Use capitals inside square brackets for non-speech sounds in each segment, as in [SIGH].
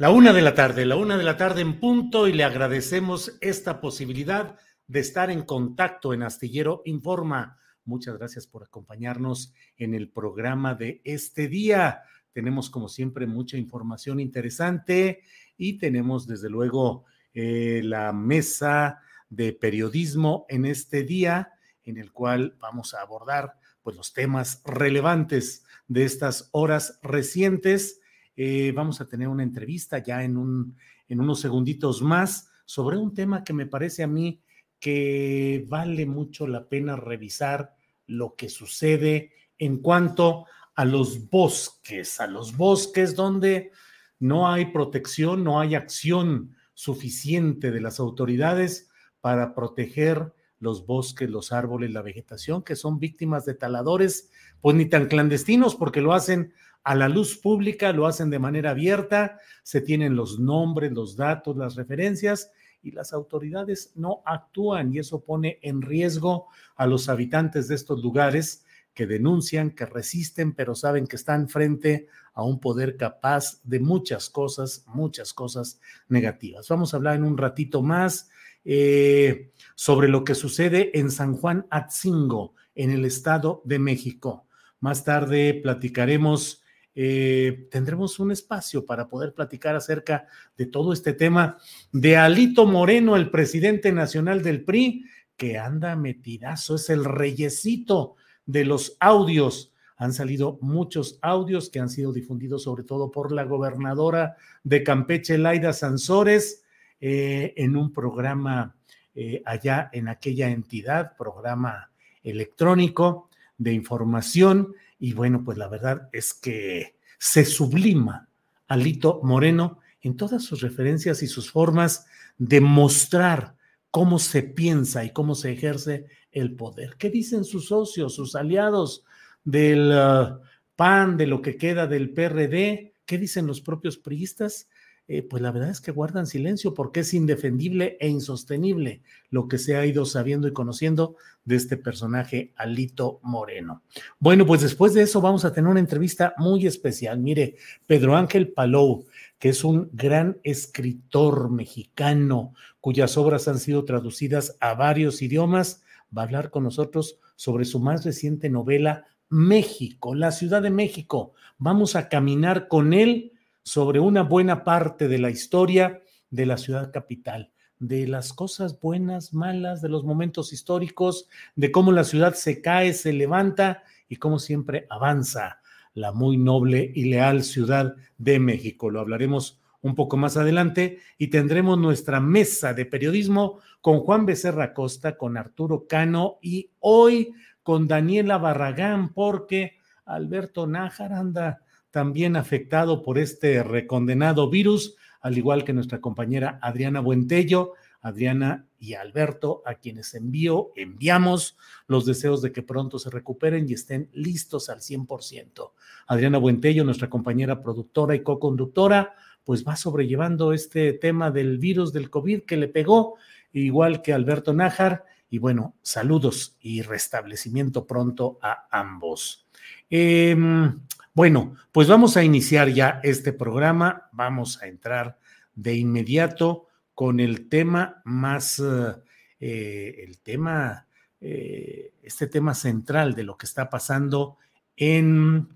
La una de la tarde, la una de la tarde en punto y le agradecemos esta posibilidad de estar en contacto en Astillero Informa. Muchas gracias por acompañarnos en el programa de este día. Tenemos como siempre mucha información interesante y tenemos desde luego eh, la mesa de periodismo en este día en el cual vamos a abordar pues los temas relevantes de estas horas recientes eh, vamos a tener una entrevista ya en, un, en unos segunditos más sobre un tema que me parece a mí que vale mucho la pena revisar lo que sucede en cuanto a los bosques, a los bosques donde no hay protección, no hay acción suficiente de las autoridades para proteger los bosques, los árboles, la vegetación, que son víctimas de taladores, pues ni tan clandestinos, porque lo hacen a la luz pública, lo hacen de manera abierta, se tienen los nombres, los datos, las referencias y las autoridades no actúan y eso pone en riesgo a los habitantes de estos lugares que denuncian, que resisten, pero saben que están frente a un poder capaz de muchas cosas, muchas cosas negativas. Vamos a hablar en un ratito más eh, sobre lo que sucede en San Juan Atzingo, en el Estado de México. Más tarde platicaremos eh, tendremos un espacio para poder platicar acerca de todo este tema de Alito Moreno, el presidente nacional del PRI, que anda metidazo, es el reyesito de los audios. Han salido muchos audios que han sido difundidos sobre todo por la gobernadora de Campeche, Laida Sansores, eh, en un programa eh, allá en aquella entidad, programa electrónico de información y bueno, pues la verdad es que se sublima Alito Moreno en todas sus referencias y sus formas de mostrar cómo se piensa y cómo se ejerce el poder. ¿Qué dicen sus socios, sus aliados del uh, PAN, de lo que queda del PRD? ¿Qué dicen los propios priistas? Eh, pues la verdad es que guardan silencio porque es indefendible e insostenible lo que se ha ido sabiendo y conociendo de este personaje Alito Moreno. Bueno, pues después de eso vamos a tener una entrevista muy especial. Mire, Pedro Ángel Palou, que es un gran escritor mexicano cuyas obras han sido traducidas a varios idiomas, va a hablar con nosotros sobre su más reciente novela México, la Ciudad de México. Vamos a caminar con él sobre una buena parte de la historia de la ciudad capital, de las cosas buenas, malas, de los momentos históricos, de cómo la ciudad se cae, se levanta y cómo siempre avanza la muy noble y leal ciudad de México. Lo hablaremos un poco más adelante y tendremos nuestra mesa de periodismo con Juan Becerra Costa, con Arturo Cano y hoy con Daniela Barragán, porque Alberto Nájar anda también afectado por este recondenado virus, al igual que nuestra compañera Adriana Buentello. Adriana y Alberto, a quienes envío, enviamos los deseos de que pronto se recuperen y estén listos al 100%. Adriana Buentello, nuestra compañera productora y co-conductora, pues va sobrellevando este tema del virus del COVID que le pegó, igual que Alberto Nájar. Y bueno, saludos y restablecimiento pronto a ambos. Em, bueno, pues vamos a iniciar ya este programa. Vamos a entrar de inmediato con el tema más, eh, eh, el tema, eh, este tema central de lo que está pasando en,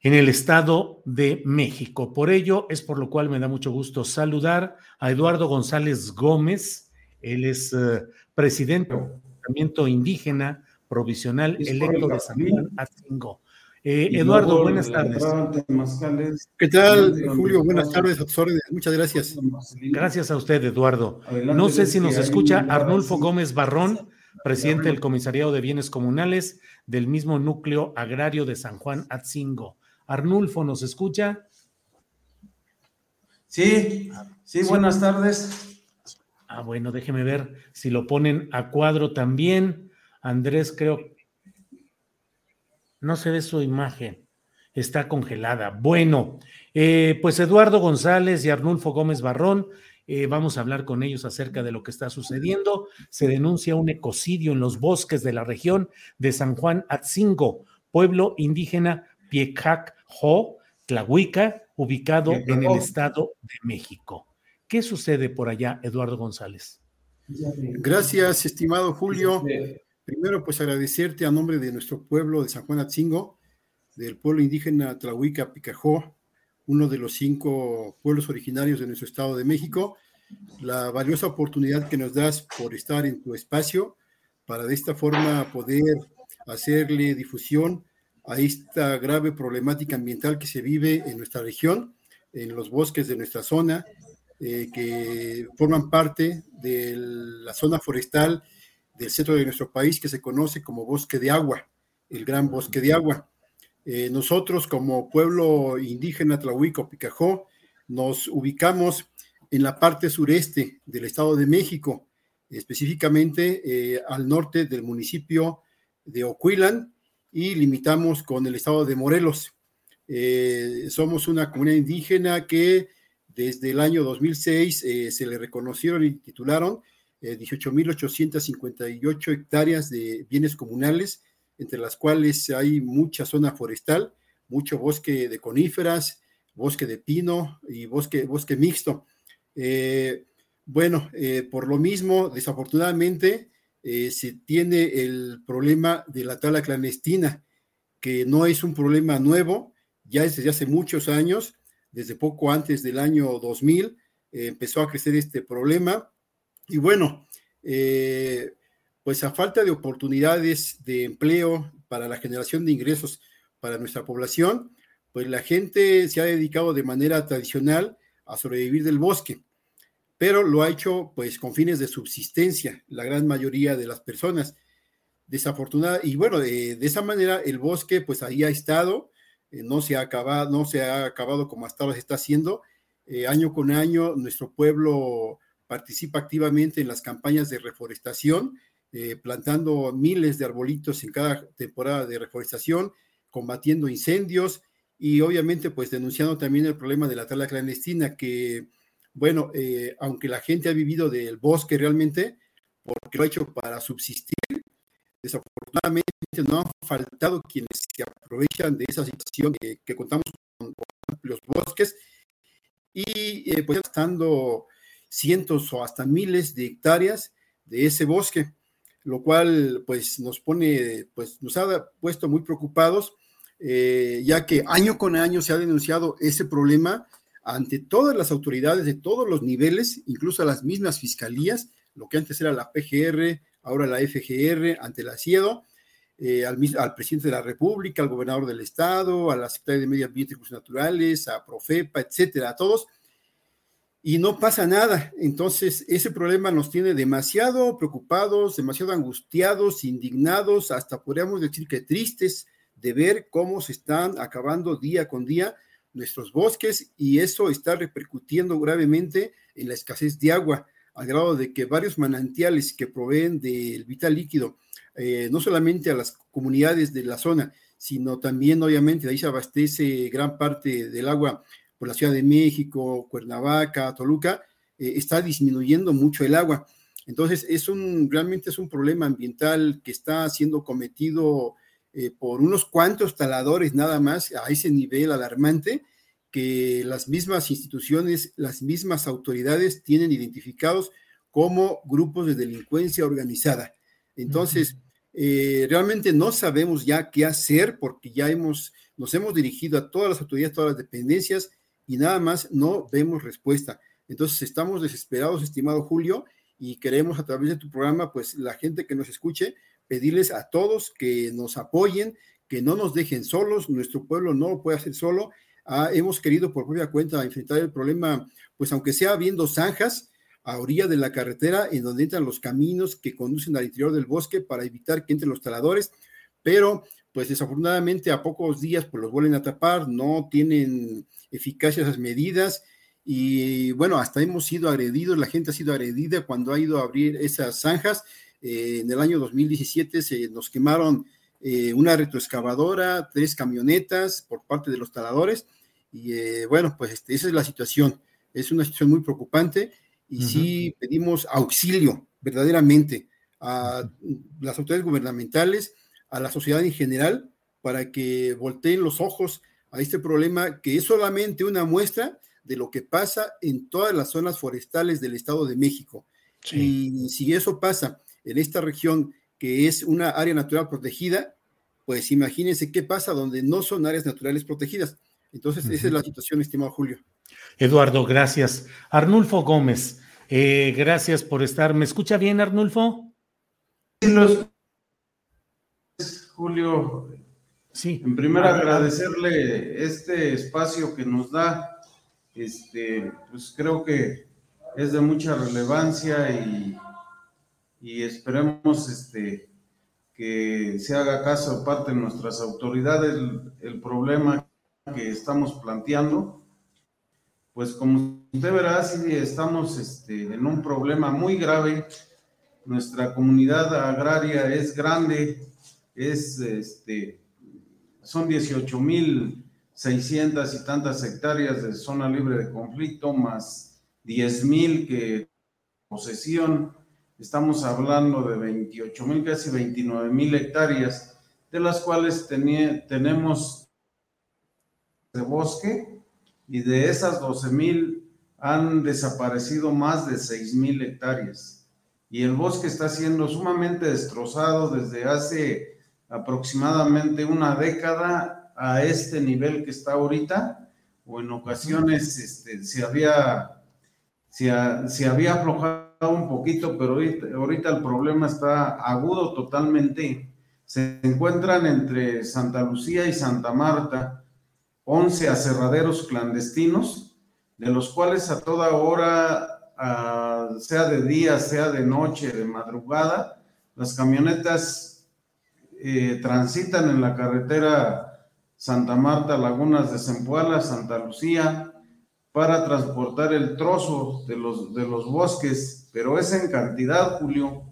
en el Estado de México. Por ello, es por lo cual me da mucho gusto saludar a Eduardo González Gómez. Él es presidente del movimiento indígena provisional electo de San Juan Atzingo. Eh, Eduardo, buenas tardes. ¿Qué tal, Julio? Buenas tardes, Muchas gracias. Gracias a usted, Eduardo. No sé si nos escucha Arnulfo Gómez Barrón, presidente del Comisariado de Bienes Comunales del mismo núcleo agrario de San Juan Atzingo. Arnulfo, ¿nos escucha? Sí, sí, buenas tardes. Ah, bueno, déjeme ver si lo ponen a cuadro también. Andrés, creo no se ve su imagen. Está congelada. Bueno, eh, pues Eduardo González y Arnulfo Gómez Barrón, eh, vamos a hablar con ellos acerca de lo que está sucediendo. Se denuncia un ecocidio en los bosques de la región de San Juan Atzingo, pueblo indígena Piecac-Ho, Tlahuica, ubicado en el Estado de México. ¿Qué sucede por allá, Eduardo González? Gracias, estimado Julio. Primero, pues agradecerte a nombre de nuestro pueblo de San Juan Atzingo, del pueblo indígena Tlahuica Picajó, uno de los cinco pueblos originarios de nuestro Estado de México, la valiosa oportunidad que nos das por estar en tu espacio para de esta forma poder hacerle difusión a esta grave problemática ambiental que se vive en nuestra región, en los bosques de nuestra zona, eh, que forman parte de la zona forestal del centro de nuestro país que se conoce como bosque de agua, el gran bosque de agua. Eh, nosotros como pueblo indígena Tlahuico Picajó nos ubicamos en la parte sureste del Estado de México, específicamente eh, al norte del municipio de Ocuilan y limitamos con el Estado de Morelos. Eh, somos una comunidad indígena que desde el año 2006 se le reconocieron y titularon 18.858 eh, hectáreas de bienes comunales, entre las cuales hay mucha zona forestal, mucho bosque de coníferas, bosque de pino y bosque, bosque mixto. Eh, bueno, eh, por lo mismo, desafortunadamente, se tiene el problema de la tala clandestina, que no es un problema nuevo, ya desde hace muchos años, desde poco antes del año 2000, empezó a crecer este problema y bueno, eh, pues a falta de oportunidades de empleo para la generación de ingresos para nuestra población, pues la gente se ha dedicado de manera tradicional a sobrevivir del bosque, pero lo ha hecho pues con fines de subsistencia, la gran mayoría de las personas. Desafortunada, y bueno, de, esa manera el bosque pues ahí ha estado, eh, no se ha acabado, no se ha acabado como hasta ahora se está haciendo. Eh, año con año nuestro pueblo participa activamente en las campañas de reforestación, eh, plantando miles de arbolitos en cada temporada de reforestación, combatiendo incendios y obviamente pues denunciando también el problema de la tala clandestina que, bueno, eh, aunque la gente ha vivido del bosque realmente, porque lo ha hecho para subsistir, desafortunadamente no han faltado quienes se aprovechan de esa situación que, contamos con, los bosques y eh, pues estando cientos o hasta miles de hectáreas de ese bosque, lo cual pues nos pone, pues nos ha puesto muy preocupados, eh, ya que año con año se ha denunciado ese problema ante todas las autoridades de todos los niveles, incluso a las mismas fiscalías, lo que antes era la PGR, ahora la FGR, ante la CIEDO, eh, al, al, presidente de la República, al gobernador del Estado, a la Secretaría de Medio Ambiente y Recursos Naturales, a Profepa, etcétera, a todos, y no pasa nada. Entonces, ese problema nos tiene demasiado preocupados, demasiado angustiados, indignados, hasta podríamos decir que tristes de ver cómo se están acabando día con día nuestros bosques y eso está repercutiendo gravemente en la escasez de agua. al grado de que varios manantiales que proveen del vital líquido, eh, no solamente a las comunidades de la zona, sino también obviamente de ahí se abastece gran parte del agua por la Ciudad de México, Cuernavaca, Toluca, eh, está disminuyendo mucho el agua. Entonces, es un, realmente es un problema ambiental que está siendo cometido eh, por unos cuantos taladores nada más a ese nivel alarmante que las mismas instituciones, las mismas autoridades tienen identificados como grupos de delincuencia organizada. Entonces, eh, realmente no sabemos ya qué hacer porque ya hemos, nos hemos dirigido a todas las autoridades, todas las dependencias y nada más no vemos respuesta. Entonces estamos desesperados, estimado Julio, y queremos a través de tu programa, pues la gente que nos escuche, pedirles a todos que nos apoyen, que no nos dejen solos, nuestro pueblo no lo puede hacer solo. Ah, hemos querido por propia cuenta enfrentar el problema, pues aunque sea viendo zanjas, a orilla de la carretera en donde entran los caminos que conducen al interior del bosque para evitar que entren los taladores, pero pues desafortunadamente a pocos días pues los vuelven a tapar, no tienen eficacia esas medidas y bueno, hasta hemos sido agredidos, la gente ha sido agredida cuando ha ido a abrir esas zanjas. Eh, en el año 2017 se nos quemaron eh, una retroexcavadora, tres camionetas por parte de los taladores y eh, bueno, pues este, esa es la situación. Es una situación muy preocupante y sí pedimos auxilio verdaderamente a las autoridades gubernamentales, a la sociedad en general, para que volteen los ojos a este problema que es solamente una muestra de lo que pasa en todas las zonas forestales del Estado de México. Y si eso pasa en esta región que es una área natural protegida, pues imagínense qué pasa donde no son áreas naturales protegidas. Entonces, esa es la situación, estimado Julio. Eduardo, gracias. Arnulfo Gómez, eh, gracias por estar. ¿Me escucha bien, Arnulfo? Julio, En primer agradecerle este espacio que nos da. Este, pues creo que es de mucha relevancia y, esperemos este, que se haga caso parte de nuestras autoridades el, el problema que estamos planteando pues como usted verá, sí estamos este, en un problema muy grave. Nuestra comunidad agraria es grande, es, este, son 18.600 y tantas hectáreas de zona libre de conflicto, más 10.000 que posesión. Estamos hablando de 28.000, casi 29.000 hectáreas, de las cuales tenemos de bosque, y de esas 12 mil han desaparecido más de 6 mil hectáreas. Y el bosque está siendo sumamente destrozado desde hace aproximadamente una década a este nivel que está ahorita, o en ocasiones este, se, había, se, había aflojado un poquito, pero ahorita, ahorita el problema está agudo totalmente. Se encuentran entre Santa Lucía y Santa Marta, 11 aserraderos clandestinos, de los cuales a toda hora, sea de día, sea de noche, de madrugada, las camionetas eh, transitan en la carretera Santa Marta, Lagunas de Zempoala, Santa Lucía, para transportar el trozo de los, de los bosques, pero es en cantidad, Julio.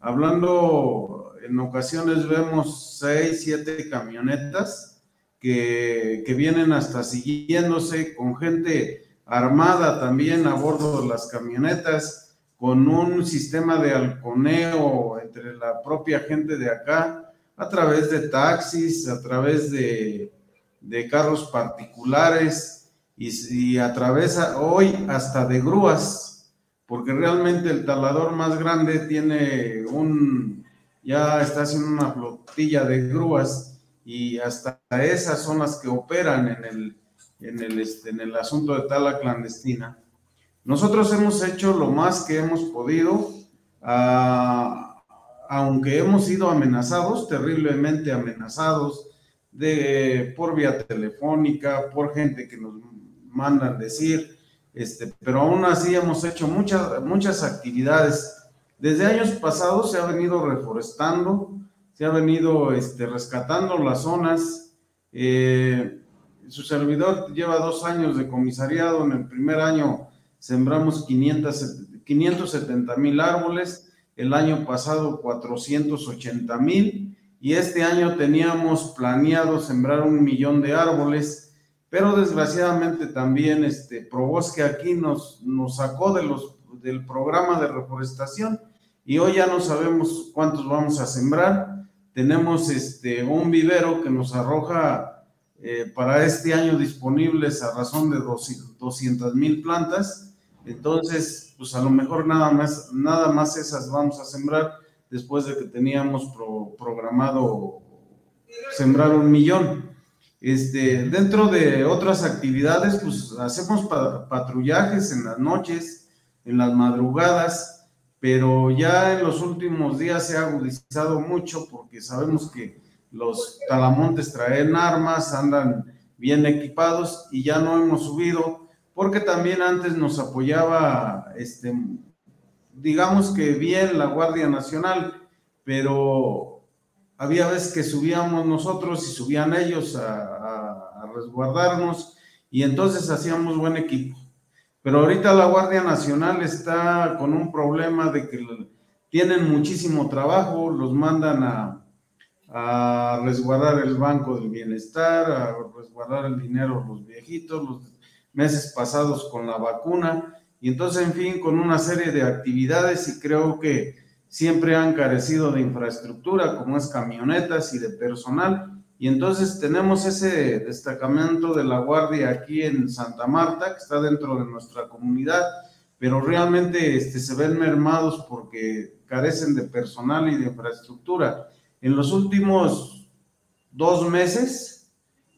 Hablando, en ocasiones vemos seis, siete camionetas que, vienen hasta siguiéndose con gente armada también a bordo de las camionetas, con un sistema de halconeo entre la propia gente de acá, a través de taxis, a través de, carros particulares y, y, a través hoy hasta de grúas, porque realmente el talador más grande tiene un, ya está haciendo una flotilla de grúas y hasta esas son las que operan en el, en el, este, en el asunto de tala clandestina. Nosotros hemos hecho lo más que hemos podido, ah, aunque hemos sido amenazados, terriblemente amenazados, de, por vía telefónica, por gente que nos mandan decir, este, pero aún así hemos hecho muchas, muchas actividades. Desde años pasados se ha venido reforestando, se ha venido este, rescatando las zonas. Eh, su servidor lleva dos años de comisariado. En el primer año sembramos 500, 570 mil árboles, el año pasado 480 mil y este año teníamos planeado sembrar un millón de árboles, pero desgraciadamente también este Probosque aquí nos, nos sacó de los, del programa de reforestación y hoy ya no sabemos cuántos vamos a sembrar. Tenemos este, un vivero que nos arroja eh, para este año disponibles a razón de 200 mil plantas. Entonces, pues a lo mejor nada más, nada más esas vamos a sembrar después de que teníamos programado sembrar un millón. Este, dentro de otras actividades, pues hacemos patrullajes en las noches, en las madrugadas, pero ya en los últimos días se ha agudizado mucho porque sabemos que los talamontes traen armas, andan bien equipados y ya no hemos subido porque también antes nos apoyaba este, digamos que bien la Guardia Nacional, pero había veces que subíamos nosotros y subían ellos a, resguardarnos y entonces hacíamos buen equipo. Pero ahorita la Guardia Nacional está con un problema de que tienen muchísimo trabajo, los mandan a, a resguardar el Banco del Bienestar, a resguardar el dinero los viejitos, los meses pasados con la vacuna, y entonces, en fin, con una serie de actividades y creo que siempre han carecido de infraestructura, como es camionetas y de personal. Y entonces tenemos ese destacamento de la Guardia aquí en Santa Marta, que está dentro de nuestra comunidad, pero realmente este, se ven mermados porque carecen de personal y de infraestructura. En los últimos dos meses,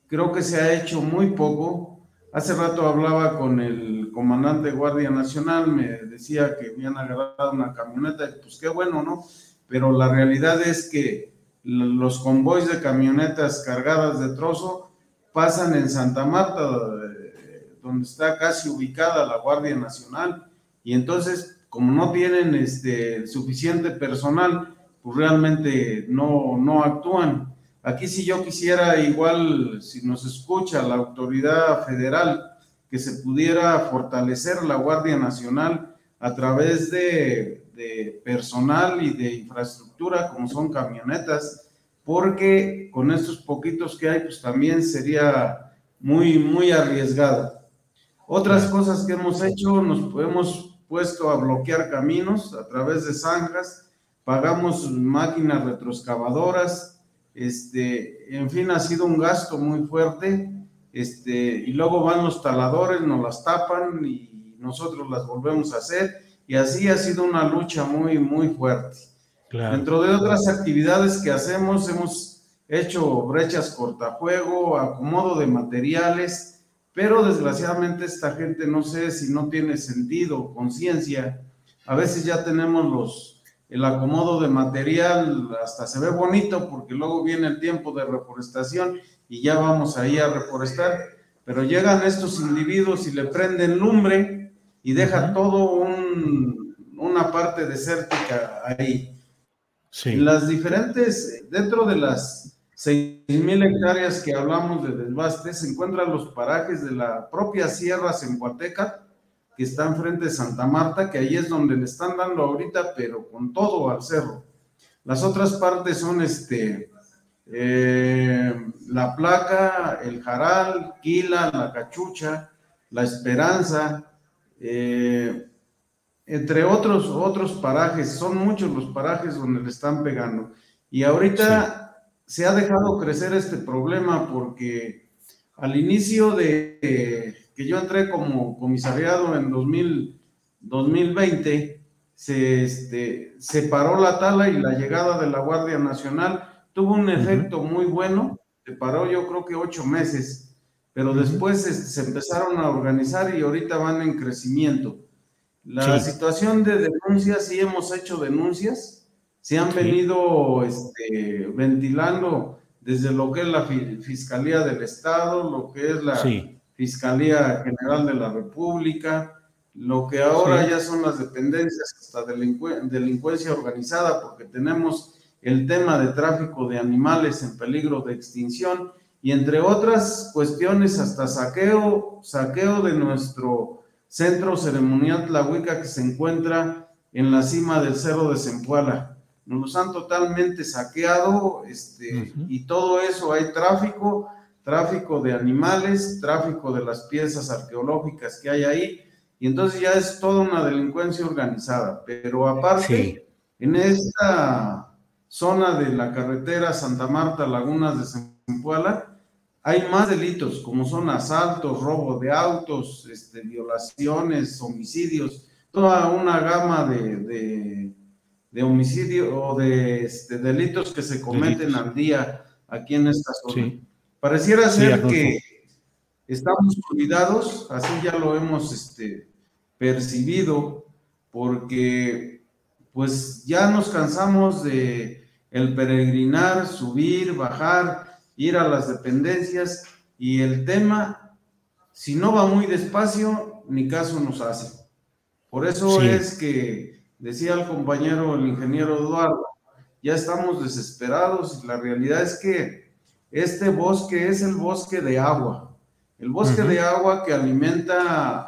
creo que se ha hecho muy poco. Hace rato hablaba con el comandante de Guardia Nacional me decía que habían agarrado una camioneta, pues qué bueno, ¿no? Pero la realidad es que los convoys de camionetas cargadas de trozo pasan en Santa Marta, eh, donde está casi ubicada la Guardia Nacional, y entonces, como no tienen este, suficiente personal, pues realmente no, no actúan. Aquí si yo quisiera igual, si nos escucha la autoridad federal, que se pudiera fortalecer la Guardia Nacional a través de, personal y de infraestructura, como son camionetas, porque con estos poquitos que hay, pues también sería muy, muy arriesgado. Otras cosas que hemos hecho, nos hemos puesto a bloquear caminos a través de zanjas, pagamos máquinas retroexcavadoras, este, en fin, ha sido un gasto muy fuerte este, y luego van los taladores, nos las tapan y nosotros las volvemos a hacer, y así ha sido una lucha muy, muy fuerte. Dentro de otras actividades que hacemos, hemos hecho brechas cortafuego, acomodo de materiales, pero desgraciadamente esta gente no sé si no tiene sentido, conciencia. A veces ya tenemos los, el acomodo de material, hasta se ve bonito porque luego viene el tiempo de reforestación y ya vamos ahí a reforestar, pero llegan estos individuos y le prenden lumbre y deja todo un, una parte desértica ahí. Sí. Las diferentes, dentro de las 6.000 hectáreas que hablamos de desbaste, se encuentran los parajes de la propia Sierra Zempoateca, que está enfrente de Santa Marta, que ahí es donde le están dando ahorita, pero con todo al cerro. Las otras partes son este, eh, la placa, el jaral, Quila, la cachucha, la esperanza, eh, entre otros, otros parajes, son muchos los parajes donde le están pegando. Y ahorita se ha dejado crecer este problema porque al inicio de que yo entré como comisariado en 2000, 2020, se, este, se paró la tala y la llegada de la Guardia Nacional. Tuvo un efecto muy bueno, se paró yo creo que ocho meses, pero después se, empezaron a organizar y ahorita van en crecimiento. La situación de denuncias, sí hemos hecho denuncias, se han venido este, ventilando desde lo que es la Fiscalía del Estado, lo que es la Fiscalía General de la República, lo que ahora ya son las dependencias hasta delincuencia organizada, porque tenemos el tema de tráfico de animales en peligro de extinción y entre otras cuestiones hasta saqueo, saqueo de nuestro centro ceremonial Tlahuica que se encuentra en la cima del Cerro de Zempoala. Nos los han totalmente saqueado este, y todo eso hay tráfico, tráfico de animales, tráfico de las piezas arqueológicas que hay ahí, y entonces ya es toda una delincuencia organizada. Pero aparte, en esta zona de la carretera Santa Marta, Lagunas de Zempoala, hay más delitos, como son asaltos, robo de autos, este, violaciones, homicidios, toda una gama de, de, homicidio o de este, delitos que se cometen al día aquí en esta zona. Pareciera ser que estamos cuidados, así ya lo hemos este, percibido, porque pues ya nos cansamos de el peregrinar, subir, bajar, ir a las dependencias y el tema, si no va muy despacio, ni caso nos hace. Por eso es que decía el compañero, el ingeniero Eduardo, ya estamos desesperados y la realidad es que este bosque es el bosque de agua. El bosque de agua que alimenta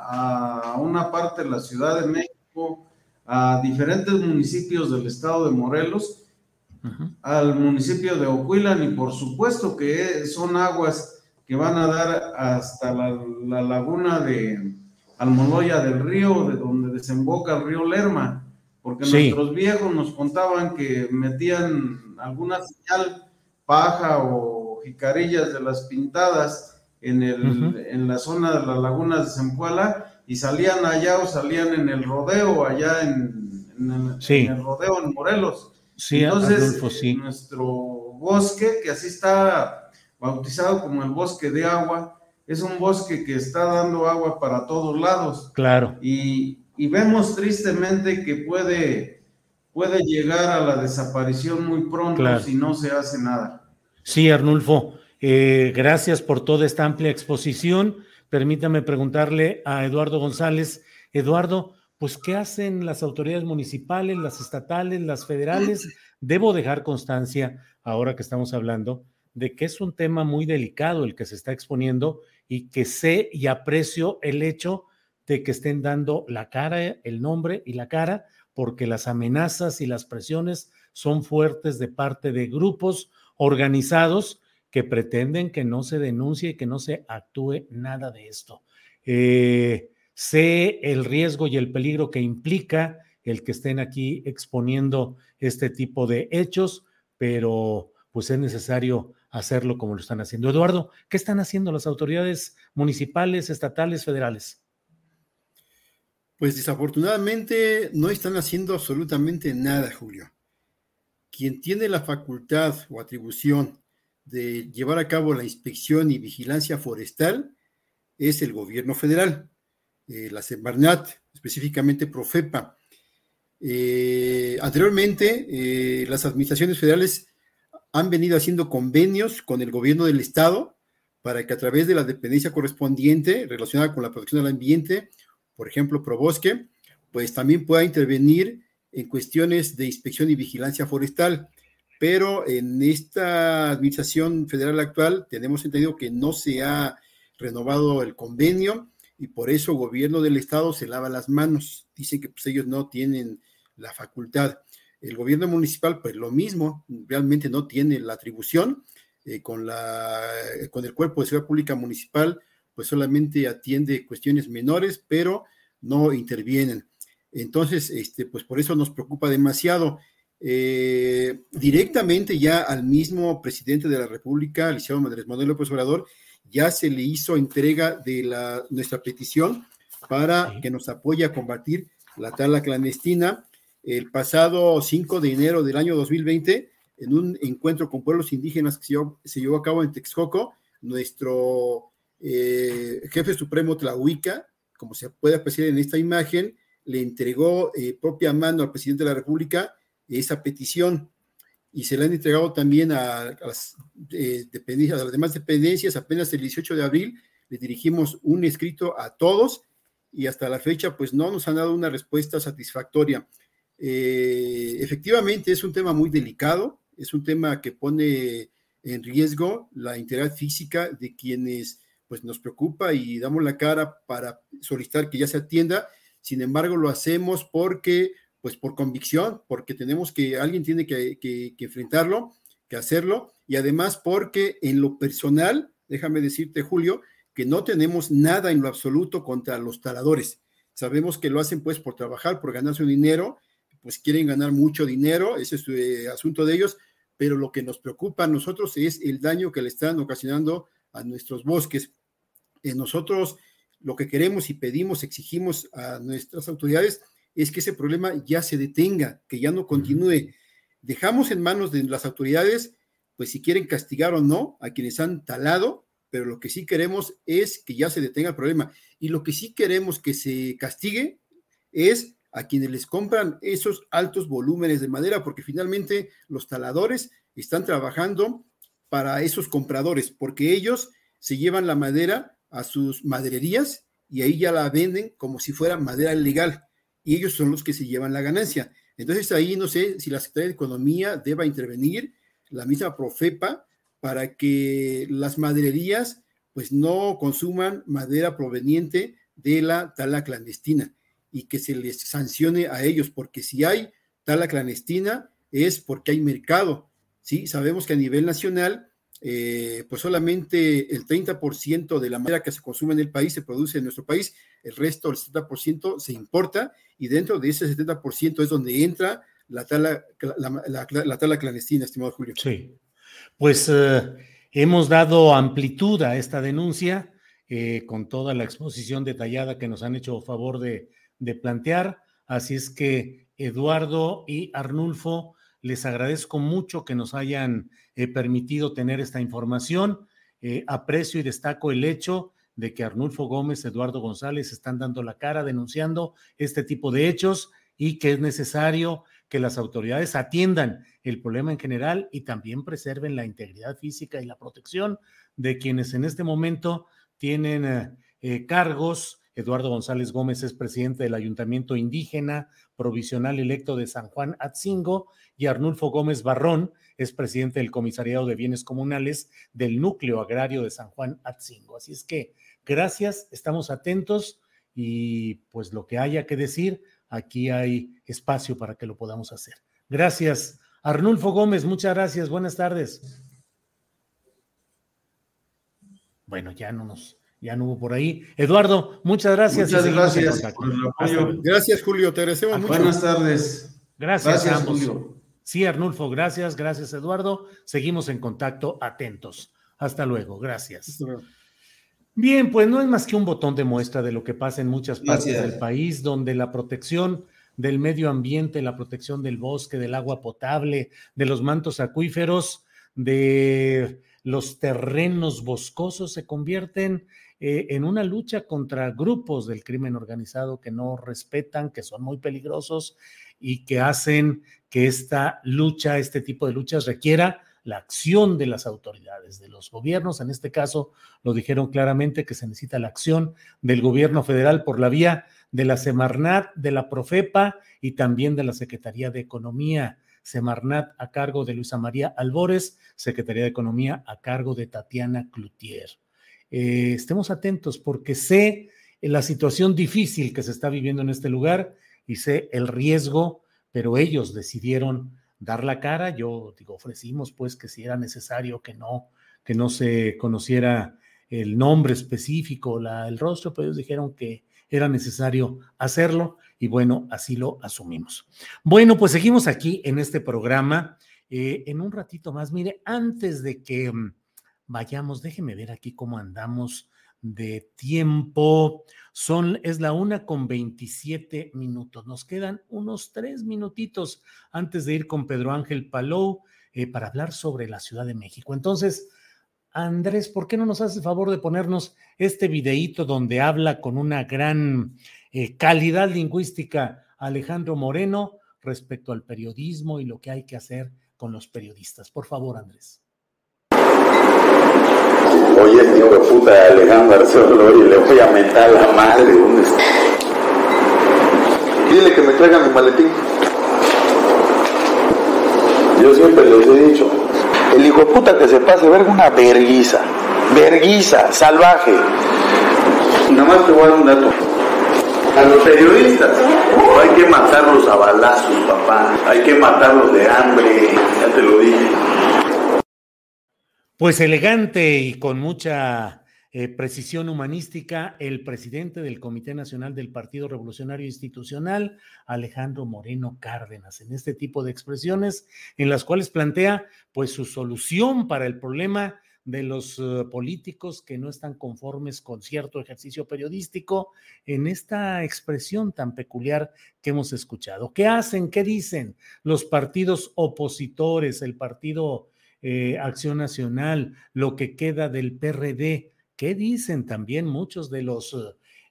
a una parte de la Ciudad de México, a diferentes municipios del estado de Morelos al municipio de Ocuilan y por supuesto que son aguas que van a dar hasta la, laguna de Almoloya del río, de donde desemboca el río Lerma, porque nuestros viejos nos contaban que metían alguna señal paja o jicarillas de las pintadas en, el, en la zona de las lagunas de Zempoala y salían allá o salían en el rodeo allá en, en el rodeo en Morelos. Sí, Entonces, nuestro bosque, que así está bautizado como el bosque de agua, es un bosque que está dando agua para todos lados. Claro. Y, vemos tristemente que puede, puede llegar a la desaparición muy pronto si no se hace nada. Sí, Arnulfo, eh, gracias por toda esta amplia exposición. Permítame preguntarle a Eduardo González. Eduardo, pues, ¿qué hacen las autoridades municipales, las estatales, las federales? Debo dejar constancia, ahora que estamos hablando, de que es un tema muy delicado el que se está exponiendo y que sé y aprecio el hecho de que estén dando la cara, el nombre y la cara, porque las amenazas y las presiones son fuertes de parte de grupos organizados que pretenden que no se denuncie y que no se actúe nada de esto. Eh, Sé el riesgo y el peligro que implica el que estén aquí exponiendo este tipo de hechos, pero pues es necesario hacerlo como lo están haciendo. Eduardo, ¿qué están haciendo las autoridades municipales, estatales, federales? Pues desafortunadamente no están haciendo absolutamente nada, Julio. Quien tiene la facultad o atribución de llevar a cabo la inspección y vigilancia forestal es el gobierno federal. Eh, la Semarnat, específicamente Profepa. Eh, anteriormente, eh, las administraciones federales han venido haciendo convenios con el gobierno del estado para que a través de la dependencia correspondiente relacionada con la protección del ambiente, por ejemplo, Probosque, pues también pueda intervenir en cuestiones de inspección y vigilancia forestal. Pero en esta administración federal actual tenemos entendido que no se ha renovado el convenio y por eso el gobierno del estado se lava las manos. Dicen que pues, ellos no tienen la facultad. El gobierno municipal, pues lo mismo, realmente no tiene la atribución. Eh, con, la, con el cuerpo de seguridad pública municipal, pues solamente atiende cuestiones menores, pero no intervienen. Entonces, este, pues por eso nos preocupa demasiado. Eh, directamente ya al mismo presidente de la República, al licenciado Andrés Manuel López Obrador, ya se le hizo entrega de la, nuestra petición para que nos apoye a combatir la tala clandestina. El pasado 5 de enero del año 2020, en un encuentro con pueblos indígenas que se llevó, a cabo en Texcoco, nuestro eh, jefe supremo Tlahuica, como se puede apreciar en esta imagen, le entregó eh, propia mano al presidente de la República esa petición y se le han entregado también a, las, eh, dependencias, a las demás dependencias. Apenas el 18 de abril le dirigimos un escrito a todos y hasta la fecha pues no nos han dado una respuesta satisfactoria. Eh, efectivamente es un tema muy delicado, es un tema que pone en riesgo la integridad física de quienes pues nos preocupa y damos la cara para solicitar que ya se atienda. Sin embargo, lo hacemos porque, pues por convicción, porque tenemos que, alguien tiene que, enfrentarlo, que hacerlo, y además porque en lo personal, déjame decirte, Julio, que no tenemos nada en lo absoluto contra los taladores. Sabemos que lo hacen pues por trabajar, por ganar su dinero, pues quieren ganar mucho dinero, ese es el eh, asunto de ellos, pero lo que nos preocupa a nosotros es el daño que le están ocasionando a nuestros bosques. Eh, nosotros lo que queremos y pedimos, exigimos a nuestras autoridades es que ese problema ya se detenga, que ya no continúe. Dejamos en manos de las autoridades, pues si quieren castigar o no a quienes han talado, pero lo que sí queremos es que ya se detenga el problema. Y lo que sí queremos que se castigue es a quienes les compran esos altos volúmenes de madera, porque finalmente los taladores están trabajando para esos compradores, porque ellos se llevan la madera a sus madererías y ahí ya la venden como si fuera madera legal, y ellos son los que se llevan la ganancia. Entonces ahí no sé si la Secretaría de Economía deba intervenir, la misma Profepa, para que las madererías pues no consuman madera proveniente de la tala clandestina y que se les sancione a ellos, porque si hay tala clandestina es porque hay mercado. ¿sí? Sabemos que a nivel nacional, eh, pues solamente el 30% de la madera que se consume en el país se produce en nuestro país, el resto, el 70%, se importa y dentro de ese 70% es donde entra la tala, la tala clandestina, estimado Julio. Sí. Pues eh, hemos dado amplitud a esta denuncia eh, con toda la exposición detallada que nos han hecho favor de, plantear. Así es que Eduardo y Arnulfo, les agradezco mucho que nos hayan eh, permitido tener esta información. aprecio y destaco el hecho de que Arnulfo Gómez, Eduardo González están dando la cara denunciando este tipo de hechos y que es necesario que las autoridades atiendan el problema en general y también preserven la integridad física y la protección de quienes en este momento tienen eh, eh, cargos. Eduardo González Gómez es presidente del Ayuntamiento Indígena Provisional Electo de San Juan Atzingo y Arnulfo Gómez Barrón es presidente del Comisariado de Bienes Comunales del Núcleo Agrario de San Juan Atzingo. Así es que gracias, estamos atentos y pues lo que haya que decir, aquí hay espacio para que lo podamos hacer. Gracias. Arnulfo Gómez, muchas gracias. Buenas tardes. Bueno, ya no nos, ya no hubo por ahí. Eduardo, muchas gracias. Muchas gracias Gracias, Julio. Te agradecemos mucho. Buenas tardes. Gracias, gracias Julio. Sí, Arnulfo, gracias, gracias, Eduardo. Seguimos en contacto, atentos. Hasta luego, gracias. Bien, pues no es más que un botón de muestra de lo que pasa en muchas partes del país, donde la protección del medio ambiente, la protección del bosque, del agua potable, de los mantos acuíferos, de los terrenos boscosos se convierten eh, en una lucha contra grupos del crimen organizado que no respetan, que son muy peligrosos y que hacen que esta lucha, este tipo de luchas requiera la acción de las autoridades, de los gobiernos. En este caso, lo dijeron claramente que se necesita la acción del gobierno federal por la vía de la Semarnat, de la Profepa y también de la Secretaría de Economía. Semarnat a cargo de Luisa María Albores, Secretaría de Economía a cargo de Tatiana Cloutier. Eh, estemos atentos porque sé la situación difícil que se está viviendo en este lugar y sé el riesgo, pero ellos decidieron dar la cara. Yo digo, ofrecimos pues que si era necesario que no, que no se conociera el nombre específico, la, el rostro, pero ellos dijeron que era necesario hacerlo y bueno, así lo asumimos. Bueno, pues seguimos aquí en este programa. Eh, en un ratito más, mire, antes de que mm, vayamos, déjeme ver aquí cómo andamos de tiempo. Son, es la una con 27 minutos. Nos quedan unos tres minutitos antes de ir con Pedro Ángel Palou eh, para hablar sobre la Ciudad de México. Entonces, Andrés, ¿por qué no nos hace favor de ponernos este videíto donde habla con una gran eh, calidad lingüística Alejandro Moreno respecto al periodismo y lo que hay que hacer con los periodistas? Por favor, Andrés. Oye, hijo de puta Alejandro Arcelo, y le voy a mentar a la madre. ¿Dónde está? Dile que me traiga mi maletín. Yo siempre les he dicho, el hijo de puta que se pase verga una verguiza. verguiza, salvaje. Nada más te voy a dar un dato. A los periodistas hay que matarlos a balazos, papá. Hay que matarlos de hambre, ya te lo dije. Pues elegante y con mucha eh, precisión humanística, el presidente del Comité Nacional del Partido Revolucionario Institucional, Alejandro Moreno Cárdenas, en este tipo de expresiones en las cuales plantea pues su solución para el problema de los uh, políticos que no están conformes con cierto ejercicio periodístico en esta expresión tan peculiar que hemos escuchado. ¿Qué hacen? ¿Qué dicen los partidos opositores, el partido eh, Acción Nacional, lo que queda del PRD? ¿Qué dicen también muchos de los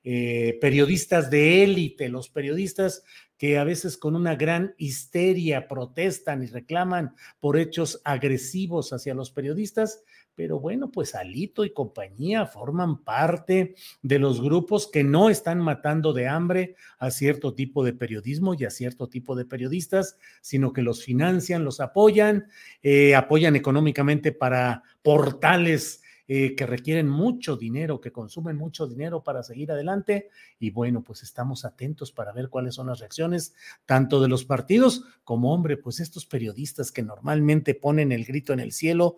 eh, periodistas de élite, los periodistas que a veces con una gran histeria protestan y reclaman por hechos agresivos hacia los periodistas? Pero bueno, pues Alito y compañía forman parte de los grupos que no están matando de hambre a cierto tipo de periodismo y a cierto tipo de periodistas, sino que los financian, los apoyan, eh, apoyan económicamente para portales eh, que requieren mucho dinero, que consumen mucho dinero para seguir adelante. Y bueno, pues estamos atentos para ver cuáles son las reacciones tanto de los partidos como, hombre, pues estos periodistas que normalmente ponen el grito en el cielo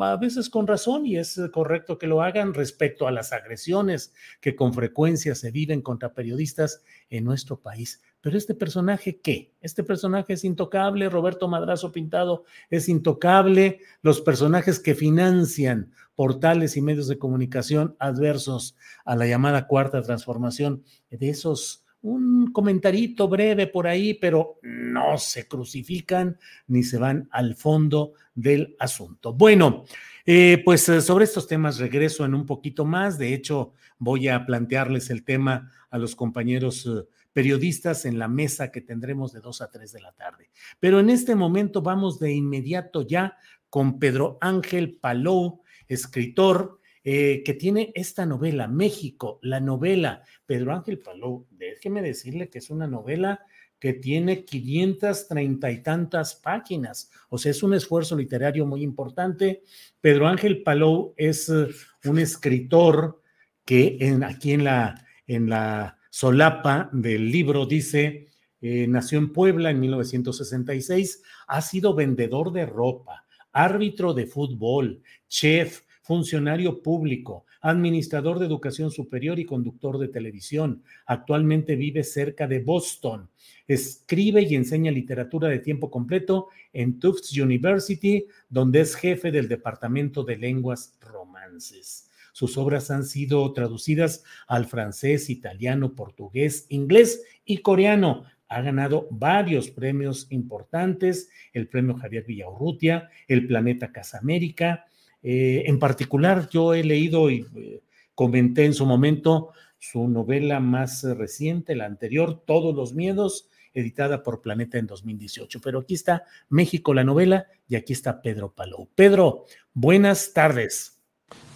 a veces con razón y es correcto que lo hagan respecto a las agresiones que con frecuencia se viven contra periodistas en nuestro país. Pero este personaje, ¿qué? Este personaje es intocable, Roberto Madrazo Pintado es intocable, los personajes que financian portales y medios de comunicación adversos a la llamada cuarta transformación, de esos un comentarito breve por ahí, pero no se crucifican ni se van al fondo del asunto. Bueno, eh, pues eh, sobre estos temas regreso en un poquito más. De hecho, voy a plantearles el tema a los compañeros eh, periodistas en la mesa que tendremos de 2 a 3 de la tarde. Pero en este momento vamos de inmediato ya con Pedro Ángel Palou, escritor eh, que tiene esta novela, México, la novela. Pedro Ángel Palou, déjeme decirle que es una novela que tiene 530 y tantas páginas. O sea, es un esfuerzo literario muy importante. Pedro Ángel Palou es eh, un escritor que en, aquí en la, en la solapa del libro dice, eh, nació en Puebla en 1966, ha sido vendedor de ropa, árbitro de fútbol, chef, funcionario público, administrador de educación superior y conductor de televisión. Actualmente vive cerca de Boston. Escribe y enseña literatura de tiempo completo en Tufts University, donde es jefe del Departamento de Lenguas Romances. Sus obras han sido traducidas al francés, italiano, portugués, inglés y coreano. Ha ganado varios premios importantes, el premio Javier Villaurrutia, el Planeta Casa América, eh, en particular, yo he leído y eh, comenté en su momento su novela más reciente, la anterior, Todos los Miedos, editada por Planeta en 2018. Pero aquí está México, la novela, y aquí está Pedro Palou. Pedro, buenas tardes.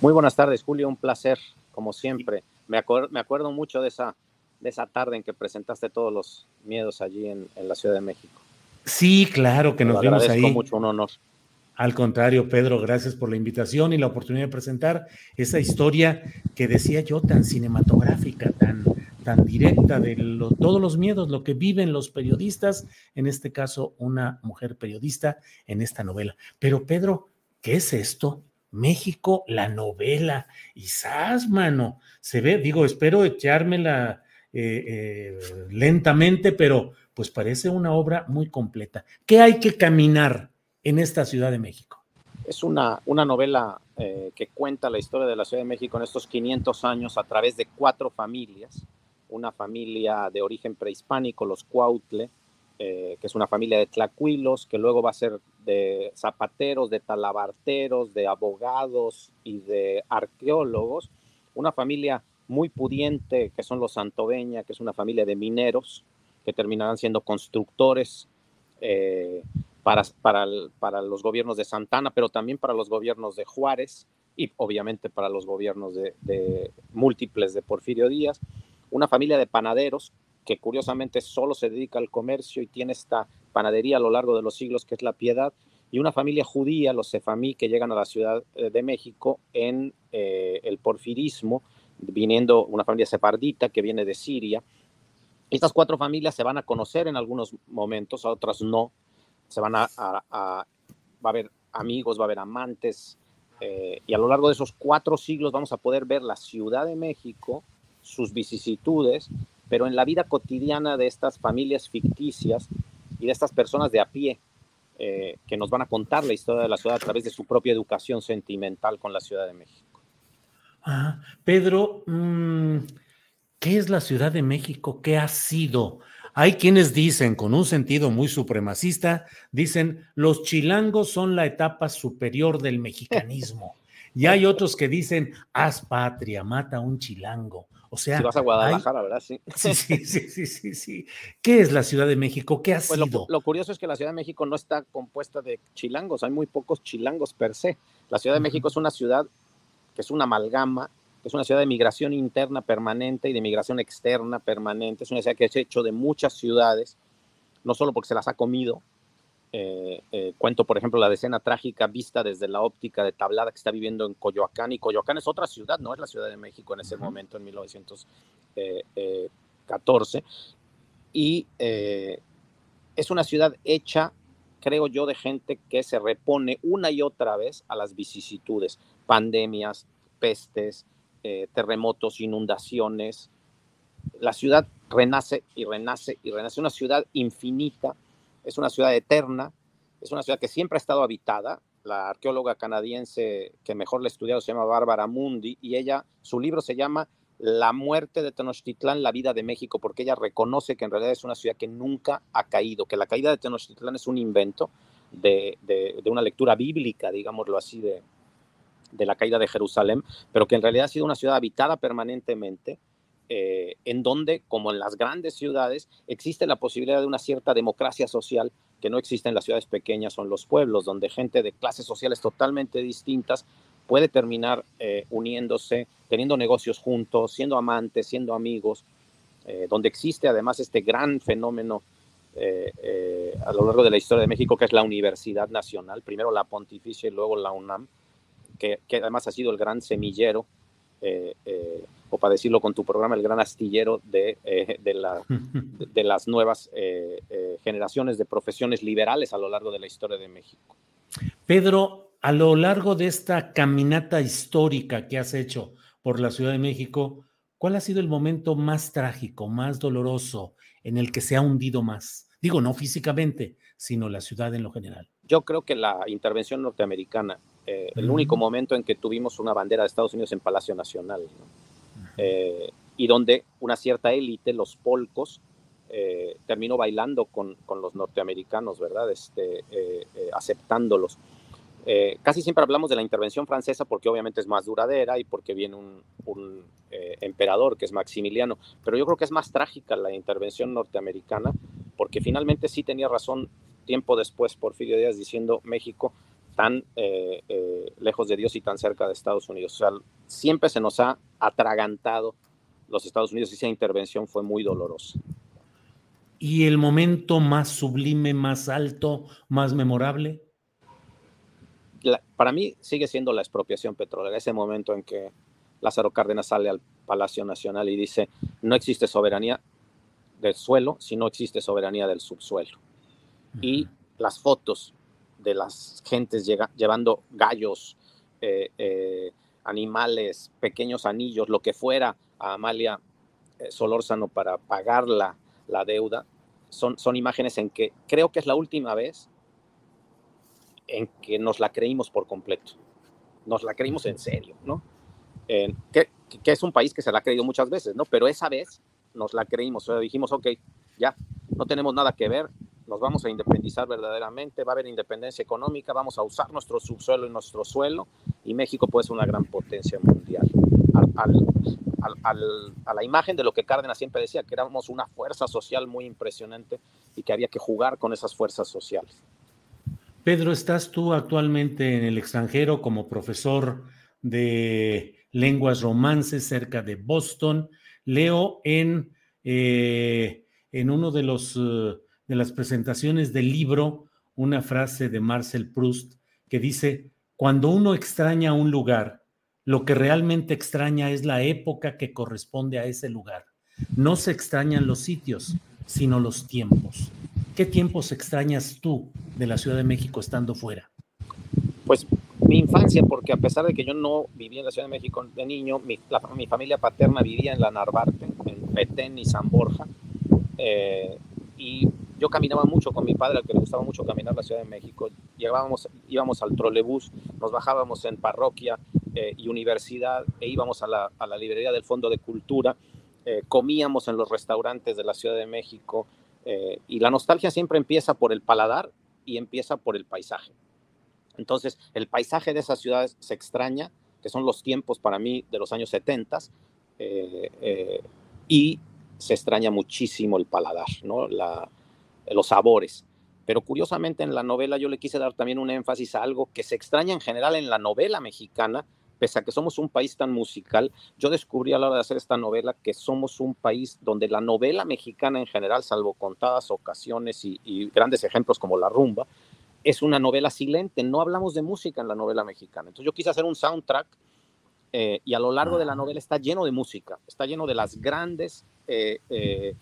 Muy buenas tardes, Julio, un placer, como siempre. Me, me acuerdo mucho de esa, de esa tarde en que presentaste todos los miedos allí en, la Ciudad de México. Sí, claro que nos vemos ahí. mucho, un honor. Al contrario, Pedro, gracias por la invitación y la oportunidad de presentar esa historia que decía yo tan cinematográfica, tan, tan directa de todos los miedos, lo que viven los periodistas, en este caso una mujer periodista en esta novela. Pero Pedro, ¿qué es esto? México, la novela. Y mano, se ve, digo, espero echármela eh, eh, lentamente, pero pues parece una obra muy completa. ¿Qué hay que caminar? En esta Ciudad de México? Es una, una novela eh, que cuenta la historia de la Ciudad de México en estos 500 años a través de cuatro familias. Una familia de origen prehispánico, los Cuautle, eh, que es una familia de tlacuilos, que luego va a ser de zapateros, de talabarteros, de abogados y de arqueólogos. Una familia muy pudiente, que son los Santoveña, que es una familia de mineros, que terminarán siendo constructores eh, para, para, para, los gobiernos de Santana, pero también para los gobiernos de Juárez y obviamente para los gobiernos de, múltiples de Porfirio Díaz. Una familia de panaderos que curiosamente solo se dedica al comercio y tiene esta panadería a lo largo de los siglos que es la piedad y una familia judía, los sefamí, que llegan a la Ciudad eh, de México en eh, el porfirismo, viniendo una familia sefardita que viene de Siria. Estas cuatro familias se van a conocer en algunos momentos, a otras no. Se van a, va a haber amigos, va a haber amantes, eh, y a lo largo de esos cuatro siglos vamos a poder ver la Ciudad de México, sus vicisitudes, pero en la vida cotidiana de estas familias ficticias y de estas personas de a pie eh, que nos van a contar la historia de la ciudad a través de su propia educación sentimental con la Ciudad de México. Ah, Pedro, mm, ¿qué es la Ciudad de México? ¿Qué ha sido? Hay quienes dicen, con un sentido muy supremacista, dicen, los chilangos son la etapa superior del mexicanismo. Y hay otros que dicen, haz patria, mata a un chilango. O sea, si vas a Guadalajara, ¿verdad? [LAUGHS] Sí. Sí, sí. sí, sí, ¿Qué es la Ciudad de México? ¿Qué ha pues sido? Lo, curioso es que la Ciudad de México no está compuesta de chilangos, hay muy pocos chilangos per se. La Ciudad de México es una ciudad que es una amalgama, es una ciudad de migración interna permanente y de migración externa permanente. Es una ciudad que es hecho de muchas ciudades, no solo porque se las ha comido, eh, eh, cuento, por ejemplo, la decena trágica vista desde la óptica de Tablada que está viviendo en Coyoacán. Y Coyoacán es otra ciudad, no es la Ciudad de México en ese momento, en 1914. Y eh, es una ciudad hecha, creo yo, de gente que se repone una y otra vez a las vicisitudes, pandemias, pestes, terremotos, inundaciones. La ciudad renace y renace y renace. Una ciudad infinita es una ciudad eterna, es una ciudad que siempre ha estado habitada. La arqueóloga canadiense que mejor la ha estudiado se llama Bárbara Mundi y ella, su libro se llama La muerte de Tenochtitlán, la vida de México, porque ella reconoce que en realidad es una ciudad que nunca ha caído, que la caída de Tenochtitlán es un invento de, una lectura bíblica, digámoslo así, de, de la caída de Jerusalén, pero que en realidad ha sido una ciudad habitada permanentemente, eh, en donde, como en las grandes ciudades, existe la posibilidad de una cierta democracia social que no existe en las ciudades pequeñas o en los pueblos, donde gente de clases sociales totalmente distintas puede terminar eh, uniéndose, teniendo negocios juntos, siendo amantes, siendo amigos, eh, donde existe además este gran fenómeno a lo largo de la historia de México, que es la Universidad Nacional, primero la Pontificia y luego la UNAM, que, que además ha sido el gran semillero o para decirlo con tu programa, el gran astillero de, eh, de, la, [LAUGHS] de, las nuevas eh, eh, generaciones de profesiones liberales a lo largo de la historia de México. Pedro, a lo largo de esta caminata histórica que has hecho por la Ciudad de México, ¿cuál ha sido el momento más trágico, más doloroso, en el que se ha hundido más? Digo, no físicamente, sino la ciudad en lo general. Yo creo que la intervención norteamericana, el único momento en que tuvimos una bandera de Estados Unidos en Palacio Nacional, ¿no? Eh, y donde una cierta élite, los polcos, eh, terminó bailando con, con, los norteamericanos, ¿verdad? Este, eh, aceptándolos. casi siempre hablamos de la intervención francesa porque obviamente es más duradera y porque viene un, un emperador que es Maximiliano, pero yo creo que es más trágica la intervención norteamericana porque finalmente sí tenía razón tiempo después Porfirio Díaz diciendo México tan eh, eh, lejos de Dios y tan cerca de Estados Unidos. O sea, siempre se nos ha atragantado los Estados Unidos y esa intervención fue muy dolorosa. ¿Y el momento más sublime, más alto, más memorable? para mí sigue siendo la expropiación petrolera, ese momento en que Lázaro Cárdenas sale al Palacio Nacional y dice, no existe soberanía del suelo si no existe soberanía del subsuelo. Y las fotos de las gentes llevando gallos, eh, eh, animales, pequeños anillos, lo que fuera a Amalia eh, Solórzano para pagar la, la deuda, son, son imágenes en que creo que es la última vez en que nos la creímos por completo. Nos la creímos en serio, ¿no? que, que, es un país que se la ha creído muchas veces, ¿no? Pero esa vez nos la creímos, o sea, dijimos, ok, ya, no tenemos nada que ver, nos vamos a independizar verdaderamente, va a haber independencia económica, vamos a usar nuestro subsuelo y nuestro suelo y México puede ser una gran potencia mundial. a la imagen de lo que Cárdenas siempre decía, que éramos una fuerza social muy impresionante y que había que jugar con esas fuerzas sociales. Pedro, ¿estás tú actualmente en el extranjero como profesor de lenguas romances cerca de Boston? Leo en, eh, en uno de los... Eh, de las presentaciones del libro una frase de Marcel Proust que dice, cuando uno extraña un lugar, lo que realmente extraña es la época que corresponde a ese lugar. No se extrañan los sitios, sino los tiempos. ¿Qué tiempos extrañas tú de la Ciudad de México estando fuera? Pues mi infancia, porque a pesar de que yo no vivía en la Ciudad de México de niño, mi, mi familia paterna vivía en la Narvarte, en Petén y San Borja. Eh, y yo caminaba mucho con mi padre, al que le gustaba mucho caminar la Ciudad de México. Llegábamos, íbamos al trolebús, nos bajábamos en parroquia eh, y universidad e íbamos a la, a la, librería del Fondo de Cultura, eh, comíamos en los restaurantes de la Ciudad de México eh, y la nostalgia siempre empieza por el paladar y empieza por el paisaje. Entonces, el paisaje de esas ciudades se extraña, que son los tiempos para mí de los años 70, y se extraña muchísimo el paladar, ¿no? Los sabores. Pero curiosamente en la novela yo le quise dar también un énfasis a algo que se extraña en general en la novela mexicana, pese a que somos un país tan musical, yo descubrí a la hora de hacer esta novela que somos un país donde la novela mexicana en general, salvo contadas ocasiones y, grandes ejemplos como La Rumba, es una novela silente, no hablamos de música en la novela mexicana. Entonces yo quise hacer un soundtrack eh, y a lo largo de la novela está lleno de música, está lleno de las grandes eh, eh,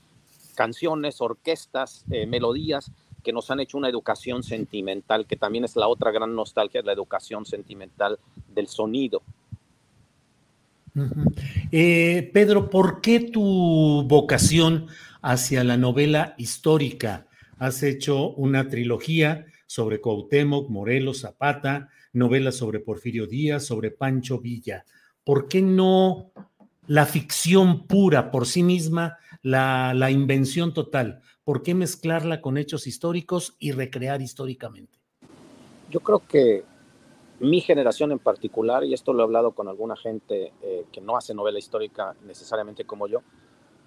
canciones, orquestas, eh, melodías que nos han hecho una educación sentimental, que también es la otra gran nostalgia, la educación sentimental del sonido. Eh, Pedro, ¿por qué tu vocación hacia la novela histórica? Has hecho una trilogía sobre Cuauhtémoc, Morelos, Zapata, novelas sobre Porfirio Díaz, sobre Pancho Villa. ¿Por qué no la ficción pura por sí misma la, invención total? ¿Por qué mezclarla con hechos históricos y recrear históricamente? Yo creo que mi generación en particular, y esto lo he hablado con alguna gente eh, que no hace novela histórica necesariamente como yo,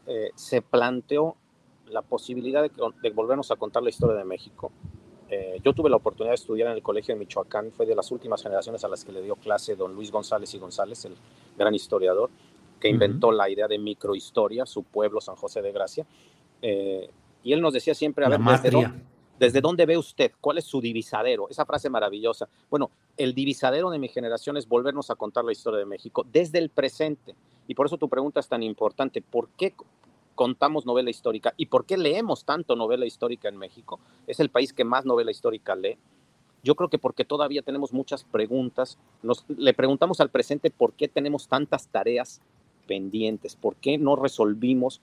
eh, se planteó la posibilidad de, volvernos a contar la historia de México. Eh, yo tuve la oportunidad de estudiar en el Colegio de Michoacán, fue de las últimas generaciones a las que le dio clase don Luis González y González, el gran historiador que inventó la idea de microhistoria, su pueblo, San José de Gracia. Eh, y él nos decía siempre, a ver, desde dónde, ve usted? ¿Cuál es su divisadero? Esa frase maravillosa. Bueno, el divisadero de mi generación es volvernos a contar la historia de México desde el presente. Y por eso tu pregunta es tan importante. ¿Por qué contamos novela histórica y por qué leemos tanto novela histórica en México? Es el país que más novela histórica lee. Yo creo que porque todavía tenemos muchas preguntas, nos, le preguntamos al presente por qué tenemos tantas tareas pendientes? ¿Por qué no resolvimos,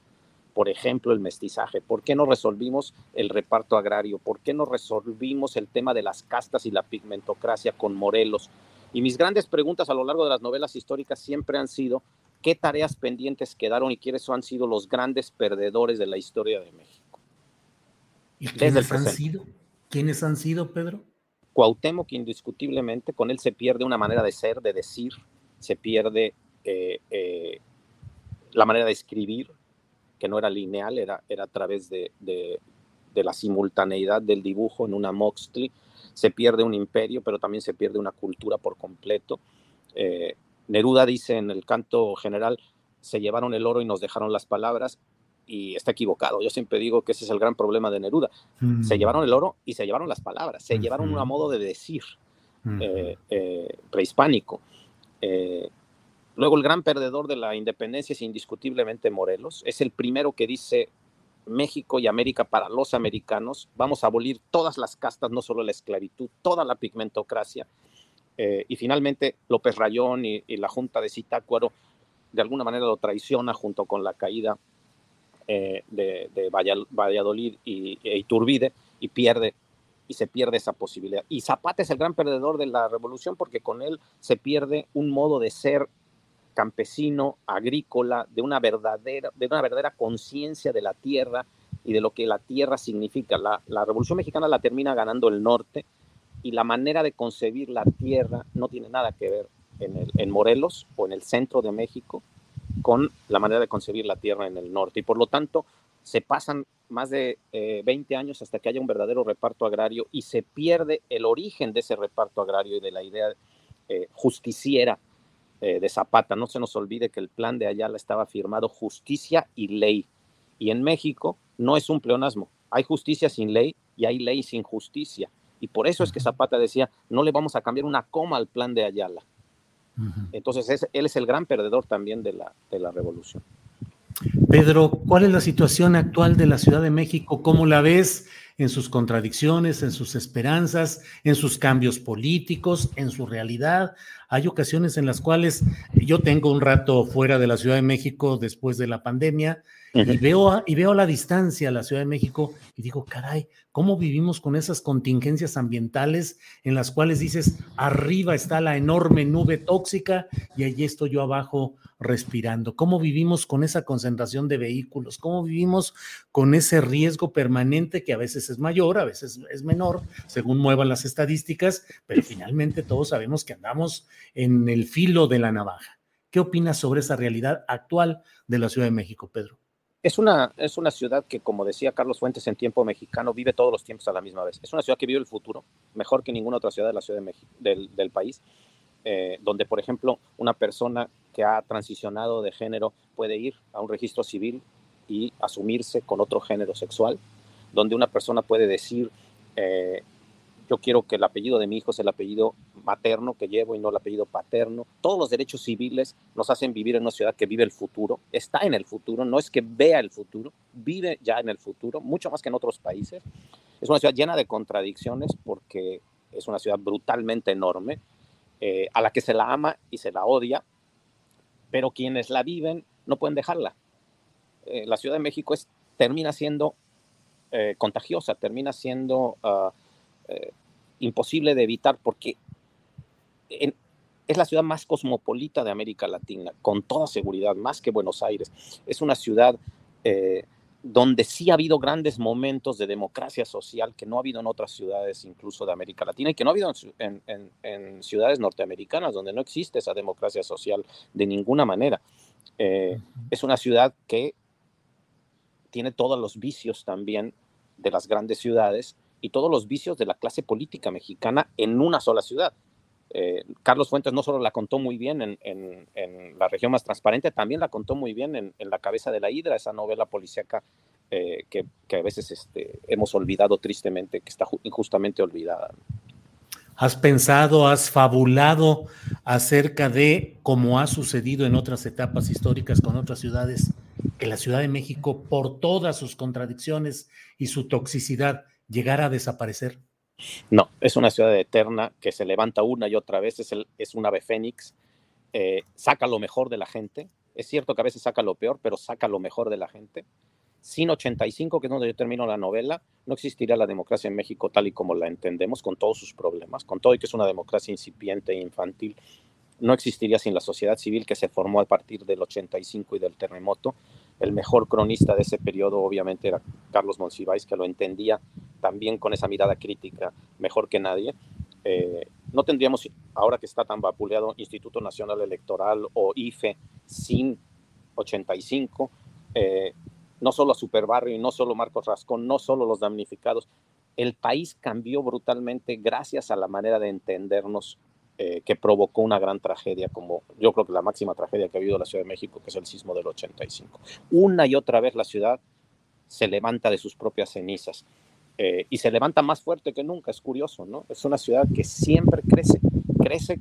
por ejemplo, el mestizaje? ¿Por qué no resolvimos el reparto agrario? ¿Por qué no resolvimos el tema de las castas y la pigmentocracia con Morelos? Y mis grandes preguntas a lo largo de las novelas históricas siempre han sido, ¿qué tareas pendientes quedaron y quiénes han sido los grandes perdedores de la historia de México? ¿Y quiénes han sido? ¿Quiénes han sido, Pedro? Cuauhtémoc, indiscutiblemente, con él se pierde una manera de ser, de decir, se pierde eh, eh, la manera de escribir, que no era lineal, era, era a través de, de, la simultaneidad del dibujo en una Moxley. Se pierde un imperio, pero también se pierde una cultura por completo. Eh, Neruda dice en el canto general, se llevaron el oro y nos dejaron las palabras, y está equivocado. Yo siempre digo que ese es el gran problema de Neruda. Se mm. llevaron el oro y se llevaron las palabras, se llevaron un modo de decir eh, prehispánico. Luego el gran perdedor de la independencia es indiscutiblemente Morelos. Es el primero que dice México y América para los americanos. Vamos a abolir todas las castas, no solo la esclavitud, toda la pigmentocracia. Eh, y finalmente López Rayón y, la Junta de Zitácuaro de alguna manera lo traiciona junto con la caída eh, de, Valladolid y, e Iturbide y pierde y se pierde esa posibilidad. Y Zapata es el gran perdedor de la revolución porque con él se pierde un modo de ser campesino, agrícola, de una verdadera, de una verdadera conciencia de la tierra y de lo que la tierra significa. La, Revolución Mexicana la termina ganando el norte y la manera de concebir la tierra no tiene nada que ver en, en Morelos o en el centro de México con la manera de concebir la tierra en el norte. Y por lo tanto, se pasan más de 20 eh, años hasta que haya un verdadero reparto agrario y se pierde el origen de ese reparto agrario y de la idea eh, justiciera eh, de Zapata. No se nos olvide que el plan de Ayala estaba firmado justicia y ley. Y en México no es un pleonasmo. Hay justicia sin ley y hay ley sin justicia. Y por eso es que Zapata decía, no le vamos a cambiar una coma al plan de Ayala. Entonces, él es el gran perdedor también de la, de la revolución. Pedro, ¿cuál es la situación actual de la Ciudad de México? ¿Cómo la ves en sus contradicciones, en sus esperanzas, en sus cambios políticos, en su realidad? Hay ocasiones en las cuales yo tengo un rato fuera de la Ciudad de México después de la pandemia y veo, a, y veo a la distancia la Ciudad de México y digo, caray, ¿cómo vivimos con esas contingencias ambientales en las cuales dices, arriba está la enorme nube tóxica y allí estoy yo abajo respirando? ¿Cómo vivimos con esa concentración de vehículos? ¿Cómo vivimos con ese riesgo permanente que a veces es mayor, a veces es menor, según muevan las estadísticas, pero finalmente todos sabemos que andamos en el filo de la navaja? ¿Qué opinas sobre esa realidad actual de la Ciudad de México, Pedro? Es una, es una ciudad que, como decía Carlos Fuentes en tiempo mexicano, vive todos los tiempos a la misma vez. Es una ciudad que vive el futuro mejor que ninguna otra ciudad de la Ciudad de México, del, del país, eh, donde, por ejemplo, una persona que ha transicionado de género puede ir a un registro civil y asumirse con otro género sexual, donde una persona puede decir, eh, yo quiero que el apellido de mi hijo sea el apellido materno que llevo y no el apellido paterno. Todos los derechos civiles nos hacen vivir en una ciudad que vive el futuro, está en el futuro, no es que vea el futuro, vive ya en el futuro, mucho más que en otros países. Es una ciudad llena de contradicciones porque es una ciudad brutalmente enorme, eh, a la que se la ama y se la odia, pero quienes la viven no pueden dejarla. Eh, la Ciudad de México termina siendo eh, contagiosa, termina siendo... Uh, eh, imposible de evitar porque es la ciudad más cosmopolita de América Latina, con toda seguridad, más que Buenos Aires. Es una ciudad eh, donde sí ha habido grandes momentos de democracia social que no ha habido en otras ciudades, incluso de América Latina, y que no ha habido en, ciudades norteamericanas, donde no existe esa democracia social de ninguna manera. Eh, es una ciudad que tiene todos los vicios también de las grandes ciudades, y todos los vicios de la clase política mexicana en una sola ciudad. Eh, Carlos Fuentes no solo la contó muy bien en, La región más transparente, también la contó muy bien en, La cabeza de la hidra, esa novela policíaca eh, que, a veces este, hemos olvidado tristemente, que está injustamente olvidada. ¿Has pensado, has fabulado acerca de cómo ha sucedido en otras etapas históricas con otras ciudades, que la Ciudad de México, por todas sus contradicciones y su toxicidad, llegar a desaparecer? No, es una ciudad eterna que se levanta una y otra vez, es, el, un ave fénix, eh, saca lo mejor de la gente. Es cierto que a veces saca lo peor, pero saca lo mejor de la gente. Sin 85, que es donde yo termino la novela, no existiría la democracia en México tal y como la entendemos, con todos sus problemas, con todo y que es una democracia incipiente e infantil. No existiría sin la sociedad civil que se formó a partir del 85 y del terremoto, el mejor cronista de ese periodo obviamente era Carlos Monsiváis, que lo entendía también con esa mirada crítica mejor que nadie. Eh, no tendríamos, ahora que está tan vapuleado, Instituto Nacional Electoral o IFE sin 85, eh, no solo a Superbarrio y no solo Marcos Rascón, no solo los damnificados. El país cambió brutalmente gracias a la manera de entendernos eh, que provocó una gran tragedia, como yo creo que la máxima tragedia que ha habido la Ciudad de México, que es el sismo del 85. Una y otra vez la ciudad se levanta de sus propias cenizas eh, y se levanta más fuerte que nunca, es curioso, ¿no? Es una ciudad que siempre crece, crece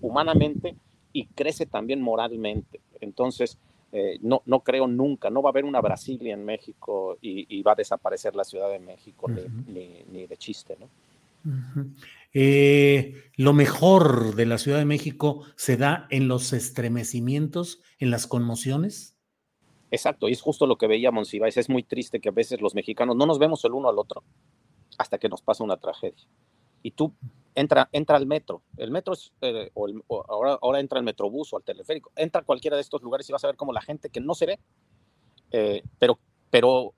humanamente y crece también moralmente. Entonces, eh, no, no creo nunca, no va a haber una Brasilia en México y, va a desaparecer la Ciudad de México ni, ni, de chiste, ¿no? Eh, lo mejor de la Ciudad de México se da en los estremecimientos, en las conmociones. Exacto, y es justo lo que veía Monsiváis. Es muy triste que a veces los mexicanos no nos vemos el uno al otro hasta que nos pasa una tragedia. Y tú entra, entra al metro. El metro es, eh, o, ahora, ahora entra el metrobús o al teleférico. Entra a cualquiera de estos lugares y vas a ver como la gente que no se ve, eh, pero, pero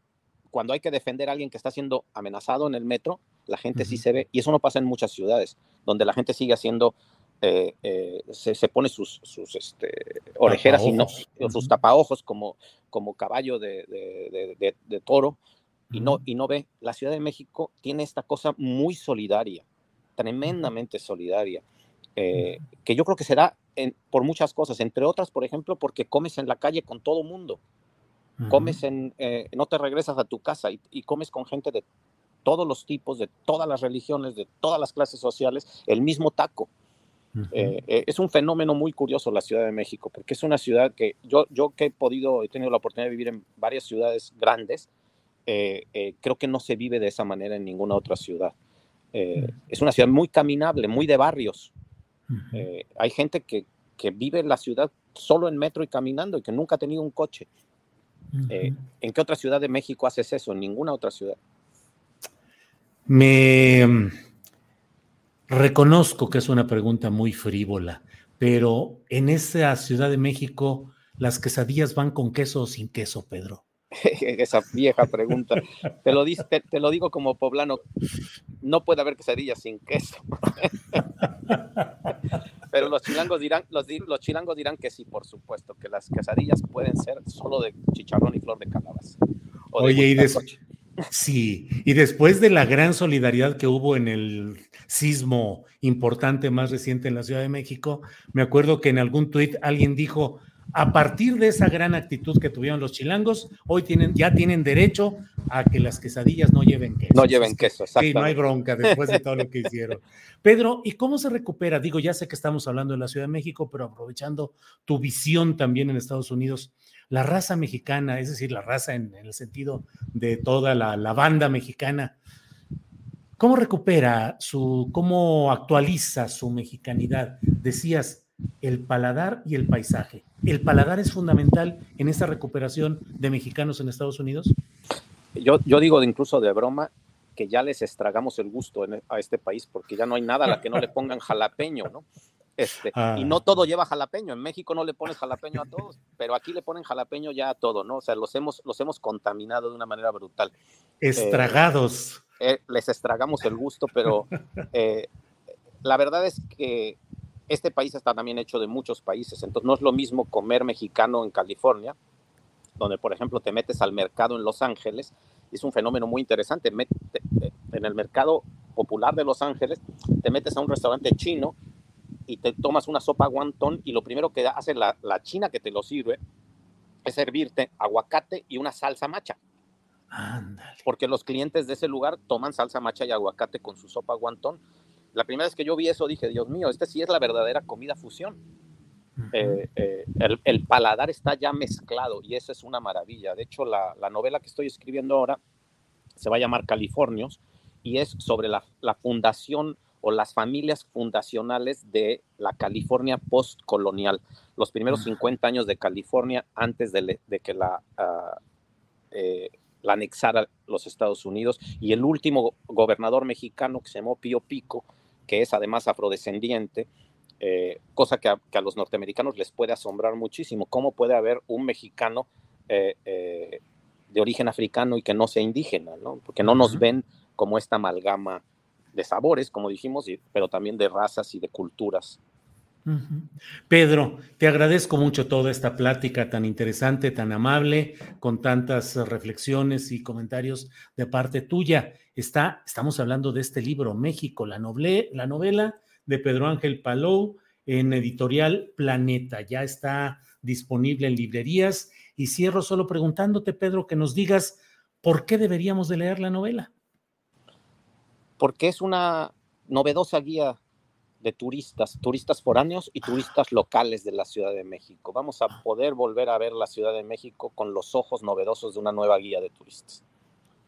cuando hay que defender a alguien que está siendo amenazado en el metro, la gente sí se ve, y eso no pasa en muchas ciudades, donde la gente sigue haciendo, eh, eh, se, pone sus, sus este, orejeras y no, sus tapaojos como, como caballo de, de, toro, y, no, y no ve. La Ciudad de México tiene esta cosa muy solidaria, tremendamente solidaria, eh, que yo creo que se da en, por muchas cosas, entre otras, por ejemplo, porque comes en la calle con todo mundo. Comes en, no te regresas a tu casa y, y comes con gente de todos los tipos, de todas las religiones, de todas las clases sociales, el mismo taco. Eh, eh, es un fenómeno muy curioso la Ciudad de México, porque es una ciudad que yo, yo que he podido, he tenido la oportunidad de vivir en varias ciudades grandes, creo que no se vive de esa manera en ninguna otra ciudad. Es una ciudad muy caminable, muy de barrios. hay gente que, que vive en la ciudad solo en metro y caminando y que nunca ha tenido un coche. Eh, ¿En qué otra ciudad de México haces eso? En ninguna otra ciudad. Me mm, reconozco que es una pregunta muy frívola, pero en esa Ciudad de México, ¿las quesadillas van con queso o sin queso, Pedro? [LAUGHS] Esa vieja pregunta. Te lo, te lo digo como poblano, no puede haber quesadillas sin queso. [LAUGHS] Pero los chilangos dirán, los, los chilangos dirán que sí, por supuesto, que las quesadillas pueden ser solo de chicharrón y flor de calabaza. Oye, y sí, y después de la gran solidaridad que hubo en el sismo importante más reciente en la Ciudad de México, me acuerdo que en algún tuit alguien dijo, a partir de esa gran actitud que tuvieron los chilangos, hoy tienen, ya tienen derecho a que las quesadillas no lleven queso. No lleven queso, exacto. Sí, no hay bronca después de todo lo que hicieron. [LAUGHS] Pedro, ¿y cómo se recupera? Digo, ya sé que estamos hablando de la Ciudad de México, pero aprovechando tu visión también en Estados Unidos, la raza mexicana, es decir, la raza en, el sentido de toda la, la banda mexicana, ¿cómo recupera su, cómo actualiza su mexicanidad? Decías, el paladar y el paisaje. ¿El paladar es fundamental en esta recuperación de mexicanos en Estados Unidos? Yo, yo digo incluso de broma que ya les estragamos el gusto a este país porque ya no hay nada a la que no le pongan jalapeño, ¿no? Este, Y ah. no todo lleva jalapeño. En México no le pones jalapeño a todos, pero aquí le ponen jalapeño ya a todo, ¿no? O sea, los hemos, los hemos contaminado de una manera brutal. Estragados. Eh, eh, les estragamos el gusto, pero eh, la verdad es que este país está también hecho de muchos países, entonces no es lo mismo comer mexicano en California, donde por ejemplo te metes al mercado en Los Ángeles, es un fenómeno muy interesante, en el mercado popular de Los Ángeles, te metes a un restaurante chino y te tomas una sopa guantón y lo primero que hace la, la china que te lo sirve es servirte aguacate y una salsa macha. Porque los clientes de ese lugar toman salsa macha y aguacate con su sopa guantón la primera vez que yo vi eso dije, Dios mío, este sí es la verdadera comida fusión. Eh, eh, el, paladar está ya mezclado y eso es una maravilla. De hecho, la, novela que estoy escribiendo ahora se va a llamar Californios y es sobre la, fundación o las familias fundacionales de la California postcolonial, los primeros 50 años de California antes de, que la, uh, la anexara los Estados Unidos y el último gobernador mexicano que se llamó Pío Pico, que es además afrodescendiente, eh, cosa que a, los norteamericanos les puede asombrar muchísimo. ¿Cómo puede haber un mexicano eh, eh, de origen africano y que no sea indígena? ¿no? Porque no nos ven como esta amalgama de sabores, como dijimos, pero también de razas y de culturas. Pedro, te agradezco mucho toda esta plática tan interesante, tan amable, con tantas reflexiones y comentarios de parte tuya. Está, estamos hablando de este libro, México, la, la novela de Pedro Ángel Palou en editorial Planeta. Ya está disponible en librerías y cierro solo preguntándote, Pedro, que nos digas por qué deberíamos de leer la novela. Porque es una novedosa guía de turistas, turistas foráneos y turistas locales de la Ciudad de México. Vamos a poder volver a ver la Ciudad de México con los ojos novedosos de una nueva guía de turistas.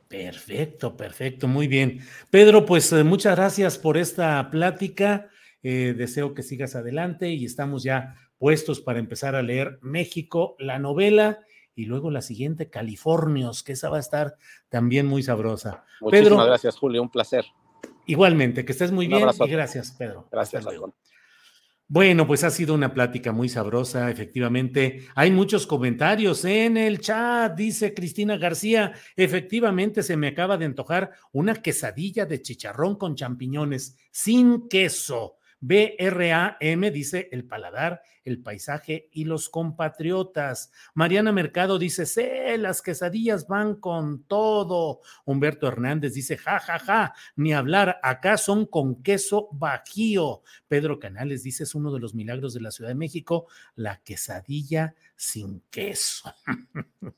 Perfecto, perfecto, muy bien. Pedro, pues eh, muchas gracias por esta plática. Eh, deseo que sigas adelante y estamos ya puestos para empezar a leer México, la novela y luego la siguiente, Californios, que esa va a estar también muy sabrosa. Muchísimas gracias, Julio, un placer. Igualmente, que estés muy bien y gracias, Pedro. Gracias, Bueno, pues ha sido una plática muy sabrosa, efectivamente. Hay muchos comentarios en el chat, dice Cristina García. Efectivamente, se me acaba de antojar una quesadilla de chicharrón con champiñones, sin queso. BRAM dice el paladar, el paisaje y los compatriotas. Mariana Mercado dice, sé, las quesadillas van con todo. Humberto Hernández dice, ja, ja, ja, ni hablar, acá son con queso bajío. Pedro Canales dice, es uno de los milagros de la Ciudad de México, la quesadilla sin queso. [LAUGHS]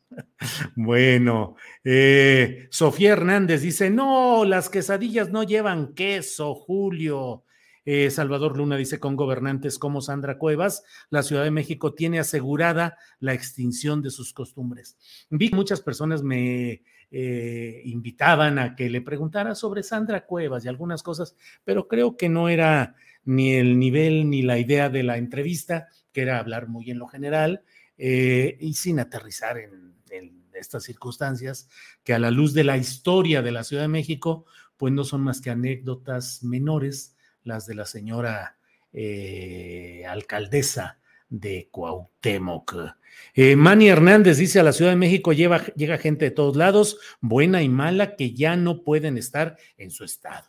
bueno, eh, Sofía Hernández dice, no, las quesadillas no llevan queso, Julio. Eh, Salvador Luna dice, con gobernantes como Sandra Cuevas, la Ciudad de México tiene asegurada la extinción de sus costumbres. Vi que muchas personas me eh, invitaban a que le preguntara sobre Sandra Cuevas y algunas cosas, pero creo que no era ni el nivel ni la idea de la entrevista, que era hablar muy en lo general eh, y sin aterrizar en, estas circunstancias que a la luz de la historia de la Ciudad de México, pues no son más que anécdotas menores, las de la señora eh, alcaldesa de Cuauhtémoc. Eh, Manny Hernández dice a la Ciudad de México llega gente de todos lados, buena y mala, que ya no pueden estar en su estado.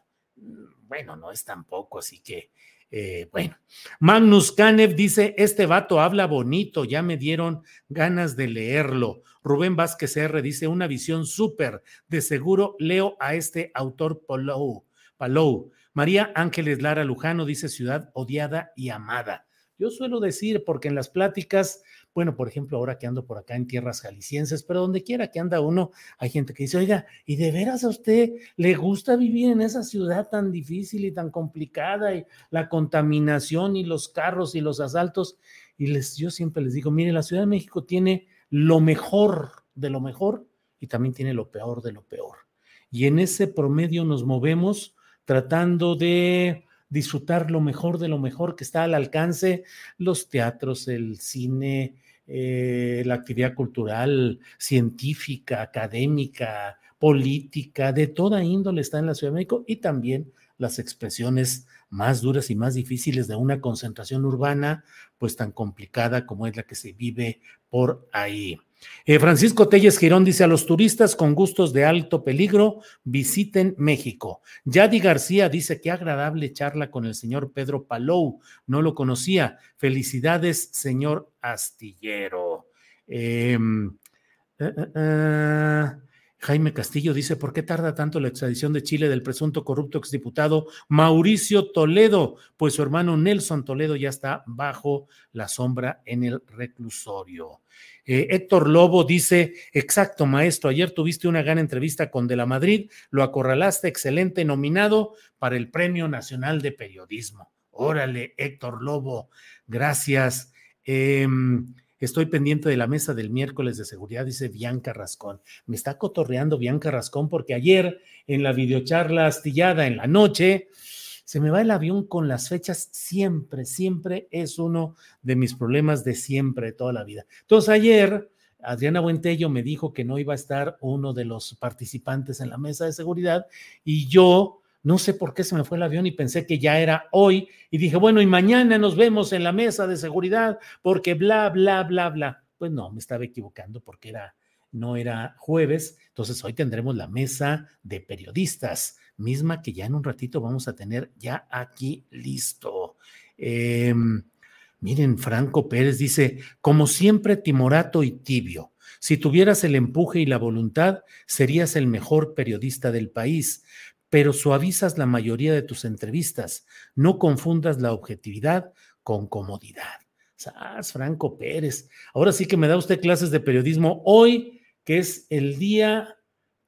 Bueno, no es tampoco, así que eh, bueno, Magnus Canev dice, este vato habla bonito, ya me dieron ganas de leerlo. Rubén Vázquez R dice, una visión súper, de seguro leo a este autor. Palou. María Ángeles Lara Lujano dice, ciudad odiada y amada. Yo suelo decir, porque en las pláticas bueno, por ejemplo, ahora que ando por acá en tierras jaliscienses, pero donde quiera que anda uno, hay gente que dice, oiga, ¿y de veras a usted le gusta vivir en esa ciudad tan difícil y tan complicada y la contaminación y los carros y los asaltos? Y les, yo siempre les digo, mire, la Ciudad de México tiene lo mejor de lo mejor y también tiene lo peor de lo peor. Y en ese promedio nos movemos tratando de disfrutar lo mejor de lo mejor que está al alcance, los teatros, el cine, eh, la actividad cultural, científica, académica, política, de toda índole está en la Ciudad de México y también las expresiones más duras y más difíciles de una concentración urbana, pues tan complicada como es la que se vive por ahí. Eh, Francisco Telles Girón dice a los turistas con gustos de alto peligro, visiten México. Yadi García dice que agradable charla con el señor Pedro Palou, no lo conocía. Felicidades, señor Astillero. Em, eh, eh, Jaime Castillo dice, ¿por qué tarda tanto la extradición de Chile del presunto corrupto exdiputado Mauricio Toledo? Pues su hermano Nelson Toledo ya está bajo la sombra en el reclusorio. Eh, Héctor Lobo dice, exacto, maestro, ayer tuviste una gran entrevista con De la Madrid, lo acorralaste, excelente, nominado para el Premio Nacional de Periodismo. Órale, Héctor Lobo, gracias. Em, estoy pendiente de la mesa del miércoles de seguridad, dice Bianca Rascón. Me está cotorreando Bianca Rascón porque ayer en la videocharla astillada en la noche, se me va el avión con las fechas siempre, siempre es uno de mis problemas de siempre, de toda la vida. Entonces ayer Adriana Buentello me dijo que no iba a estar uno de los participantes en la mesa de seguridad y yo no sé por qué se me fue el avión y pensé que ya era hoy y dije, bueno, y mañana nos vemos en la mesa de seguridad porque bla, bla, bla, bla. Pues no, me estaba equivocando porque era, no era jueves, entonces hoy tendremos la mesa de periodistas misma que ya en un ratito vamos a tener ya aquí listo. Em, miren, Franco Pérez dice, como siempre, timorato y tibio. Si tuvieras el empuje y la voluntad, serías el mejor periodista del país, pero suavizas la mayoría de tus entrevistas. No confundas la objetividad con comodidad. ¡Sas, Franco Pérez! Ahora sí que me da usted clases de periodismo hoy, que es el día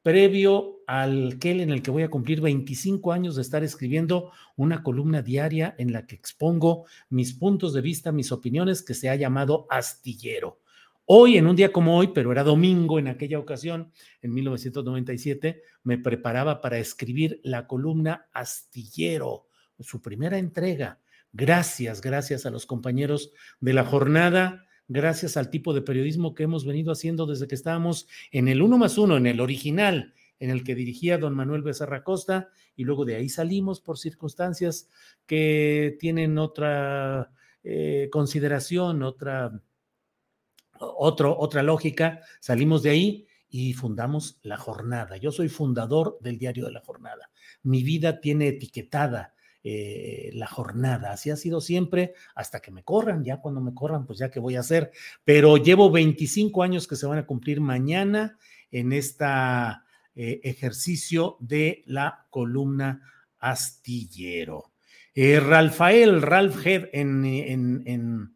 previo al que en el que voy a cumplir 25 años de estar escribiendo una columna diaria en la que expongo mis puntos de vista, mis opiniones, que se ha llamado Astillero. Hoy, en un día como hoy, pero era domingo en aquella ocasión, en 1997, me preparaba para escribir la columna Astillero, su primera entrega. Gracias, gracias a los compañeros de la jornada gracias al tipo de periodismo que hemos venido haciendo desde que estábamos en el uno más uno, en el original, en el que dirigía don Manuel Becerra Costa, y luego de ahí salimos por circunstancias que tienen otra eh, consideración, otra, otro, otra lógica, salimos de ahí y fundamos La Jornada. Yo soy fundador del diario de La Jornada. Mi vida tiene etiquetada eh, la jornada. Así ha sido siempre hasta que me corran. Ya cuando me corran, pues ya que voy a hacer. Pero llevo 25 años que se van a cumplir mañana en este ejercicio de la columna astillero. Eh, Rafael, Ralph Head en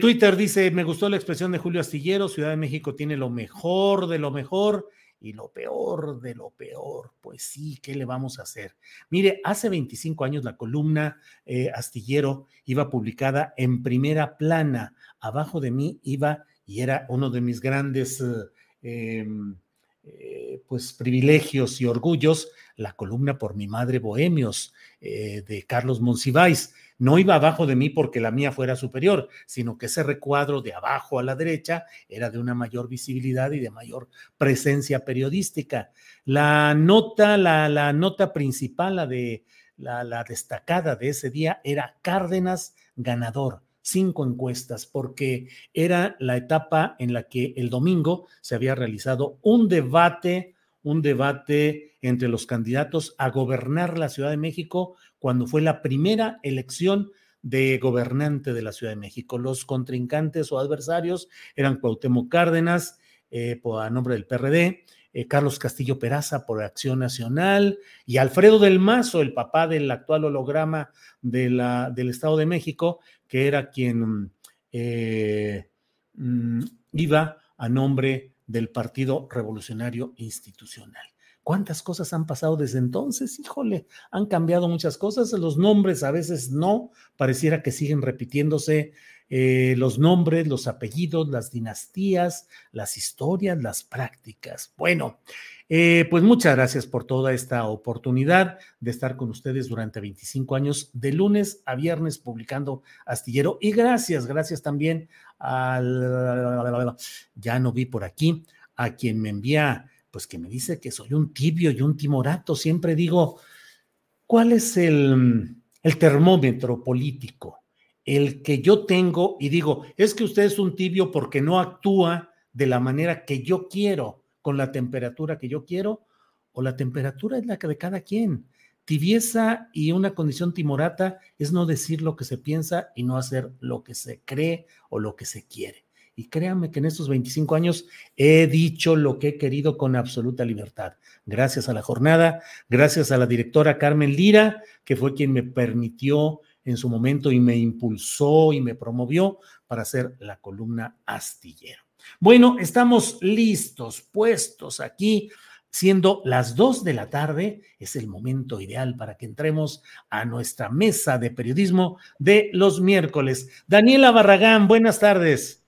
Twitter dice, me gustó la expresión de Julio Astillero, Ciudad de México tiene lo mejor de lo mejor y lo peor de lo peor. Pues sí, ¿qué le vamos a hacer? Mire, hace 25 años la columna eh, Astillero iba publicada en primera plana. Abajo de mí iba, y era uno de mis grandes eh, em, eh, pues privilegios y orgullos, la columna por mi madre Bohemios de Carlos Monsiváis no iba abajo de mí porque la mía fuera superior, sino que ese recuadro de abajo a la derecha era de una mayor visibilidad y de mayor presencia periodística. La nota, la, nota principal, la de la, la destacada de ese día era Cárdenas ganador cinco encuestas, porque era la etapa en la que el domingo se había realizado un debate, un debate entre los candidatos a gobernar la Ciudad de México cuando fue la primera elección de gobernante de la Ciudad de México. Los contrincantes o adversarios eran Cuauhtémoc Cárdenas, eh, a nombre del PRD, eh, Carlos Castillo Peraza por Acción Nacional y Alfredo del Mazo, el papá del actual holograma del Estado de México, que era quien eh, mm, iba a nombre del Partido Revolucionario Institucional. ¿Cuántas cosas han pasado desde entonces? Híjole, han cambiado muchas cosas, los nombres a veces no, pareciera que siguen repitiéndose eh, los nombres, los apellidos, las dinastías, las historias, las prácticas. Bueno, eh, pues muchas gracias por toda esta oportunidad de estar con ustedes durante 25 años, de lunes a viernes publicando Astillero. Y gracias, gracias también al, ya no vi por aquí, a quien me envía pues que me dice que soy un tibio y un timorato. Siempre digo, ¿cuál es el, el termómetro político? El que yo tengo y digo, es que usted es un tibio porque no actúa de la manera que yo quiero, con la temperatura que yo quiero, o la temperatura es la que de cada quien. Tibieza y una condición timorata es no decir lo que se piensa y no hacer lo que se cree o lo que se quiere. Y créanme que en estos 25 años he dicho lo que he querido con absoluta libertad. Gracias a la jornada, gracias a la directora Carmen Lira, que fue quien me permitió en su momento y me impulsó y me promovió para hacer la columna astillero. Bueno, estamos listos, puestos aquí, siendo las 2 de la tarde, es el momento ideal para que entremos a nuestra mesa de periodismo de los miércoles. Daniela Barragán, buenas tardes.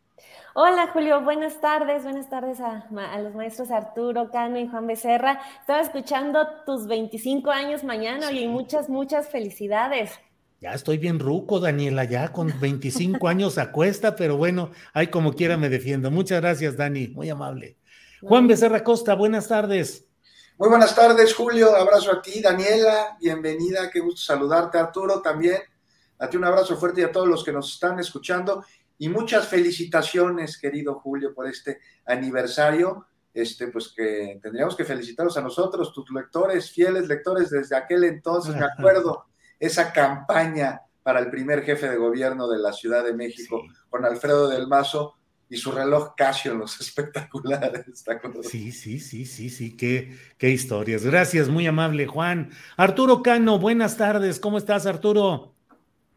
Hola Julio, buenas tardes, buenas tardes a, los maestros Arturo, Cano y Juan Becerra. Estaba escuchando tus 25 años mañana y muchas, muchas felicidades. Ya estoy bien ruco, Daniela, ya con 25 [LAUGHS] años a cuesta, pero bueno, ahí como quiera me defiendo. Muchas gracias, Dani, muy amable. Juan Becerra Costa, buenas tardes. Muy buenas tardes, Julio. Abrazo a ti, Daniela. Bienvenida, qué gusto saludarte, Arturo, también. A ti un abrazo fuerte y a todos los que nos están escuchando. Y muchas felicitaciones, querido Julio, por este aniversario. Este, pues que tendríamos que felicitaros a nosotros, tus lectores, fieles lectores desde aquel entonces, me [LAUGHS] acuerdo, esa campaña para el primer jefe de gobierno de la Ciudad de México, con Alfredo del Mazo y su reloj Casio en los [LAUGHS] espectaculares. Sí, sí, sí, sí, sí, qué, qué historias. Gracias, muy amable, Juan. Arturo Cano, buenas tardes, ¿cómo estás, Arturo?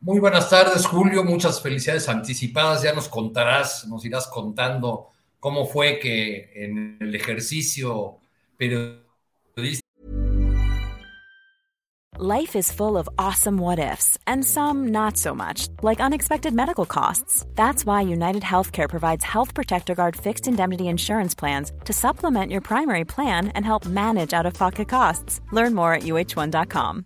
Muy buenas tardes, Julio. Muchas felicidades anticipadas. Ya nos contarás, nos irás contando cómo fue que en el ejercicio periodístico. Life is full of awesome what ifs, and some not so much, like unexpected medical costs. That's why United Healthcare provides Health Protector Guard fixed indemnity insurance plans to supplement your primary plan and help manage out of pocket costs. Learn more at uh1.com.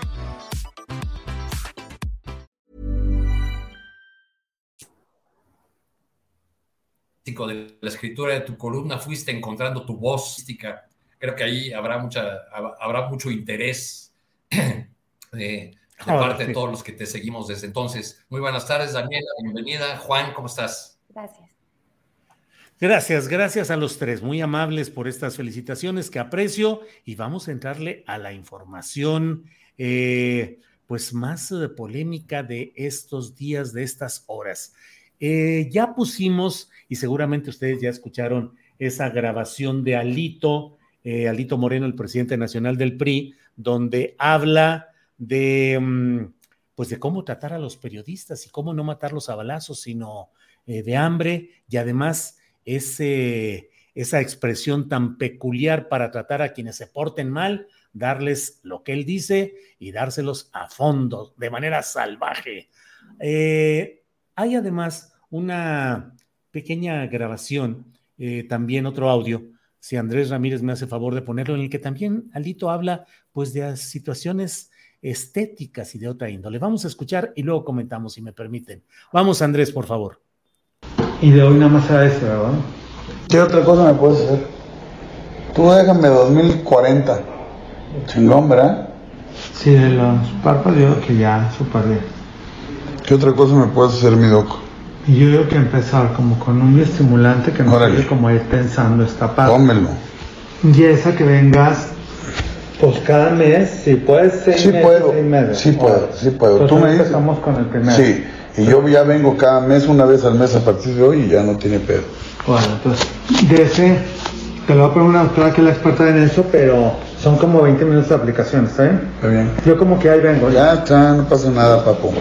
De la escritura de tu columna fuiste encontrando tu voz. Creo que ahí habrá, mucha, habrá mucho interés [CLEARS THROAT] de, parte de todos los que te seguimos desde entonces. Muy buenas tardes, Daniela, bienvenida. Juan, ¿cómo estás? Gracias. Gracias, gracias a los tres, muy amables por estas felicitaciones que aprecio y vamos a entrarle a la información, eh, pues más eh, polémica de estos días, de estas horas. Eh, ya pusimos, y seguramente ustedes ya escucharon esa grabación de Alito, Alito Moreno, el presidente nacional del PRI, donde habla de, mm, pues de cómo tratar a los periodistas y cómo no matarlos a balazos, sino de hambre y además ese, esa expresión tan peculiar para tratar a quienes se porten mal, darles lo que él dice y dárselos a fondo, de manera salvaje. Eh, hay además una pequeña grabación, eh, también otro audio, si Andrés Ramírez me hace favor de ponerlo, en el que también Alito habla pues de situaciones estéticas y de otra índole. Vamos a escuchar y luego comentamos, si me permiten. Vamos, Andrés, por favor. Y de hoy nada más a eso, ¿verdad? ¿Qué otra cosa me puedes hacer? Tú déjame 2040. Chingón, ¿verdad? Sí, de los párpados que ya superé. ¿Qué otra cosa me puedes hacer, mi doc? Y yo creo que empezar como con un estimulante que me ayude como a ir pensando esta parte. Pónmelo. Y esa que vengas, pues cada mes, si puedes, seis sí meses, puedo, seis meses. Sí puedo, sí puedo. Tú me dices. empezamos con el primero. Sí. Y yo ya vengo cada mes, una vez al mes a partir de hoy y ya no tiene pedo. Bueno, entonces, de ese, te lo voy a poner una doctora que es la experta en eso, pero son como 20 minutos de aplicación, ¿está bien? Está bien. Yo como que ahí vengo. Ya está, no pasa nada, papo.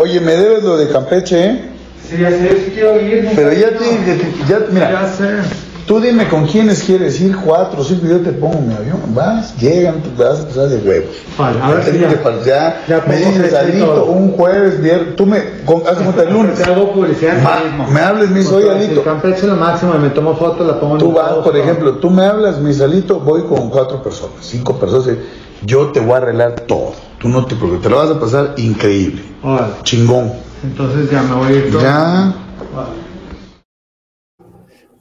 Oye, ¿me debes lo de Campeche, eh? Sí, ya sé, quiero ir. Pero ya te, ya, mira. Ya sé. Tú dime con quiénes quieres ir, cuatro cinco, yo te pongo mi avión. Vas, llegan, vas a pasar de huevos. Vale, ahora sí. Ya, Ya me pongo dices, todo. un jueves, viernes, tú me, con, haz cuenta el lunes. Te hago publicidad Ma- me hables, me oye, Campeche es lo máximo, me tomo fotos, la pongo en Tú vas, por ejemplo, tú me hablas, mi salito, voy con cuatro personas, cinco personas. Yo te voy a arreglar todo. Tú no te preocupes, te lo vas a pasar increíble. Chingón. Entonces ya me voy a ir todo. Ya.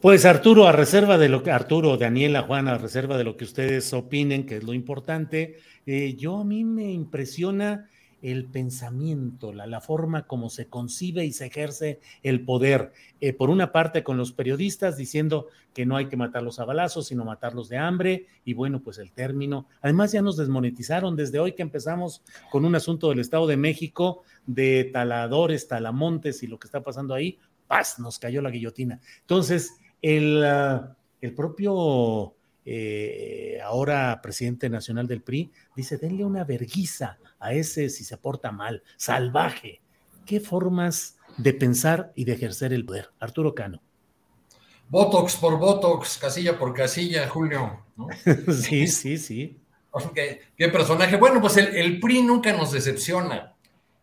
Pues Arturo, a reserva de lo que, Arturo, Daniela, Juan, a reserva de lo que ustedes opinen, que es lo importante, eh, yo a mí me impresiona el pensamiento, la, la forma como se concibe y se ejerce el poder. Eh, por una parte, con los periodistas diciendo que no hay que matarlos a balazos, sino matarlos de hambre, y bueno, pues el término. Además, ya nos desmonetizaron desde hoy que empezamos con un asunto del Estado de México, de taladores, talamontes y lo que está pasando ahí, paz, nos cayó la guillotina. Entonces, el, ah, el propio eh, ahora presidente nacional del PRI dice, denle una verguiza a ese si se porta mal, salvaje. ¿Qué formas de pensar y de ejercer el poder? Arturo Cano. Botox por Botox, casilla por casilla, Julio. ¿no? [LAUGHS] sí, sí, sí. ¿Qué, qué personaje? Bueno, pues el, el PRI nunca nos decepciona.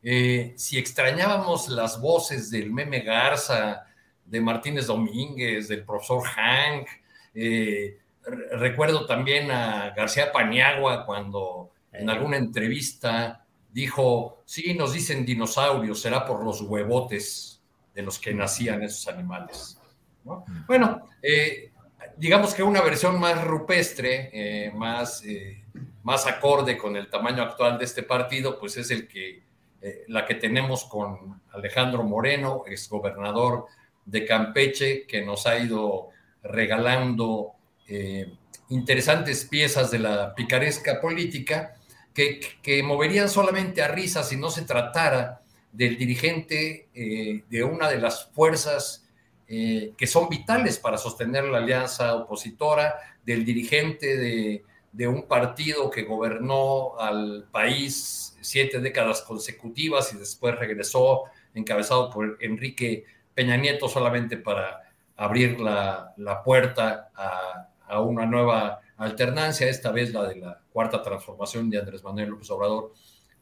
Eh, si extrañábamos las voces del meme Garza, de Martínez Domínguez, del profesor Hank, eh, re- recuerdo también a García Paniagua cuando en alguna entrevista dijo, sí, nos dicen dinosaurios, será por los huevotes de los que nacían esos animales. ¿no? Bueno, eh, digamos que una versión más rupestre, eh, más, eh, más acorde con el tamaño actual de este partido, pues es el que, eh, la que tenemos con Alejandro Moreno, exgobernador de Campeche, que nos ha ido regalando eh, interesantes piezas de la picaresca política que, que moverían solamente a risa si no se tratara del dirigente eh, de una de las fuerzas que son vitales para sostener la alianza opositora, del dirigente de, de un partido que gobernó al país siete décadas consecutivas y después regresó encabezado por Enrique Peña Nieto solamente para abrir la, la puerta a, a, una nueva alternancia, esta vez la de la cuarta transformación de Andrés Manuel López Obrador.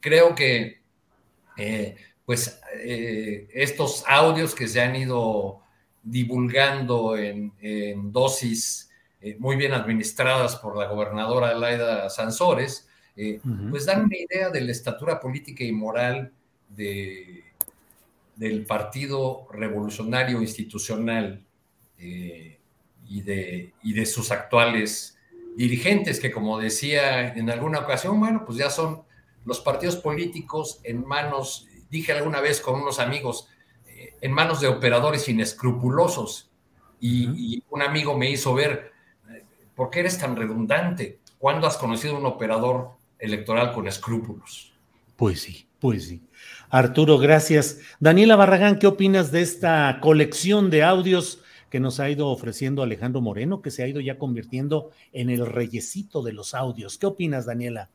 Creo que eh, pues eh, estos audios que se han ido divulgando en, en dosis eh, muy bien administradas por la gobernadora Laida Sansores, uh -huh. pues dan una idea de la estatura política y moral de, del Partido Revolucionario Institucional eh, y, de, y de sus actuales dirigentes, que como decía en alguna ocasión, bueno, pues ya son los partidos políticos en manos, dije alguna vez con unos amigos, eh, en manos de operadores inescrupulosos. Y, un amigo me hizo ver, ¿por qué eres tan redundante? ¿Cuándo has conocido un operador electoral con escrúpulos? Pues sí, pues sí. Arturo, gracias. Daniela Barragán, ¿qué opinas de esta colección de audios que nos ha ido ofreciendo Alejandro Moreno, que se ha ido ya convirtiendo en el reyesito de los audios? ¿Qué opinas, Daniela?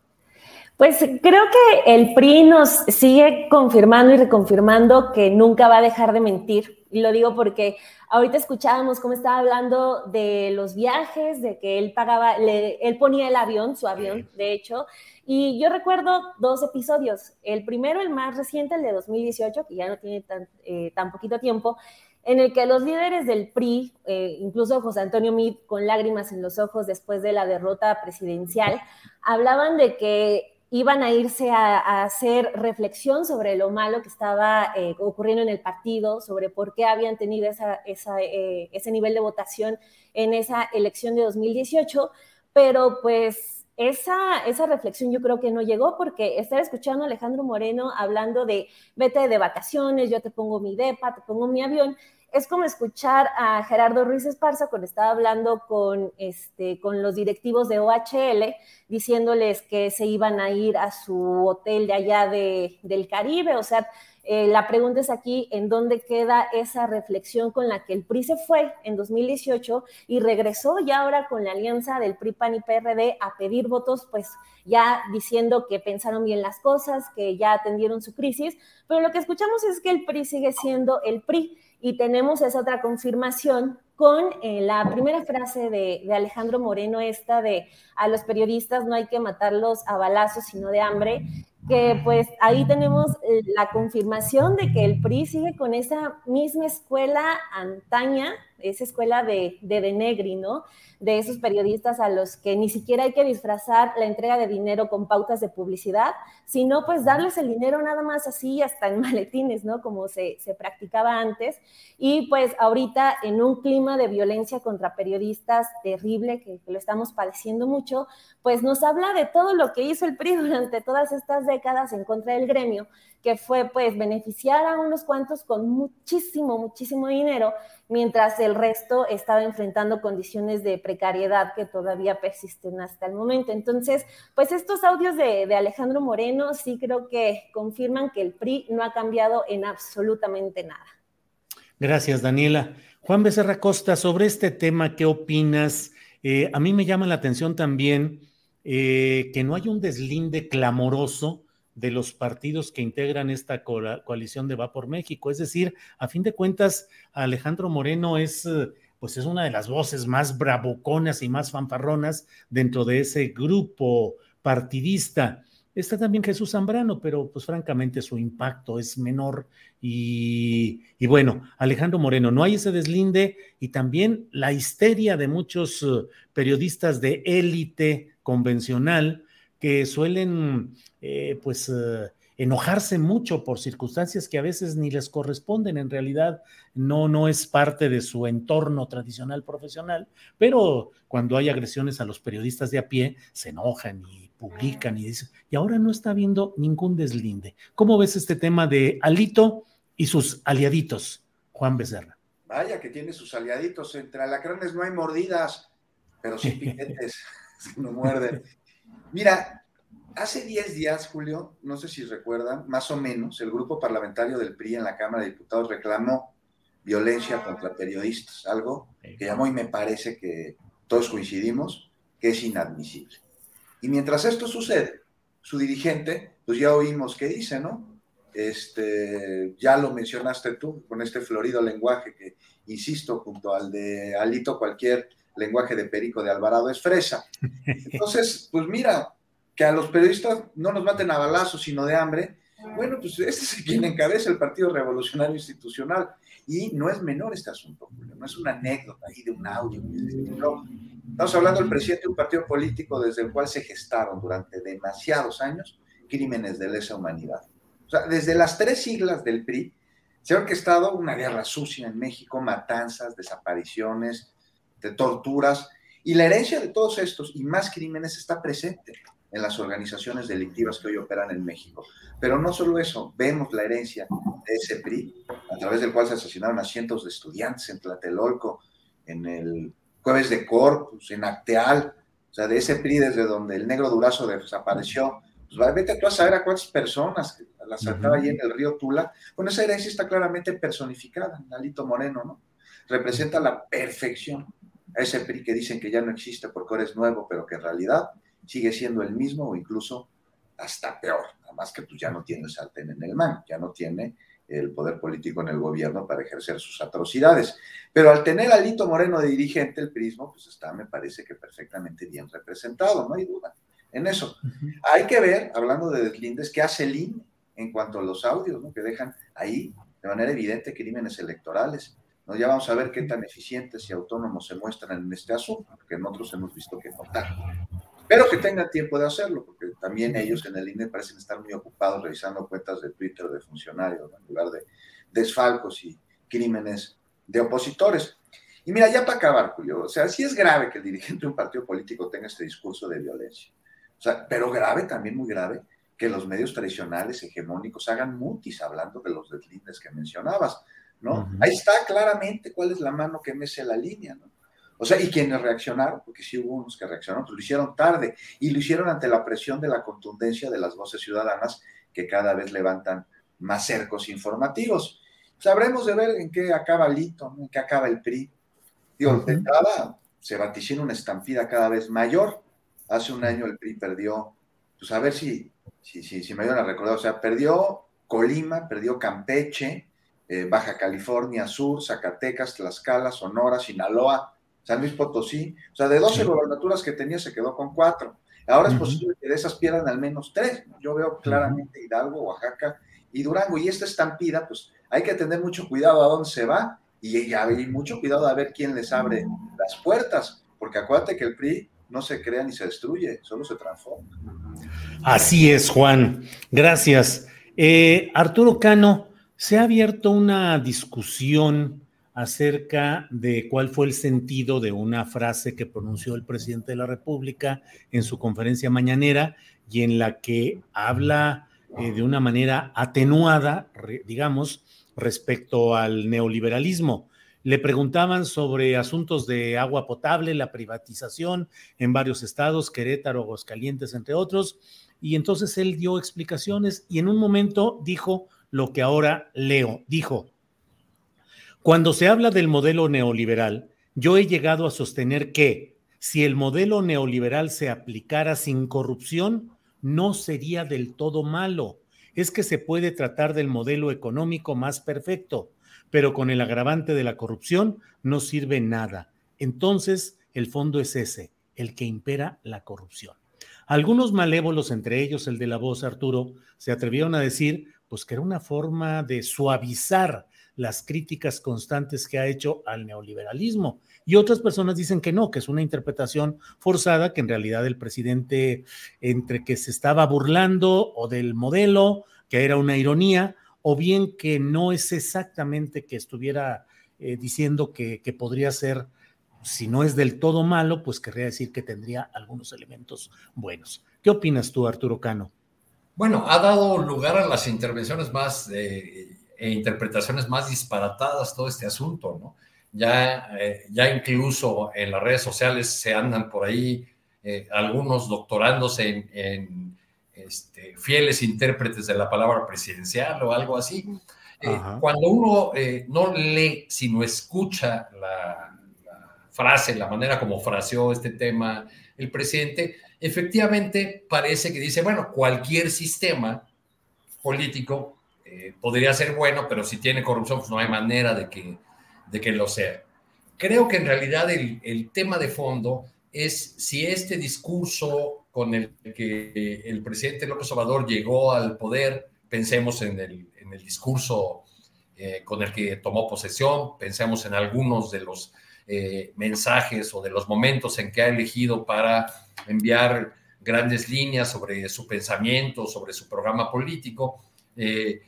Pues creo que el PRI nos sigue confirmando y reconfirmando que nunca va a dejar de mentir. Y lo digo porque ahorita escuchábamos cómo estaba hablando de los viajes, de que él pagaba, él ponía el avión, su avión, de hecho. Y yo recuerdo dos episodios. El primero, el más reciente, el de 2018, que ya no tiene tan, eh, poquito tiempo, en el que los líderes del PRI, eh, incluso José Antonio Mid, con lágrimas en los ojos después de la derrota presidencial, hablaban de que iban a irse a, hacer reflexión sobre lo malo que estaba eh, ocurriendo en el partido, sobre por qué habían tenido eh, ese nivel de votación en esa elección de 2018, pero pues esa, esa reflexión yo creo que no llegó porque estar escuchando a Alejandro Moreno hablando de vete de vacaciones, yo te pongo mi depa, te pongo mi avión, es como escuchar a Gerardo Ruiz Esparza cuando estaba hablando con, este, con los directivos de OHL, diciéndoles que se iban a ir a su hotel de allá de, del Caribe. O sea, eh, la pregunta es aquí, ¿en dónde queda esa reflexión con la que el PRI se fue en 2018 y regresó ya ahora con la alianza del PRI, PAN y PRD a pedir votos, pues ya diciendo que pensaron bien las cosas, que ya atendieron su crisis? Pero lo que escuchamos es que el PRI sigue siendo el PRI y tenemos esa otra confirmación con eh, la primera frase de, de, Alejandro Moreno, esta de a los periodistas no hay que matarlos a balazos, sino de hambre, que pues ahí tenemos eh, la confirmación de que el PRI sigue con esa misma escuela antaña, esa escuela de, de ¿no? De esos periodistas a los que ni siquiera hay que disfrazar la entrega de dinero con pautas de publicidad, sino pues darles el dinero nada más así, hasta en [LAUGHS] maletines, ¿no? Como se, se practicaba antes. Y pues ahorita en un clima de violencia contra periodistas terrible, que lo estamos padeciendo mucho, pues nos habla de todo lo que hizo el PRI [LAUGHS] durante todas estas décadas en contra del gremio, que fue pues beneficiar a unos cuantos con muchísimo, muchísimo dinero, mientras el resto estaba enfrentando condiciones de precariedad que todavía persisten hasta el momento. Entonces, pues estos audios de, Alejandro Moreno sí creo que confirman que el PRI no ha cambiado en absolutamente nada. Gracias, Daniela. Juan Becerra Costa, sobre este tema, ¿qué opinas? Eh, a mí me llama la atención también eh, que no hay un deslinde clamoroso de los partidos que integran esta coalición de Va por México. Es decir, a fin de cuentas, Alejandro Moreno es, pues es una de las voces más bravuconas y más fanfarronas dentro de ese grupo partidista. Está también Jesús Zambrano, pero pues francamente su impacto es menor. Y, y, bueno, Alejandro Moreno, no hay ese deslinde y también la histeria de muchos uh, periodistas de élite convencional que suelen eh, pues uh, enojarse mucho por circunstancias que a veces ni les corresponden, en realidad no, no es parte de su entorno tradicional profesional, pero cuando hay agresiones a los periodistas de a pie, se enojan y publican y dicen, y ahora no está habiendo ningún deslinde. ¿Cómo ves este tema de Alito y sus aliaditos, Juan Becerra? Vaya que tiene sus aliaditos, entre alacranes no hay mordidas, pero sí [LAUGHS] piquetes, [LAUGHS] no muerden. Mira, hace 10 días, Julio, no sé si recuerdan, más o menos, el grupo parlamentario del PRI en la Cámara de Diputados reclamó violencia contra periodistas, algo que llamó y me parece que todos coincidimos que es inadmisible. Y mientras esto sucede, su dirigente, pues ya oímos qué dice, ¿no? Este, ya lo mencionaste tú con este florido lenguaje que, insisto, junto al de Alito, cualquier lenguaje de Perico de Alvarado es fresa. [LAUGHS] Entonces, pues mira, que a los periodistas no nos maten a balazos, sino de hambre. Bueno, pues este es quien encabeza el Partido Revolucionario Institucional. Y no es menor este asunto, no es una anécdota ahí de un audio. Estamos hablando del presidente de un partido político desde el cual se gestaron durante demasiados años crímenes de lesa humanidad. O sea, desde las tres siglas del PRI, Se ha orquestado una guerra sucia en México, matanzas, desapariciones, de torturas, y la herencia de todos estos y más crímenes está presente en las organizaciones delictivas que hoy operan en México. Pero no solo eso, vemos la herencia de ese PRI, a través del cual se asesinaron a cientos de estudiantes en Tlatelolco, en el Jueves de Corpus, en Acteal, o sea, de ese PRI desde donde el negro Durazo desapareció. Pues vete tú a saber a cuántas personas las saltaba ahí en el río Tula. Bueno, esa herencia está claramente personificada en Alito Moreno, ¿no? Representa la perfección ese PRI que dicen que ya no existe porque ahora es nuevo, pero que en realidad sigue siendo el mismo o incluso hasta peor, nada más que tú pues, ya no tienes sartén en el man, ya no tiene el poder político en el gobierno para ejercer sus atrocidades. Pero al tener a Lito Moreno de dirigente, el prismo, pues está, me parece que perfectamente bien representado, no hay duda en eso. Hay que ver, hablando de deslindes, qué hace el INE en cuanto a los audios, ¿no? que dejan ahí de manera evidente crímenes electorales. ¿No? Ya vamos a ver qué tan eficientes y autónomos se muestran en este asunto, porque en otros hemos visto que no pero que tengan tiempo de hacerlo, porque también ellos en el INE parecen estar muy ocupados revisando cuentas de Twitter de funcionarios, en lugar de desfalcos y crímenes de opositores. Y mira, ya para acabar, Julio, o sea, sí es grave que el dirigente de un partido político tenga este discurso de violencia. O sea, pero grave, también muy grave, que los medios tradicionales hegemónicos hagan mutis hablando de los deslindes que mencionabas, ¿no? Ahí está claramente cuál es la mano que mece la línea, ¿no? O sea, y quienes reaccionaron, porque sí hubo unos que reaccionaron, pues lo hicieron tarde y lo hicieron ante la presión de la contundencia de las voces ciudadanas que cada vez levantan más cercos informativos. Sabremos de ver en qué acaba Lito, en qué acaba el PRI. Digo, de entrada se vaticina una estampida cada vez mayor. Hace un año el PRI perdió, pues a ver si, si, si, si me ayudan a recordar, o sea, perdió Colima, perdió Campeche, eh, Baja California Sur, Zacatecas, Tlaxcala, Sonora, Sinaloa, San Luis Potosí. O sea, de 12 gobernaturas que tenía se quedó con cuatro. Ahora es posible que de esas pierdan al menos tres. Yo veo claramente Hidalgo, Oaxaca y Durango. Y esta estampida, pues hay que tener mucho cuidado a dónde se va y, hay mucho cuidado a ver quién les abre las puertas. Porque acuérdate que el PRI no se crea ni se destruye, solo se transforma. Así es, Juan. Gracias. Eh, Arturo Cano, se ha abierto una discusión acerca de cuál fue el sentido de una frase que pronunció el presidente de la República en su conferencia mañanera y en la que habla eh, de una manera atenuada, digamos, respecto al neoliberalismo. Le preguntaban sobre asuntos de agua potable, la privatización en varios estados, Querétaro, Aguascalientes, entre otros, y entonces él dio explicaciones y en un momento dijo lo que ahora leo. Dijo, cuando se habla del modelo neoliberal, yo he llegado a sostener que si el modelo neoliberal se aplicara sin corrupción, no sería del todo malo. Es que se puede tratar del modelo económico más perfecto, pero con el agravante de la corrupción no sirve nada. Entonces, el fondo es ese, el que impera la corrupción. Algunos malévolos, entre ellos el de la voz Arturo, se atrevieron a decir pues que era una forma de suavizar las críticas constantes que ha hecho al neoliberalismo. Y otras personas dicen que no, que es una interpretación forzada, que en realidad el presidente entre que se estaba burlando o del modelo, que era una ironía, o bien que no es exactamente que estuviera eh, diciendo que, que podría ser, si no es del todo malo, pues querría decir que tendría algunos elementos buenos. ¿Qué opinas tú, Arturo Cano? Bueno, ha dado lugar a las intervenciones más eh, e interpretaciones más disparatadas todo este asunto, ¿no? Ya, eh, ya incluso en las redes sociales se andan por ahí eh, algunos doctorándose en, este, fieles intérpretes de la palabra presidencial o algo así. Cuando uno no lee, sino escucha la, frase, la manera como fraseó este tema el presidente, efectivamente parece que dice, bueno, cualquier sistema político eh, podría ser bueno, pero si tiene corrupción, pues no hay manera de que, de que lo sea. Creo que en realidad el, el tema de fondo es si este discurso con el que el presidente López Obrador llegó al poder, pensemos en el, en el discurso eh, con el que tomó posesión, pensemos en algunos de los eh, mensajes o de los momentos en que ha elegido para enviar grandes líneas sobre su pensamiento, sobre su programa político. Eh,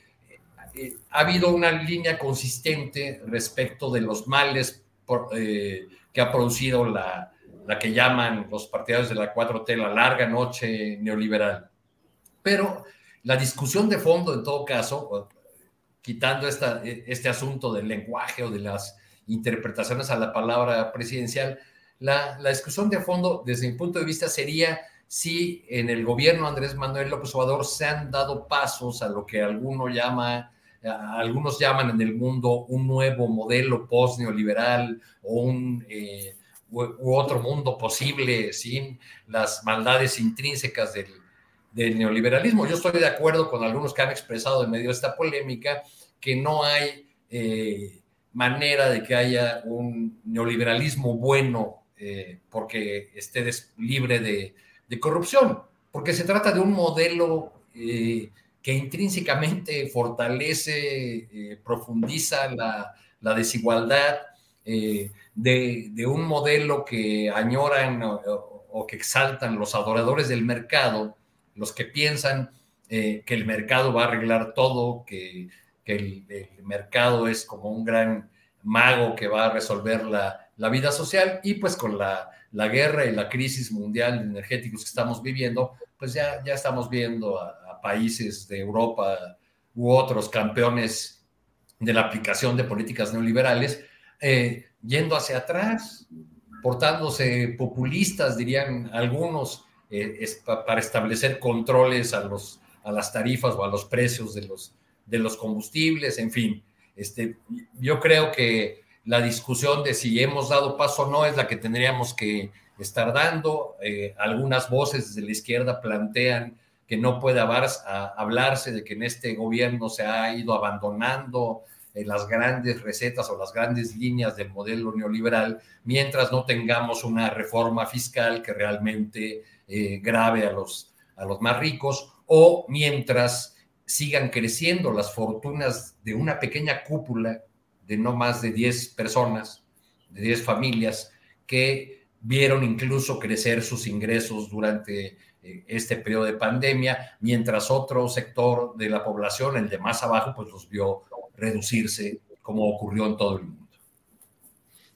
eh, ha habido una línea consistente respecto de los males eh, que ha producido la, la que llaman los partidarios de la 4T la larga noche neoliberal. Pero la discusión de fondo, en todo caso, quitando esta, este asunto del lenguaje o de las interpretaciones a la palabra presidencial, la, la, discusión de fondo, desde mi punto de vista, sería si en el gobierno Andrés Manuel López Obrador se han dado pasos a lo que alguno llama, algunos llaman en el mundo un nuevo modelo post-neoliberal o un... Eh, u, otro mundo posible sin las maldades intrínsecas del, del neoliberalismo. Yo estoy de acuerdo con algunos que han expresado en medio de esta polémica que no hay eh, manera de que haya un neoliberalismo bueno eh, porque esté libre de, corrupción, porque se trata de un modelo eh, que intrínsecamente fortalece, profundiza la, la desigualdad, de, un modelo que añoran o, que exaltan los adoradores del mercado, los que piensan que el mercado va a arreglar todo, que que el, mercado es como un gran mago que va a resolver la, vida social y pues con la, guerra y la crisis mundial energéticos que estamos viviendo, pues ya, ya estamos viendo a, países de Europa u otros campeones de la aplicación de políticas neoliberales eh, yendo hacia atrás, portándose populistas, dirían algunos, eh, para establecer controles a, los, a las tarifas o a los precios de los, de los combustibles, en fin. Este, yo creo que la discusión de si hemos dado paso o no es la que tendríamos que estar dando. Eh, algunas voces desde la izquierda plantean que no puede hablarse de que en este gobierno se ha ido abandonando eh, las grandes recetas o las grandes líneas del modelo neoliberal, mientras no tengamos una reforma fiscal que realmente eh, grave a los, a los más ricos, o mientras sigan creciendo las fortunas de una pequeña cúpula de no más de 10 personas, de 10 familias, que vieron incluso crecer sus ingresos durante eh, este periodo de pandemia, mientras otro sector de la población, el de más abajo, pues los vio reducirse, como ocurrió en todo el mundo.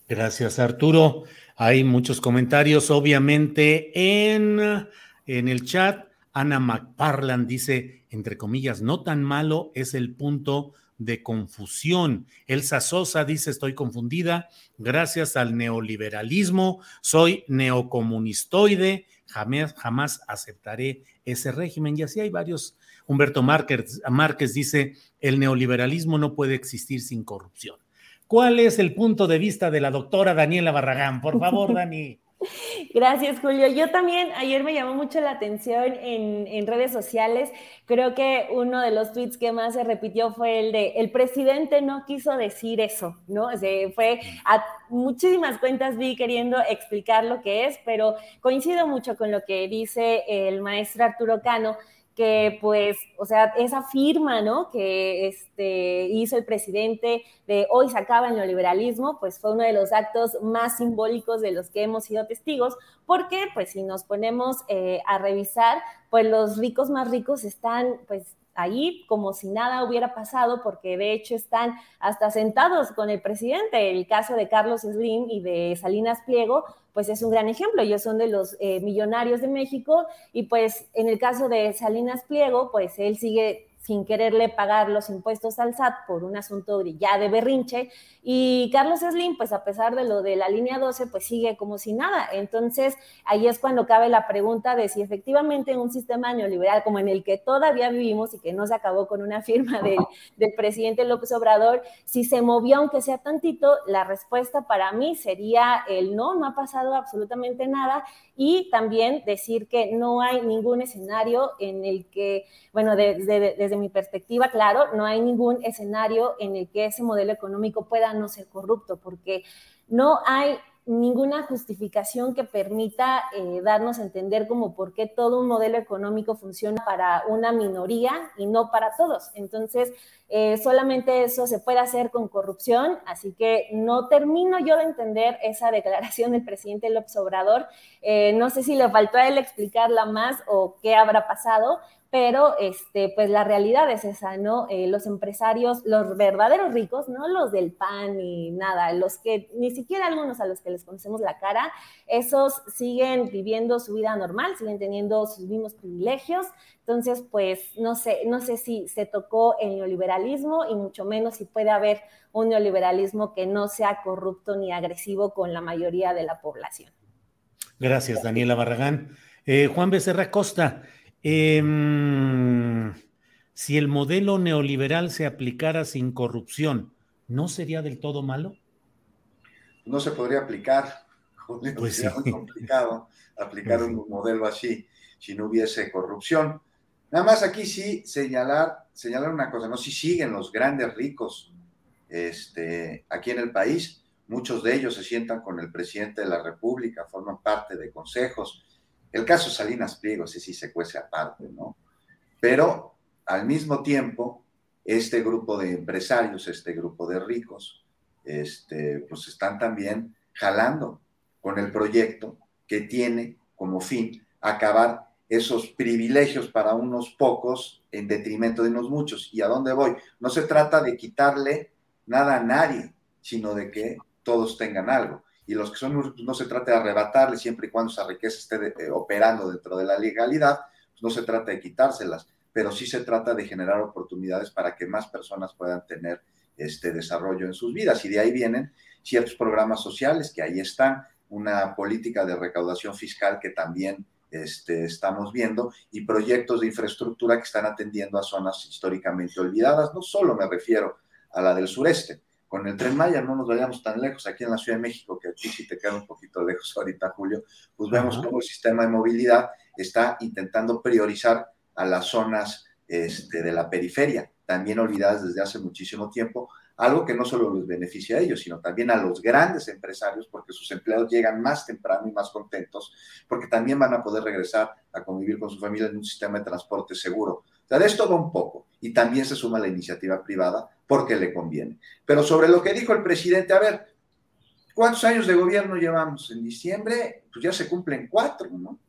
Gracias, Arturo. Hay muchos comentarios, obviamente, en, en el chat. Ana McParland dice, entre comillas, no tan malo es el punto de confusión. Elsa Sosa dice, estoy confundida, gracias al neoliberalismo, soy neocomunistoide, jamás, jamás aceptaré ese régimen. Y así hay varios. Humberto Márquez, Márquez dice, el neoliberalismo no puede existir sin corrupción. ¿Cuál es el punto de vista de la doctora Daniela Barragán? Por favor, [LAUGHS] Dani. [LAUGHS] Gracias, Julio. Yo también, ayer me llamó mucho la atención en, redes sociales. Creo que uno de los tweets que más se repitió fue el de, el presidente no quiso decir eso, ¿no? fue a muchísimas cuentas vi queriendo explicar lo que es, pero coincido mucho con lo que dice el maestro Arturo Cano que pues, o sea, esa firma, ¿no? Que este, hizo el presidente de hoy se acaba el neoliberalismo, pues fue uno de los actos más simbólicos de los que hemos sido testigos, porque pues si nos ponemos eh, a revisar, pues los ricos más ricos están pues ahí como si nada hubiera pasado, porque de hecho están hasta sentados con el presidente. El caso de Carlos Slim y de Salinas Pliego, pues es un gran ejemplo. Ellos son de los eh, millonarios de México y pues en el caso de Salinas Pliego, pues él sigue sin quererle pagar los impuestos al SAT por un asunto ya de berrinche. Y Carlos Slim, pues a pesar de lo de la línea 12, pues sigue como si nada. Entonces, ahí es cuando cabe la pregunta de si efectivamente en un sistema neoliberal como en el que todavía vivimos y que no se acabó con una firma del, del presidente López Obrador, si se movió aunque sea tantito, la respuesta para mí sería el no, no ha pasado absolutamente nada. Y también decir que no hay ningún escenario en el que, bueno, desde, mi perspectiva, claro, no hay ningún escenario en el que ese modelo económico pueda no ser corrupto, porque no hay ninguna justificación que permita eh, darnos a entender como por qué todo un modelo económico funciona para una minoría y no para todos. Entonces, eh, solamente eso se puede hacer con corrupción, así que no termino yo de entender esa declaración del presidente López Obrador. Eh, no sé si le faltó a él explicarla más o qué habrá pasado, pero este, pues la realidad es esa, ¿no? Eh, los empresarios, los verdaderos ricos, no los del pan ni nada, los que ni siquiera algunos a los que les conocemos la cara, esos siguen viviendo su vida normal, siguen teniendo sus mismos privilegios. Entonces, pues no sé, no sé si se tocó el neoliberalismo y mucho menos si puede haber un neoliberalismo que no sea corrupto ni agresivo con la mayoría de la población. Gracias, Daniela Barragán. Eh, Juan Becerra Costa, Em, si el modelo neoliberal se aplicara sin corrupción, ¿no sería del todo malo? No se podría aplicar, pues sería muy complicado aplicar pues un modelo así si no hubiese corrupción. Nada más aquí sí señalar, señalar una cosa, no si siguen los grandes ricos este, aquí en el país, muchos de ellos se sientan con el presidente de la República, forman parte de consejos, el caso Salinas Pliego, ese sí se cuece aparte, ¿no? Pero al mismo tiempo, este grupo de empresarios, este grupo de ricos, este, pues están también jalando con el proyecto que tiene como fin acabar esos privilegios para unos pocos en detrimento de unos muchos. ¿Y a dónde voy? No se trata de quitarle nada a nadie, sino de que todos tengan algo y los que son no se trata de arrebatarle siempre y cuando esa riqueza esté eh, operando dentro de la legalidad, pues no se trata de quitárselas, pero sí se trata de generar oportunidades para que más personas puedan tener este desarrollo en sus vidas. Y de ahí vienen ciertos programas sociales que ahí están, una política de recaudación fiscal que también este, estamos viendo y proyectos de infraestructura que están atendiendo a zonas históricamente olvidadas. No solo me refiero a la del sureste, con el tren Maya, no nos vayamos tan lejos, aquí en la Ciudad de México, que a ti sí te queda un poquito lejos ahorita, Julio, pues vemos cómo el sistema de movilidad está intentando priorizar a las zonas este, de la periferia, también olvidadas desde hace muchísimo tiempo, algo que no solo les beneficia a ellos, sino también a los grandes empresarios, porque sus empleados llegan más temprano y más contentos, porque también van a poder regresar a convivir con su familia en un sistema de transporte seguro. O sea, de esto va un poco. Y también se suma la iniciativa privada porque le conviene. Pero sobre lo que dijo el presidente, a ver, ¿cuántos años de gobierno llevamos? En diciembre, pues ya se cumplen cuatro, ¿no?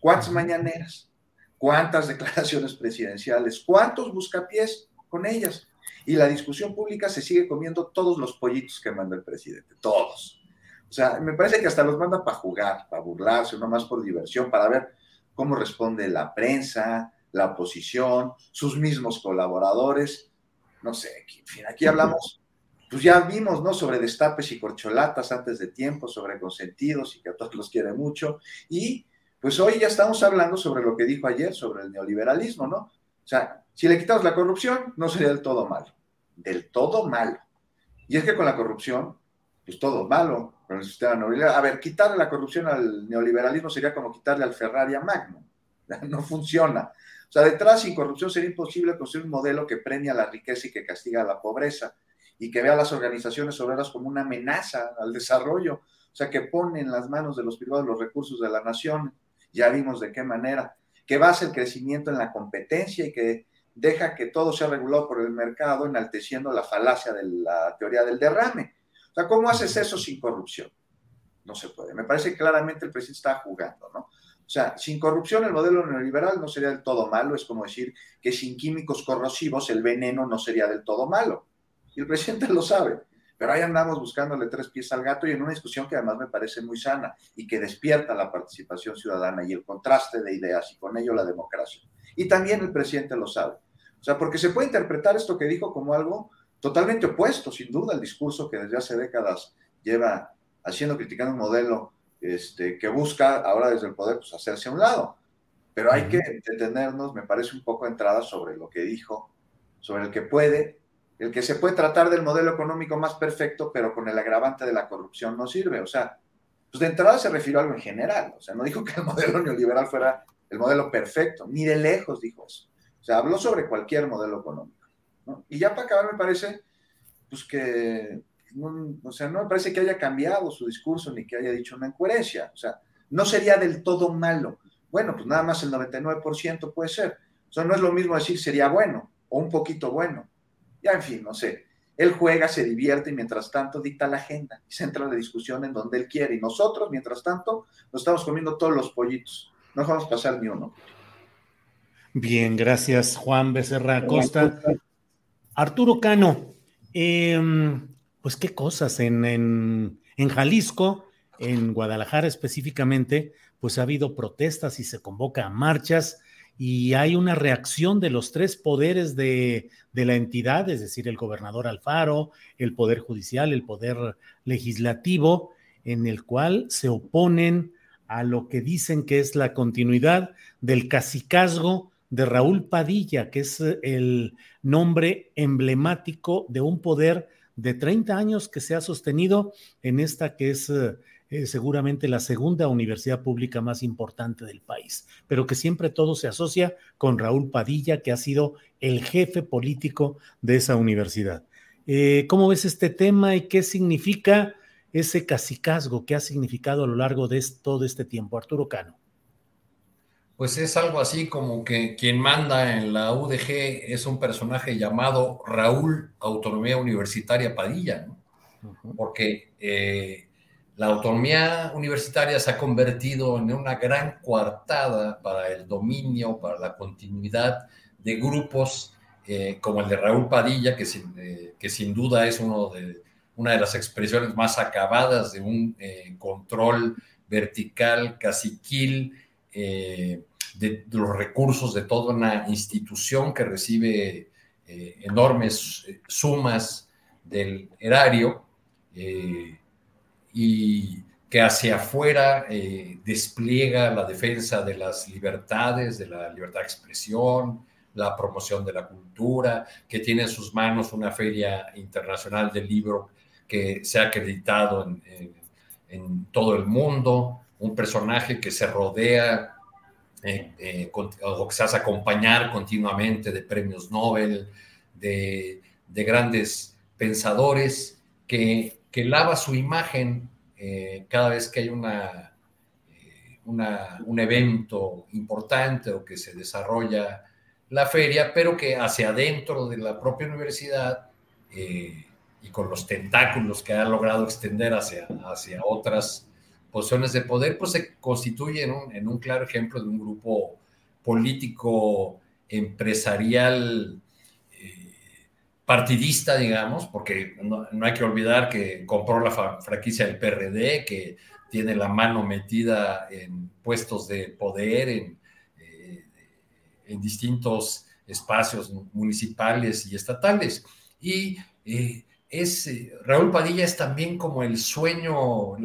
¿Cuántas mañaneras? ¿Cuántas declaraciones presidenciales? ¿Cuántos buscapiés con ellas? Y la discusión pública se sigue comiendo todos los pollitos que manda el presidente, todos. O sea, me parece que hasta los manda para jugar, para burlarse, no más por diversión, para ver cómo responde la prensa, la oposición, sus mismos colaboradores. No sé, en fin, aquí hablamos, pues ya vimos, ¿no? Sobre destapes y corcholatas antes de tiempo, sobre consentidos y que a todos los quiere mucho. Y pues hoy ya estamos hablando sobre lo que dijo ayer, sobre el neoliberalismo, ¿no? O sea, si le quitamos la corrupción, no sería del todo malo. Del todo malo. Y es que con la corrupción, pues todo malo con el sistema neoliberal. A ver, quitarle la corrupción al neoliberalismo sería como quitarle al Ferrari a Magno. [LAUGHS] No funciona. O sea, detrás sin corrupción sería imposible construir un modelo que premia la riqueza y que castiga la pobreza y que vea a las organizaciones obreras como una amenaza al desarrollo. O sea, que pone en las manos de los privados los recursos de la nación. Ya vimos de qué manera que basa el crecimiento en la competencia y que deja que todo sea regulado por el mercado, enalteciendo la falacia de la teoría del derrame. O sea, ¿cómo haces eso sin corrupción? No se puede. Me parece que claramente el presidente está jugando, ¿no? O sea, sin corrupción el modelo neoliberal no sería del todo malo, es como decir que sin químicos corrosivos el veneno no sería del todo malo. Y el presidente lo sabe. Pero ahí andamos buscándole tres pies al gato y en una discusión que además me parece muy sana y que despierta la participación ciudadana y el contraste de ideas y con ello la democracia. Y también el presidente lo sabe. O sea, porque se puede interpretar esto que dijo como algo totalmente opuesto, sin duda, al discurso que desde hace décadas lleva haciendo, criticando un modelo este, que busca ahora desde el poder pues, hacerse a un lado. Pero hay que detenernos, me parece un poco entrada sobre lo que dijo, sobre el que puede el que se puede tratar del modelo económico más perfecto, pero con el agravante de la corrupción no sirve. O sea, pues de entrada se refirió a algo en general. O sea, no dijo que el [LAUGHS] modelo neoliberal fuera el modelo perfecto, ni de lejos dijo eso. O sea, habló sobre cualquier modelo económico. Y ya para acabar, me parece, pues que o sea, no me parece que haya cambiado su discurso ni que haya dicho una incoherencia. O sea, no sería del todo malo. Bueno, pues nada más el 99% puede ser. O sea, no es lo mismo decir sería bueno o un poquito bueno. Ya, en fin, no sé. Él juega, se divierte y mientras tanto dicta la agenda y se entra la discusión en donde él quiere. Y nosotros, mientras tanto, nos estamos comiendo todos los pollitos. No vamos pasar ni uno. Bien, gracias Juan Becerra Acosta. Arturo Cano, em, pues qué cosas en, en, Jalisco, en Guadalajara específicamente, pues ha habido protestas y se convoca a marchas y hay una reacción de los tres poderes de, de, la entidad, es decir, el gobernador Alfaro, el poder judicial, el poder legislativo, en el cual se oponen a lo que dicen que es la continuidad del cacicazgo de Raúl Padilla, que es el nombre emblemático de un poder de 30 años que se ha sostenido en esta que es eh, eh, seguramente la segunda universidad pública más importante del país, pero que siempre todo se asocia con Raúl Padilla, que ha sido el jefe político de esa universidad. ¿Cómo ves este tema y qué significa ese cacicazgo que ha significado a lo largo de todo este tiempo? Arturo Cano pues es algo así como que quien manda en la UDG es un personaje llamado Raúl Autonomía Universitaria Padilla, ¿no? porque eh, la autonomía universitaria se ha convertido en una gran coartada para el dominio, para la continuidad de grupos eh, como el de Raúl Padilla, que sin, eh, que sin duda es uno de, una de las expresiones más acabadas de un control vertical, caciquil, de, los recursos de toda una institución que recibe eh, enormes eh, sumas del erario eh, y que hacia afuera despliega la defensa de las libertades, de la libertad de expresión, la promoción de la cultura, que tiene en sus manos una feria internacional del libro que se ha acreditado en, en todo el mundo, un personaje que se rodea eh, eh, o que se hace acompañar continuamente de premios Nobel, de, grandes pensadores, que, que, lava su imagen eh, cada vez que hay una, una, un evento importante o que se desarrolla la feria, pero que hacia adentro de la propia universidad y con los tentáculos que ha logrado extender hacia, hacia otras posiciones de poder, pues se constituye en un, claro ejemplo de un grupo político, empresarial, eh, partidista, digamos, porque no, hay que olvidar que compró la franquicia del PRD, que tiene la mano metida en puestos de poder, en, eh, en distintos espacios municipales y estatales. Y eh, eh, Raúl Padilla es también como el sueño,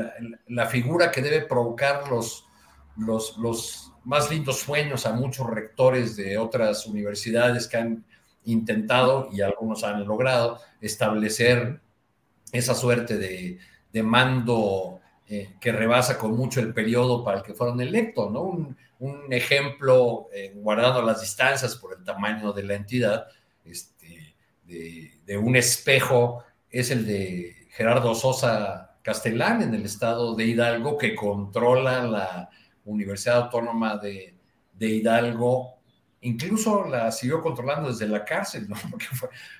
la, figura que debe provocar los, los, los, más lindos sueños a muchos rectores de otras universidades que han intentado, y algunos han logrado, establecer esa suerte de, de mando eh, que rebasa con mucho el periodo para el que fueron electos, ¿no? Un, ejemplo, eh, guardando las distancias por el tamaño de la entidad, este, de un espejo es el de Gerardo Sosa Castellán en el estado de Hidalgo, que controla la Universidad Autónoma de, Hidalgo. Incluso la siguió controlando desde la cárcel, ¿no? [LAUGHS] porque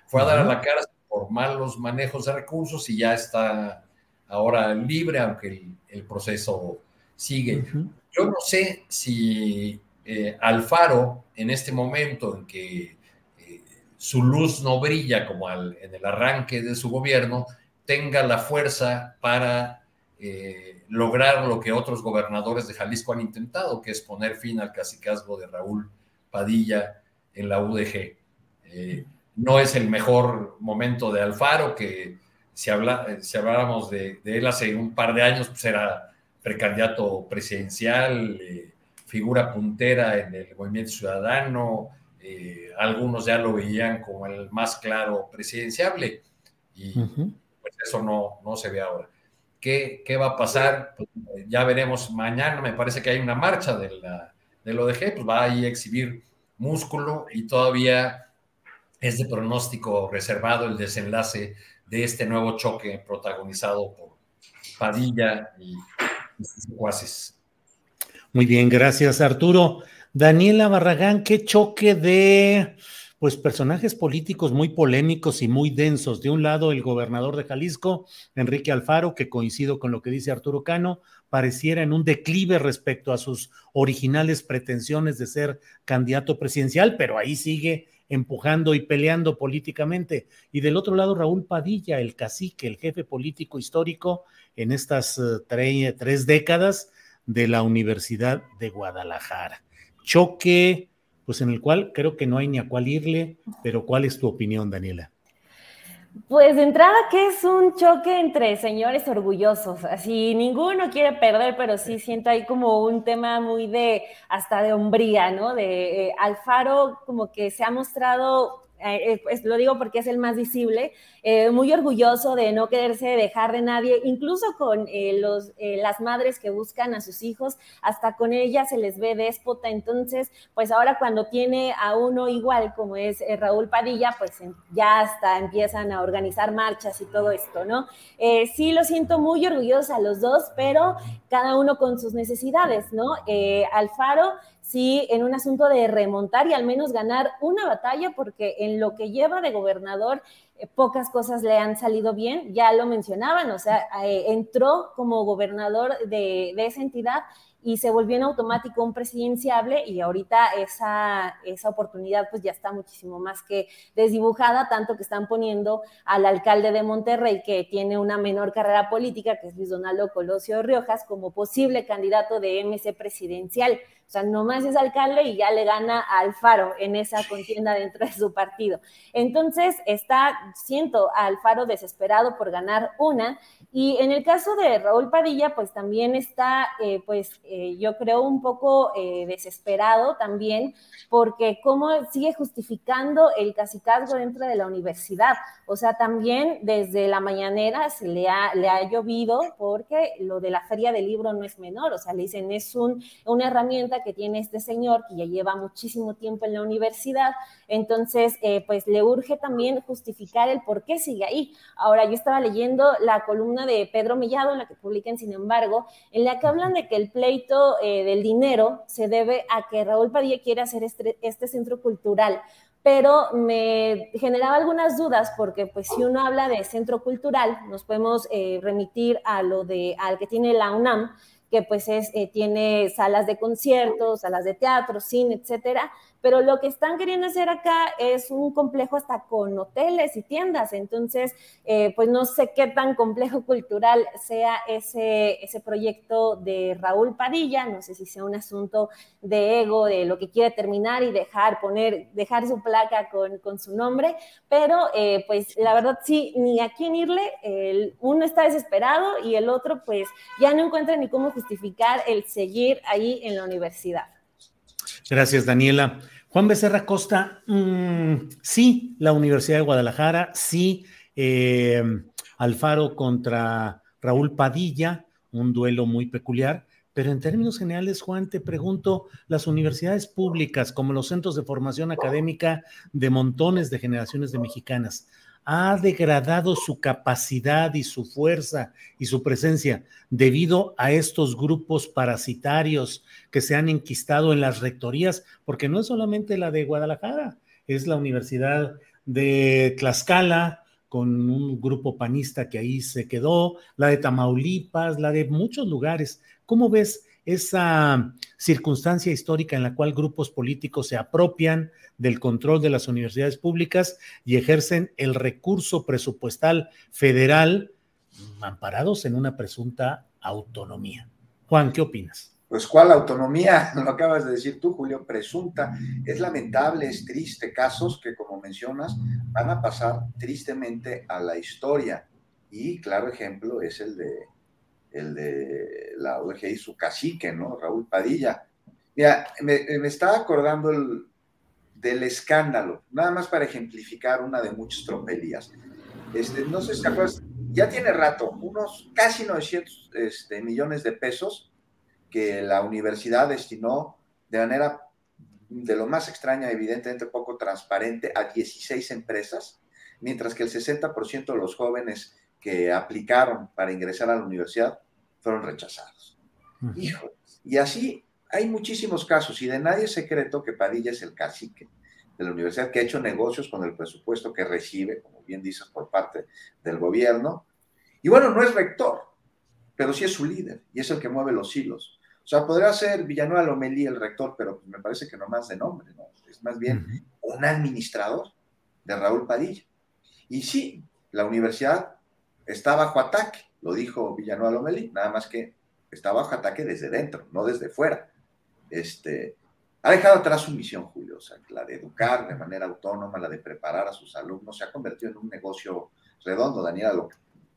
fue, a dar a la cárcel por malos manejos de recursos y ya está ahora libre, aunque el, proceso sigue. Yo no sé si eh, Alfaro, en este momento en que su luz no brilla como en el arranque de su gobierno, tenga la fuerza para eh, lograr lo que otros gobernadores de Jalisco han intentado, que es poner fin al cacicazgo de Raúl Padilla en la UDG. Eh, no es el mejor momento de Alfaro, que si habláramos de, él hace un par de años, pues era precandidato presidencial, eh, figura puntera en el movimiento ciudadano, eh, algunos ya lo veían como el más claro presidenciable y pues eso no, no se ve ahora. ¿Qué, qué va a pasar? Pues, ya veremos mañana, me parece que hay una marcha de la, del ODG, pues va a exhibir músculo y todavía es de pronóstico reservado el desenlace de este nuevo choque protagonizado por Padilla y sus secuaces. Muy bien, gracias Arturo. Daniela Barragán, qué choque de pues personajes políticos muy polémicos y muy densos. De un lado, el gobernador de Jalisco, Enrique Alfaro, que coincido con lo que dice Arturo Cano, pareciera en un declive respecto a sus originales pretensiones de ser candidato presidencial, pero ahí sigue empujando y peleando políticamente. Y del otro lado, Raúl Padilla, el cacique, el jefe político histórico en estas eh, tres décadas de la Universidad de Guadalajara. Choque, pues en el cual creo que no hay ni a cuál irle, pero ¿cuál es tu opinión, Daniela? Pues de entrada que es un choque entre señores orgullosos, así ninguno quiere perder, pero sí siento ahí como un tema muy de hasta de hombría, ¿no? De eh, Alfaro como que se ha mostrado eh, eh, pues lo digo porque es el más visible, eh, muy orgulloso de no quererse dejar de nadie, incluso con los, las madres que buscan a sus hijos, hasta con ellas se les ve déspota, entonces, pues ahora cuando tiene a uno igual como es Raúl Padilla, pues ya hasta empiezan a organizar marchas y todo esto, ¿no? sí lo siento muy orgulloso a los dos, pero cada uno con sus necesidades, ¿no? Alfaro sí en un asunto de remontar y al menos ganar una batalla, porque en lo que lleva de gobernador eh, pocas cosas le han salido bien, ya lo mencionaban, o sea, eh, entró como gobernador de, de esa entidad y se volvió en automático un presidenciable y ahorita esa, esa oportunidad pues ya está muchísimo más que desdibujada, tanto que están poniendo al alcalde de Monterrey, que tiene una menor carrera política, que es Luis Donaldo Colosio Riojas, como posible candidato de MC presidencial. O sea, nomás es alcalde y ya le gana a Alfaro en esa contienda dentro de su partido. Entonces, está, siento a Alfaro desesperado por ganar una. Y en el caso de Raúl Padilla, pues también está, eh, pues eh, yo creo un poco eh, desesperado también, porque cómo sigue justificando el cacicazgo dentro de la universidad. O sea, también desde la mañanera se le ha, le ha llovido porque lo de la feria del libro no es menor. O sea, le dicen, es un, una herramienta que tiene este señor, que ya lleva muchísimo tiempo en la universidad, entonces, eh, pues le urge también justificar el por qué sigue ahí. Ahora, yo estaba leyendo la columna de Pedro Mellado, la que publican, sin embargo, en la que hablan de que el pleito eh, del dinero se debe a que Raúl Padilla quiere hacer este, este centro cultural pero me generaba algunas dudas porque pues si uno habla de centro cultural, nos podemos eh, remitir a lo de al que tiene la UNAM, que pues es, eh, tiene salas de conciertos, salas de teatro, cine, etcétera, pero lo que están queriendo hacer acá es un complejo hasta con hoteles y tiendas, entonces, eh, pues no sé qué tan complejo cultural sea ese, ese proyecto de Raúl Padilla, no sé si sea un asunto de ego, de lo que quiere terminar y dejar, poner, dejar su placa con, con su nombre, pero eh, pues la verdad sí, ni a quién irle, el, uno está desesperado y el otro pues ya no encuentra ni cómo justificar el seguir ahí en la universidad. Gracias, Daniela. Juan Becerra Costa, mm, sí, la Universidad de Guadalajara, sí, eh, Alfaro contra Raúl Padilla, un duelo muy peculiar, pero en términos generales, Juan, te pregunto, las universidades públicas, como los centros de formación académica de montones de generaciones de mexicanas, ha degradado su capacidad y su fuerza y su presencia debido a estos grupos parasitarios que se han enquistado en las rectorías, porque no es solamente la de Guadalajara, es la Universidad de Tlaxcala, con un grupo panista que ahí se quedó, la de Tamaulipas, la de muchos lugares. ¿Cómo ves esa circunstancia histórica en la cual grupos políticos se apropian del control de las universidades públicas y ejercen el recurso presupuestal federal amparados en una presunta autonomía. Juan, ¿qué opinas? Pues cuál autonomía, [LAUGHS] lo acabas de decir tú, Julio, presunta. Es lamentable, es triste, casos que, como mencionas, van a pasar tristemente a la historia. Y claro ejemplo es el de el de la y su cacique, ¿no? Raúl Padilla. Mira, me, me estaba acordando el, del escándalo, nada más para ejemplificar una de muchas tropelías. Este, no sé si te acuerdas, ya tiene rato, unos casi 900 este, millones de pesos que la universidad destinó de manera de lo más extraña, evidentemente poco transparente, a 16 empresas mientras que el 60% de los jóvenes que aplicaron para ingresar a la universidad fueron rechazados. Hijo, y así hay muchísimos casos y de nadie es secreto que Padilla es el cacique de la universidad que ha hecho negocios con el presupuesto que recibe, como bien dices, por parte del gobierno. Y bueno, no es rector, pero sí es su líder y es el que mueve los hilos. O sea, podrá ser Villanueva Lomelí el rector, pero me parece que no más de nombre, ¿no? Es más bien un administrador de Raúl Padilla. Y sí, la universidad está bajo ataque, lo dijo Villanueva Lomelí, nada más que está bajo ataque desde dentro, no desde fuera. Este, ha dejado atrás su misión, Julio, o sea, la de educar de manera autónoma, la de preparar a sus alumnos, se ha convertido en un negocio redondo, Daniela, lo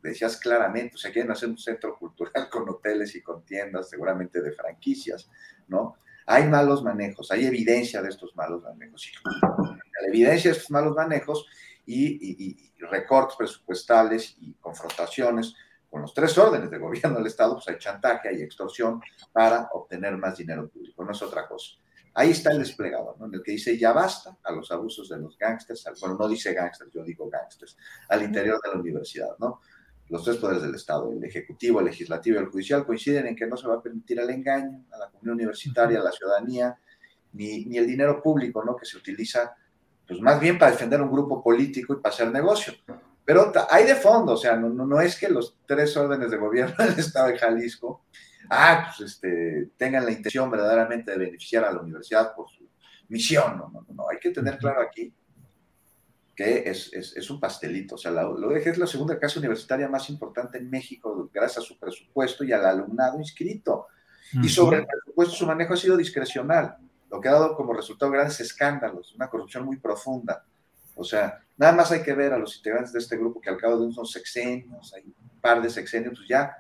decías claramente, o sea, quieren hacer un centro cultural [LAUGHS] con hoteles y con tiendas, seguramente de franquicias, ¿no? Hay malos manejos, hay evidencia de estos malos manejos. La evidencia de estos malos manejos y, y recortes presupuestales y confrontaciones con los tres órdenes de gobierno del Estado, pues hay chantaje, hay extorsión para obtener más dinero público, no es otra cosa. Ahí está el desplegado, ¿no? en el que dice ya basta a los abusos de los gángsters, bueno, no dice gángsters, yo digo gángsters, al interior de la universidad, ¿no? Los tres poderes del Estado, el ejecutivo, el legislativo y el judicial, coinciden en que no se va a permitir el engaño a la comunidad universitaria, a la ciudadanía, ni, ni el dinero público, ¿no? Que se utiliza, pues más bien para defender un grupo político y para hacer negocio. Pero hay de fondo, o sea, no, no, no es que los tres órdenes de gobierno [LAUGHS] del Estado de Jalisco ah, pues este, tengan la intención verdaderamente de beneficiar a la universidad por su misión. No, no, no, hay que tener claro aquí que es, es, es un pastelito. O sea, la UDG es la segunda casa universitaria más importante en México gracias a su presupuesto y al alumnado inscrito. Y sobre el presupuesto, su manejo ha sido discrecional, lo que ha dado como resultado grandes escándalos, una corrupción muy profunda. O sea, nada más hay que ver a los integrantes de este grupo que al cabo de unos sexenios, hay un par de sexenios, pues ya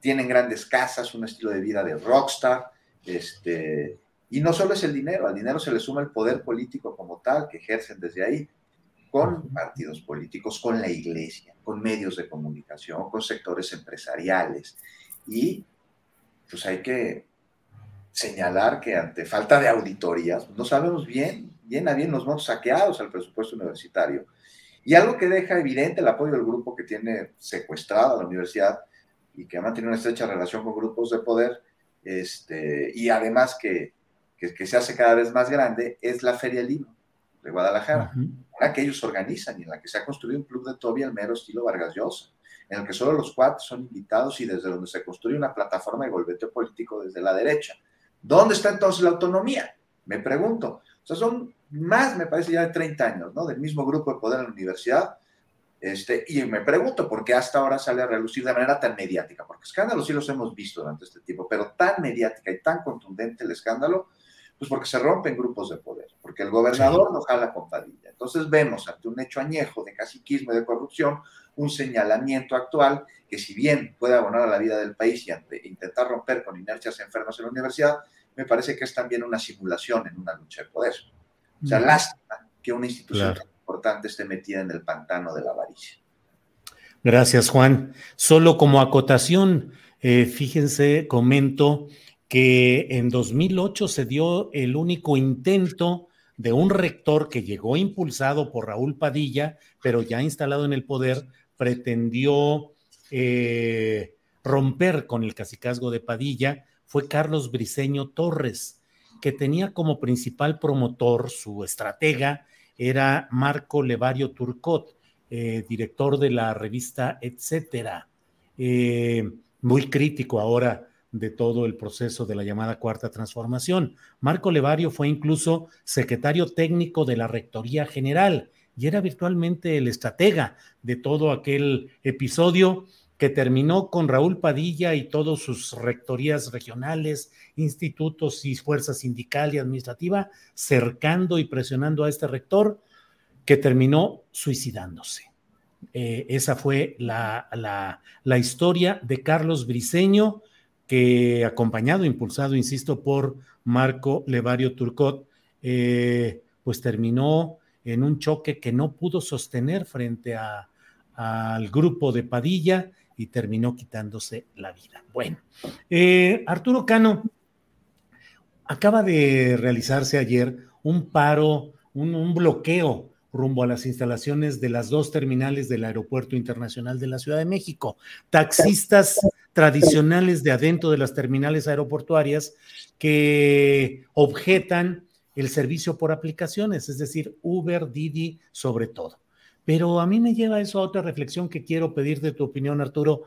tienen grandes casas, un estilo de vida de rockstar, este, y no solo es el dinero, al dinero se le suma el poder político como tal que ejercen desde ahí, con partidos políticos, con la iglesia, con medios de comunicación, con sectores empresariales. Y pues hay que señalar que ante falta de auditorías, no sabemos bien, bien a bien los montos saqueados al presupuesto universitario. Y algo que deja evidente el apoyo del grupo que tiene secuestrada la universidad y que ha mantenido una estrecha relación con grupos de poder, este, y además que, que, se hace cada vez más grande, es la Feria Libro de Guadalajara, una que ellos organizan y en la que se ha construido un club de Toby al mero estilo Vargas Llosa, en el que solo los cuatro son invitados y desde donde se construye una plataforma de golpeteo político desde la derecha. ¿Dónde está entonces la autonomía? Me pregunto. O sea, son más, me parece, ya de 30 años, ¿no? Del mismo grupo de poder en la universidad, este, y me pregunto por qué hasta ahora sale a relucir de manera tan mediática, porque escándalos sí los hemos visto durante este tiempo, pero tan mediática y tan contundente el escándalo, pues porque se rompen grupos de poder, porque el gobernador no jala con Padilla. Entonces vemos ante un hecho añejo de caciquismo y de corrupción un señalamiento actual que si bien puede abonar a la vida del país y ante, intentar romper con inercias enfermas en la universidad, me parece que es también una simulación en una lucha de poder. O sea, lástima que una institución importante esté metida en el pantano de la avaricia. Gracias, Juan. Solo como acotación, eh, fíjense, comento que en 2008 se dio el único intento de un rector que llegó impulsado por Raúl Padilla, pero ya instalado en el poder, pretendió eh, romper con el cacicazgo de Padilla, fue Carlos Briceño Torres, que tenía como principal promotor, su estratega, era Marco Levario Turcot, eh, director de la revista Etcétera, eh, muy crítico ahora de todo el proceso de la llamada Cuarta Transformación. Marco Levario fue incluso secretario técnico de la Rectoría General y era virtualmente el estratega de todo aquel episodio que terminó con Raúl Padilla y todas sus rectorías regionales, institutos y fuerzas sindical y administrativa, cercando y presionando a este rector, que terminó suicidándose. Eh, esa fue la, la, historia de Carlos Briceño, que acompañado, impulsado, insisto, por Marco Levario Turcot, eh, pues terminó en un choque que no pudo sostener frente al grupo de Padilla y terminó quitándose la vida. Bueno, eh, Arturo Cano, acaba de realizarse ayer un paro, un, bloqueo rumbo a las instalaciones de las dos terminales del Aeropuerto Internacional de la Ciudad de México. Taxistas tradicionales de adentro de las terminales aeroportuarias que objetan el servicio por aplicaciones, es decir, Uber, Didi, sobre todo. Pero a mí me lleva eso a otra reflexión que quiero pedir de tu opinión, Arturo.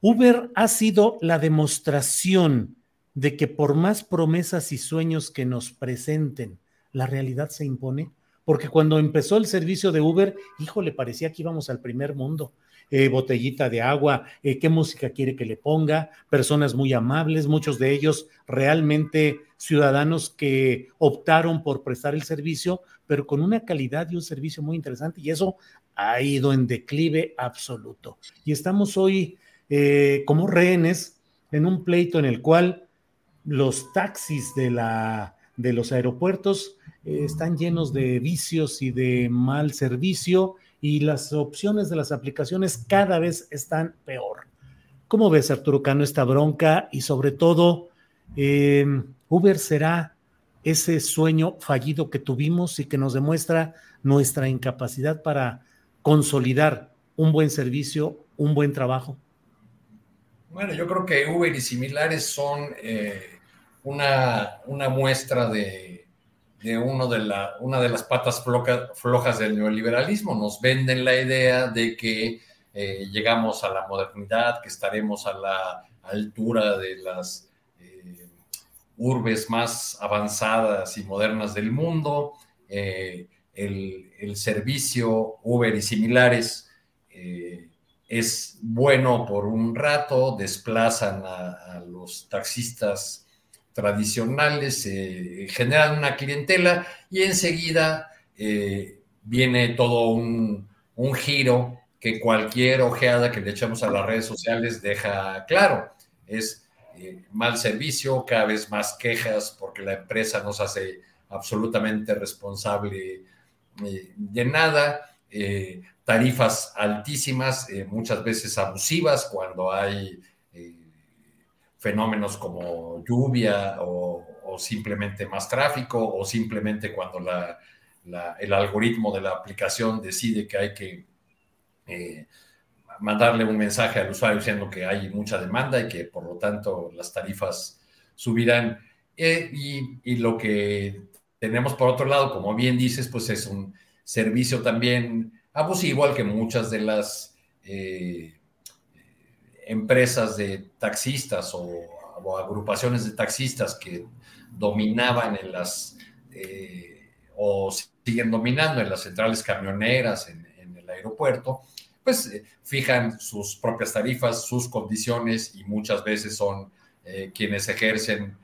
Uber ha sido la demostración de que por más promesas y sueños que nos presenten, la realidad se impone. Porque cuando empezó el servicio de Uber, híjole, parecía que íbamos al primer mundo. Eh, botellita de agua, eh, qué música quiere que le ponga, personas muy amables, muchos de ellos realmente ciudadanos que optaron por prestar el servicio, pero con una calidad y un servicio muy interesante y eso ha ido en declive absoluto. Y estamos hoy eh, como rehenes en un pleito en el cual los taxis de, la, de los aeropuertos están llenos de vicios y de mal servicio y las opciones de las aplicaciones cada vez están peor. ¿Cómo ves, Arturo Cano, esta bronca? Y sobre todo, em, ¿Uber será ese sueño fallido que tuvimos y que nos demuestra nuestra incapacidad para consolidar un buen servicio, un buen trabajo? Bueno, yo creo que Uber y similares son eh, una, muestra de, uno de la, una de las patas flojas del neoliberalismo. Nos venden la idea de que eh, llegamos a la modernidad, que estaremos a la altura de las urbes más avanzadas y modernas del mundo. Eh, el, servicio Uber y similares es bueno por un rato, desplazan a los taxistas tradicionales, eh, generan una clientela y enseguida eh, viene todo un, giro que cualquier ojeada que le echemos a las redes sociales deja claro. Es eh, mal servicio, cada vez más quejas porque la empresa no se hace absolutamente responsable de nada, tarifas altísimas, muchas veces abusivas cuando hay fenómenos como lluvia o, simplemente más tráfico o simplemente cuando el algoritmo de la aplicación decide que hay que eh, mandarle un mensaje al usuario diciendo que hay mucha demanda y que por lo tanto las tarifas subirán. Eh, y, lo que tenemos por otro lado, como bien dices, pues es un servicio también abusivo al que muchas de las... Eh, empresas de taxistas o, agrupaciones de taxistas que dominaban en las, eh, o siguen dominando en las centrales camioneras en, el aeropuerto, pues eh, fijan sus propias tarifas, sus condiciones y muchas veces son eh, quienes ejercen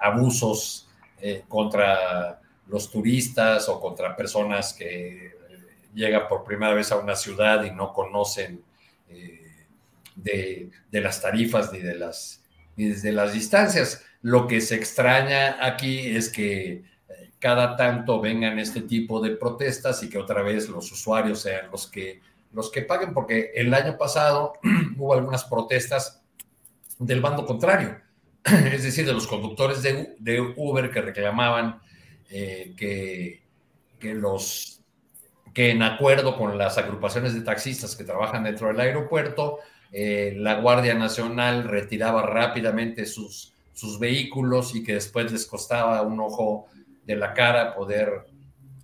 abusos contra los turistas o contra personas que llegan por primera vez a una ciudad y no conocen de, las tarifas ni de las, ni desde las distancias. Lo que se extraña aquí es que eh, cada tanto vengan este tipo de protestas y que otra vez los usuarios sean los que, los que paguen, porque el año pasado [CLEARS THROAT] hubo algunas protestas del bando contrario, [CLEARS THROAT] es decir, de los conductores de, Uber que reclamaban eh, que, que, los, que en acuerdo con las agrupaciones de taxistas que trabajan dentro del aeropuerto, eh, la Guardia Nacional retiraba rápidamente sus, sus vehículos y que después les costaba un ojo de la cara poder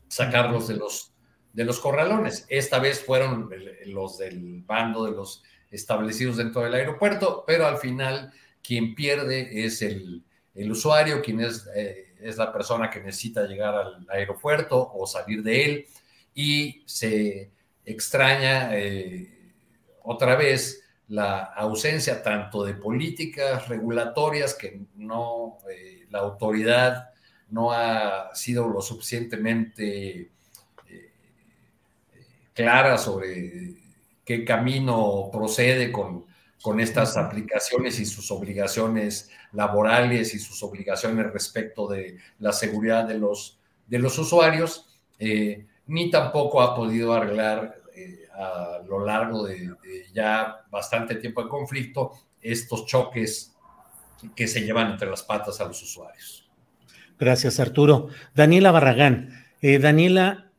sacarlos de los, de los corralones. Esta vez fueron los del bando de los establecidos dentro del aeropuerto, pero al final quien pierde es el, usuario, quien es, eh, es la persona que necesita llegar al aeropuerto o salir de él y se extraña eh, otra vez la ausencia tanto de políticas regulatorias que no, eh, la autoridad no ha sido lo suficientemente clara sobre qué camino procede con, con estas aplicaciones y sus obligaciones laborales y sus obligaciones respecto de la seguridad de los, de los usuarios, eh, ni tampoco ha podido arreglar a lo largo de, ya bastante tiempo de conflicto estos choques que se llevan entre las patas a los usuarios. Gracias, Arturo. Daniela Barragán. Eh, Daniela,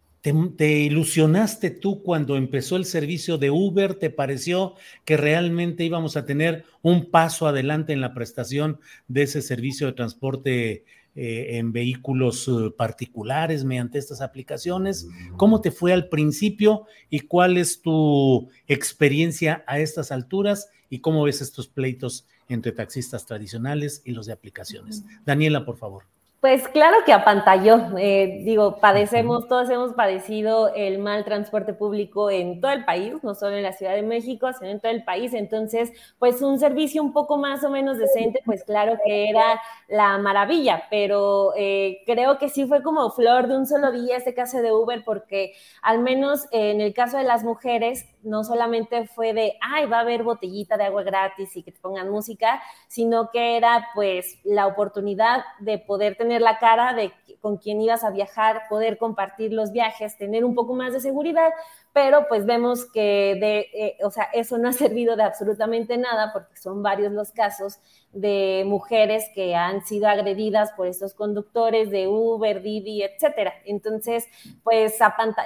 ¿Te, ilusionaste tú cuando empezó el servicio de Uber? ¿Te pareció que realmente íbamos a tener un paso adelante en la prestación de ese servicio de transporte eh, en vehículos eh, particulares mediante estas aplicaciones? ¿Cómo te fue al principio y cuál es tu experiencia a estas alturas y cómo ves estos pleitos entre taxistas tradicionales y los de aplicaciones? Daniela, por favor. Pues claro que apantalló. Eh, digo, padecemos, todos hemos padecido el mal transporte público en todo el país, no solo en la Ciudad de México, sino en todo el país. Entonces, pues un servicio un poco más o menos decente, pues claro que era la maravilla, pero eh, creo que sí fue como flor de un solo día este caso de Uber, porque al menos en el caso de las mujeres, no solamente fue de, ay, va a haber botellita de agua gratis y que te pongan música, sino que era pues la oportunidad de poder tener la cara de con quién ibas a viajar, poder compartir los viajes, tener un poco más de seguridad, pero pues vemos que de, eh, o sea, eso no ha servido de absolutamente nada porque son varios los casos de mujeres que han sido agredidas por estos conductores de Uber, Didi, etcétera. Entonces, pues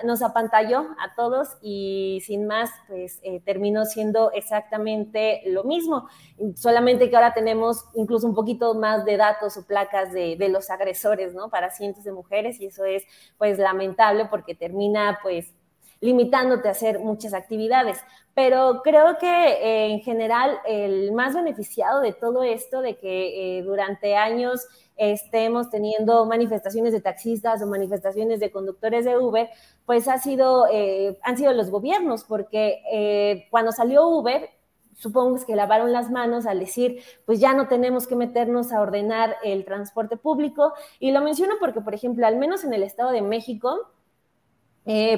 nos apantalló a todos y sin más, pues eh, terminó siendo exactamente lo mismo, solamente que ahora tenemos incluso un poquito más de datos o placas de, de los agresores, ¿no? Para cientos de mujeres y eso es pues lamentable porque termina pues limitándote a hacer muchas actividades. Pero creo que eh, en general el más beneficiado de todo esto, de que eh, durante años estemos teniendo manifestaciones de taxistas o manifestaciones de conductores de Uber, pues ha sido, eh, han sido los gobiernos, porque cuando salió Uber, supongo que lavaron las manos al decir, pues ya no tenemos que meternos a ordenar el transporte público. Y lo menciono porque, por ejemplo, al menos en el Estado de México,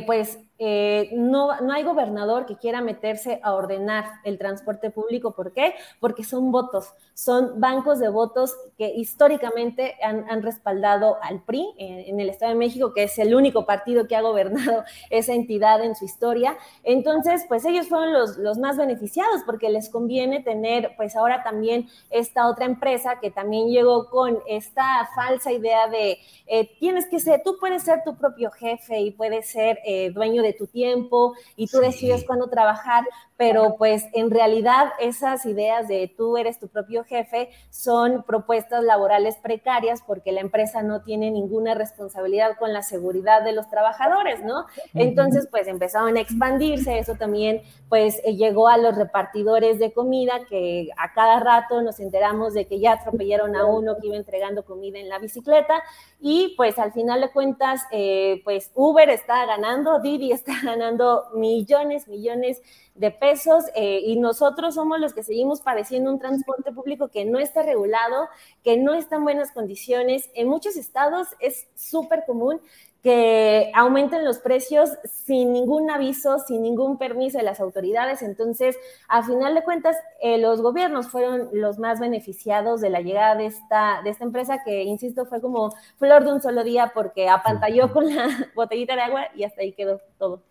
pues eh, no, no hay gobernador que quiera meterse a ordenar el transporte público. ¿Por qué? Porque son votos, son bancos de votos que históricamente han, respaldado al PRI en, el Estado de México, que es el único partido que ha gobernado [LAUGHS] esa entidad en su historia. Entonces, pues ellos fueron los, los más beneficiados porque les conviene tener, pues ahora también esta otra empresa que también llegó con esta falsa idea de eh, tienes que ser, tú puedes ser tu propio jefe y puedes ser eh, dueño de tu tiempo y tú decides cuándo trabajar, pero pues en realidad esas ideas de tú eres tu propio jefe son propuestas laborales precarias porque la empresa no tiene ninguna responsabilidad con la seguridad de los trabajadores, ¿no? Entonces pues empezaron a expandirse, eso también pues eh, llegó a los repartidores de comida que a cada rato nos enteramos de que ya atropellaron a uno que iba entregando comida en la bicicleta y pues al final de cuentas eh, pues Uber está ganando, Didi está [LAUGHS] ganando millones, millones de pesos eh, y nosotros somos los que seguimos padeciendo un transporte público que no está regulado, que no está en buenas condiciones. En muchos estados es súper común que aumenten los precios sin ningún aviso, sin ningún permiso de las autoridades. Entonces, a final de cuentas, eh, los gobiernos fueron los más beneficiados de la llegada de esta, de esta empresa, que, insisto, fue como flor de un solo día porque apantalló con la [LAUGHS] botellita de agua y hasta ahí quedó todo.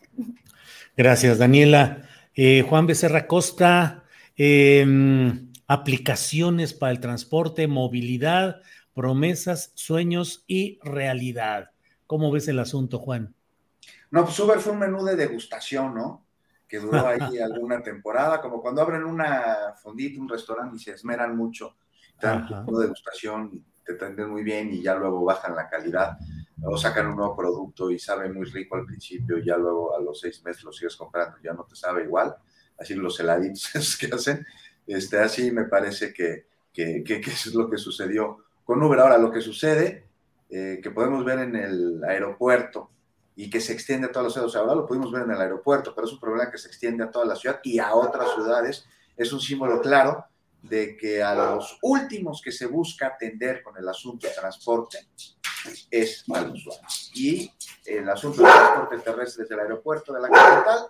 Gracias, Daniela. Eh, Juan Becerra Costa, em, aplicaciones para el transporte, movilidad, promesas, sueños y realidad. ¿Cómo ves el asunto, Juan? No, pues Uber fue un menú de degustación, ¿no? Que duró ahí [LAUGHS] alguna temporada, como cuando abren una fondita, un restaurante y se esmeran mucho, dan una degustación, te muy bien y ya luego bajan la calidad o sacan un nuevo producto y sabe muy rico al principio ya luego a los seis meses lo sigues comprando, ya no te sabe igual, así los heladitos [LAUGHS] que hacen, este, así me parece que, que, que, eso es lo que sucedió con Uber. Ahora, lo que sucede, eh, que podemos ver en el aeropuerto y que se extiende a todas las ciudades, ahora lo pudimos ver en el aeropuerto, pero es un problema que se extiende a toda la ciudad y a otras ciudades, es un símbolo claro de que a los últimos que se busca atender con el asunto de transporte es al usuario. Y el asunto del transporte terrestre desde el aeropuerto de la capital,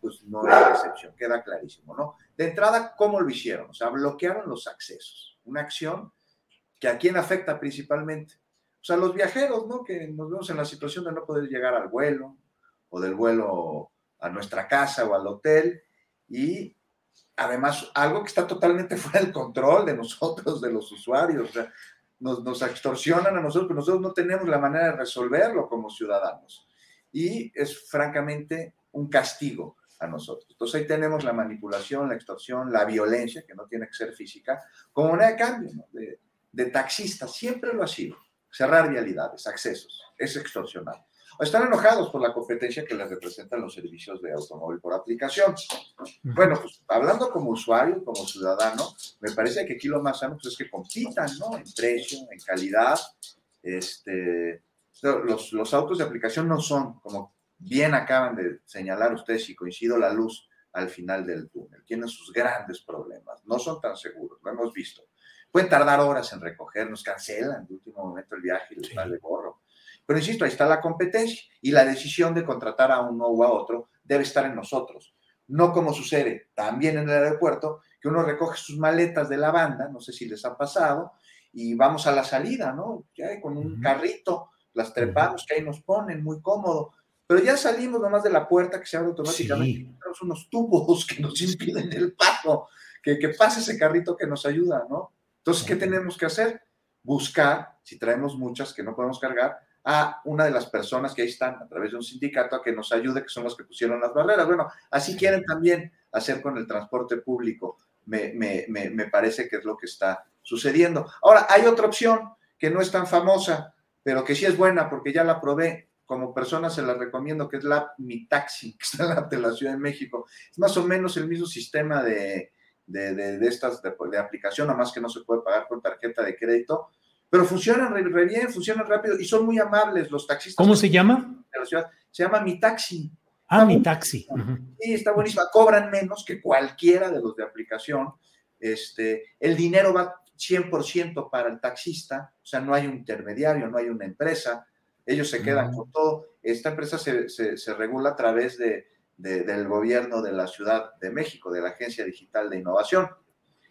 pues no es excepción, queda clarísimo, ¿no? De entrada, ¿cómo lo hicieron? O sea, bloquearon los accesos. Una acción que a quién afecta principalmente. O sea, los viajeros, ¿no? Que nos vemos en la situación de no poder llegar al vuelo o del vuelo a nuestra casa o al hotel y además algo que está totalmente [LAUGHS] fuera del control de nosotros, de los usuarios. O sea, nos, extorsionan a nosotros, pero nosotros no tenemos la manera de resolverlo como ciudadanos. y es francamente un castigo a nosotros. Entonces ahí tenemos la manipulación, la extorsión, la violencia, que no tiene que ser física, como una de cambio de, de taxista, siempre lo ha sido. Cerrar vialidades, accesos, es extorsionar. O están enojados por la competencia que les representan los servicios de automóvil por aplicación. Bueno, pues hablando como usuario, como ciudadano, me parece que aquí lo más sano pues, es que compitan, ¿no? En precio, en calidad. Este, los, los autos de aplicación no son, como bien acaban de señalar ustedes, y coincido, la luz al final del túnel. Tienen sus grandes problemas. No son tan seguros, lo hemos visto. Pueden tardar horas en recogernos, cancelan de último momento el viaje y les vale gorro. Pero insisto, ahí está la competencia y la decisión de contratar a uno o a otro debe estar en nosotros. No como sucede también en el aeropuerto, que uno recoge sus maletas de la banda, no sé si les ha pasado, y vamos a la salida, ¿no? Ya con un carrito, las trepamos, que ahí nos ponen, muy cómodo. Pero ya salimos nomás de la puerta que se abre automáticamente. Tenemos unos tubos que nos impiden el paso, que, que pase ese carrito que nos ayuda, ¿no? Entonces, ¿qué tenemos que hacer? Buscar, si traemos muchas que no podemos cargar, a una de las personas que ahí están a través de un sindicato a que nos ayude, que son los que pusieron las barreras. Bueno, así quieren también hacer con el transporte público. Me, me, me, me parece que es lo que está sucediendo. Ahora, hay otra opción que no es tan famosa, pero que sí es buena porque ya la probé. Como persona se la recomiendo, que es la Mi Taxi, que está en la, de la Ciudad de México. Es más o menos el mismo sistema de, de, de, de estas de, de, aplicación, nada más que no se puede pagar con tarjeta de crédito, pero funcionan re, re, bien, funcionan rápido y son muy amables los taxistas. ¿Cómo se llama? De la ciudad. Se llama Mi Taxi. Ah, está Mi Taxi. Uh -huh. Sí, está buenísima. Cobran menos que cualquiera de los de aplicación. Este, el dinero va 100% para el taxista, o sea, no hay un intermediario, no hay una empresa, ellos se quedan uh -huh. con todo. Esta empresa se, se, se regula a través de, de, del gobierno de la Ciudad de México, de la Agencia Digital de Innovación.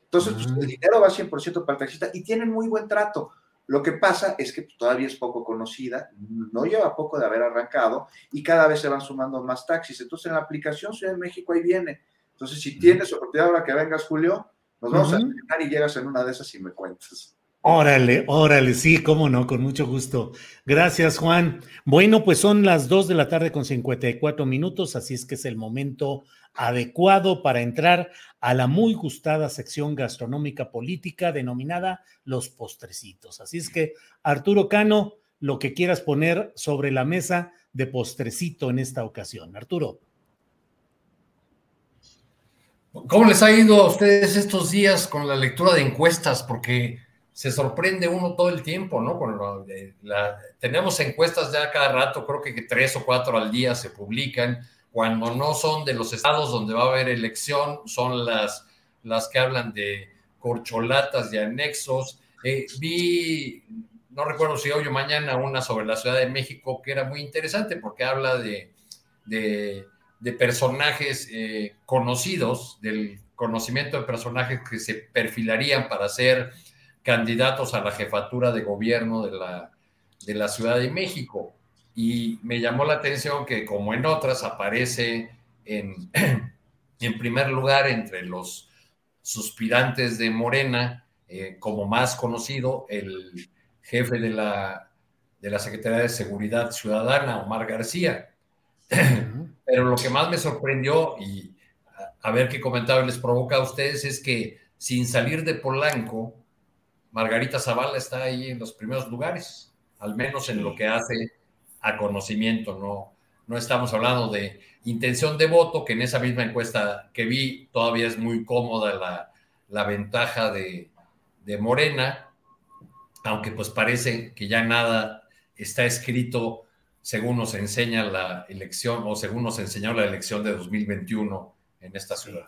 Entonces, uh -huh. pues, el dinero va 100% para el taxista y tienen muy buen trato. Lo que pasa es que todavía es poco conocida, no lleva poco de haber arrancado y cada vez se van sumando más taxis. Entonces, en la aplicación Ciudad de México ahí viene. Entonces, si tienes oportunidad ahora que vengas, Julio, nos vamos uh -huh. a y llegas en una de esas y me cuentas. Órale, órale, sí, cómo no, con mucho gusto. Gracias, Juan. Bueno, pues son las 2 de la tarde con 54 minutos, así es que es el momento adecuado para entrar a la muy gustada sección gastronómica política denominada Los Postrecitos. Así es que, Arturo Cano, lo que quieras poner sobre la mesa de postrecito en esta ocasión. Arturo. ¿Cómo les ha ido a ustedes estos días con la lectura de encuestas? Porque se sorprende uno todo el tiempo, ¿no? Con la, tenemos encuestas ya cada rato, creo que tres o cuatro al día se publican. Cuando no son de los estados donde va a haber elección, son las, las que hablan de corcholatas y anexos. Eh, vi, no recuerdo si hoy o mañana, una sobre la Ciudad de México que era muy interesante porque habla de, de, personajes eh, conocidos, del conocimiento de personajes que se perfilarían para ser candidatos a la jefatura de gobierno de la, de la Ciudad de México. Y me llamó la atención que, como en otras, aparece en, [CLEARS THROAT] en primer lugar entre los suspirantes de Morena, eh, como más conocido, el jefe de la, de la Secretaría de Seguridad Ciudadana, Omar García. [CLEARS THROAT] Pero lo que más me sorprendió, y a, a ver qué comentario les provoca a ustedes, es que sin salir de Polanco, Margarita Zavala está ahí en los primeros lugares, al menos en lo que hace a conocimiento, no, no estamos hablando de intención de voto, que en esa misma encuesta que vi todavía es muy cómoda la, la ventaja de, de, Morena, aunque pues parece que ya nada está escrito según nos enseña la elección o según nos enseñó la elección de 2021 en esta ciudad.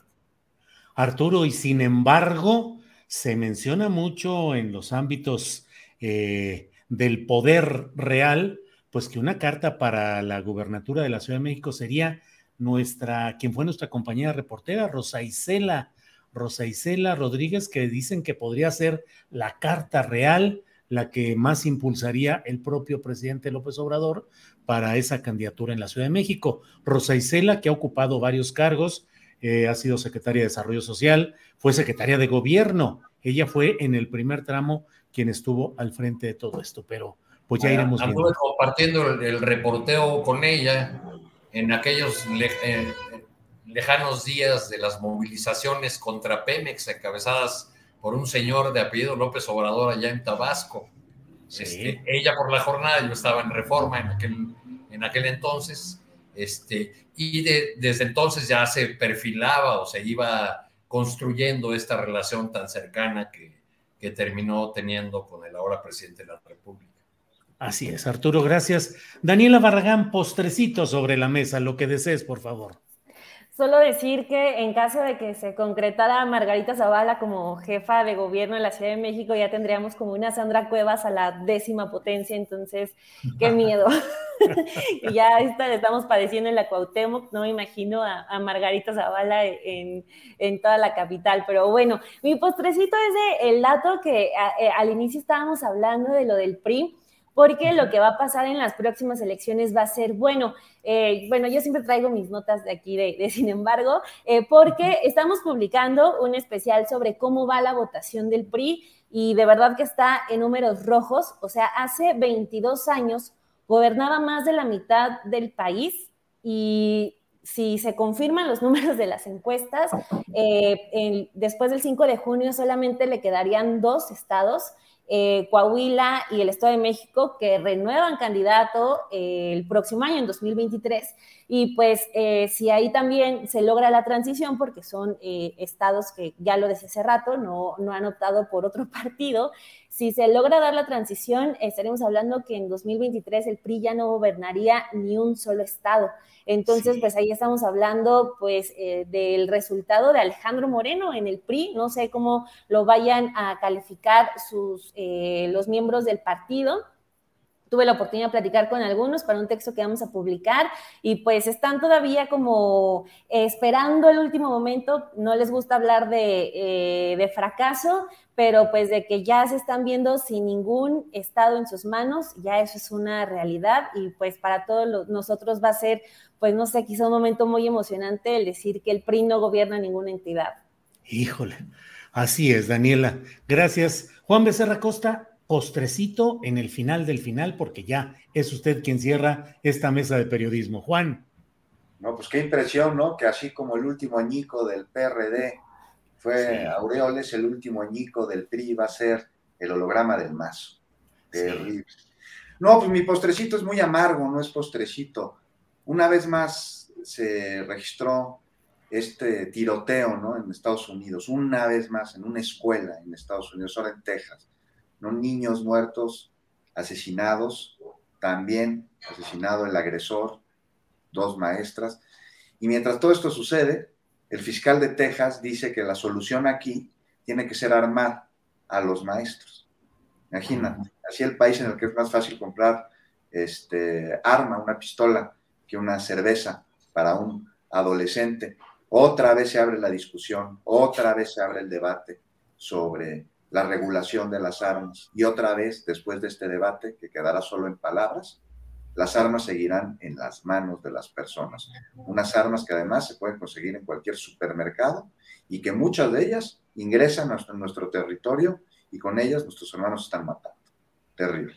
Arturo, y sin embargo, se menciona mucho en los ámbitos eh, del poder real, pues que una carta para la gubernatura de la Ciudad de México sería nuestra, quien fue nuestra compañera reportera, Rosa Isela, Rosa Isela Rodríguez, que dicen que podría ser la carta real, la que más impulsaría el propio presidente López Obrador para esa candidatura en la Ciudad de México. Rosa Isela, que ha ocupado varios cargos, eh, ha sido secretaria de Desarrollo Social, fue secretaria de Gobierno. Ella fue en el primer tramo quien estuvo al frente de todo esto, pero pues ya iremos Anduve compartiendo el, reporteo con ella en aquellos eh, lejanos días de las movilizaciones contra Pemex encabezadas por un señor de apellido López Obrador allá en Tabasco. Este, ella por la jornada, yo estaba en reforma en aquel, en aquel entonces, este, y desde entonces ya se perfilaba o se iba construyendo esta relación tan cercana que, que terminó teniendo con el ahora presidente de la República. Así es, Arturo, gracias. Daniela Barragán, postrecito sobre la mesa, lo que desees, por favor. Solo decir que en caso de que se concretara Margarita Zavala como jefa de gobierno de la Ciudad de México, ya tendríamos como una Sandra Cuevas a la décima potencia, entonces, qué miedo. [LAUGHS] [LAUGHS] ya estamos padeciendo en la Cuauhtémoc, no me imagino a, Margarita Zavala en, toda la capital, pero bueno, mi postrecito es de el dato que eh, al inicio estábamos hablando de lo del PRI, porque lo que va a pasar en las próximas elecciones va a ser bueno. Eh, bueno, yo siempre traigo mis notas de aquí de, sin embargo, eh, porque estamos publicando un especial sobre cómo va la votación del PRI y de verdad que está en números rojos, o sea, hace 22 años gobernaba más de la mitad del país y si se confirman los números de las encuestas, eh, después del 5 de junio solamente le quedarían dos estados eh, Coahuila y el Estado de México que renuevan candidato eh, el próximo año, en 2023. Y pues eh, si ahí también se logra la transición, porque son estados que ya lo decía hace rato, no, no han optado por otro [LAUGHS] partido, si se logra dar la transición, estaremos hablando que en 2023 el PRI ya no gobernaría ni un solo estado. Entonces, pues ahí estamos hablando pues eh, del resultado de Alejandro Moreno en el PRI. No sé cómo lo vayan a calificar sus, eh, los miembros del partido tuve la oportunidad de platicar con algunos para un texto que vamos a publicar y pues están todavía como esperando el último momento, no les gusta hablar de, eh, de, fracaso, pero pues de que ya se están viendo sin ningún estado en sus manos, ya eso es una realidad y pues para todos nosotros va a ser, pues no sé, quizá un momento muy emocionante el decir que el PRI no gobierna ninguna entidad. Híjole, así es, Daniela. Gracias. Juan Becerra Costa, postrecito en el final del final, porque ya es usted quien cierra esta mesa de periodismo. Juan. No, pues qué impresión, ¿no? Que así como el último añico del PRD fue Aureoles, el último añico del PRI va a ser el holograma del mazo. Terrible. No, pues mi postrecito es muy amargo, no es postrecito. Una vez más se registró este tiroteo, ¿no? En Estados Unidos, una vez más en una escuela en Estados Unidos, ahora en Texas Niños muertos, asesinados, también asesinado el agresor, dos maestras. Y mientras todo esto sucede, el fiscal de Texas dice que la solución aquí tiene que ser armar a los maestros. Imagínate, así el país en el que es más fácil comprar este, arma, una pistola, que una cerveza para un adolescente. Otra vez se abre la discusión, otra vez se abre el debate sobre la regulación de las armas. Y otra vez, después de este debate, que quedará solo en palabras, las armas seguirán en las manos de las personas. Unas armas que además se pueden conseguir en cualquier supermercado y que muchas de ellas ingresan a nuestro territorio y con ellas nuestros hermanos están matando. Terrible.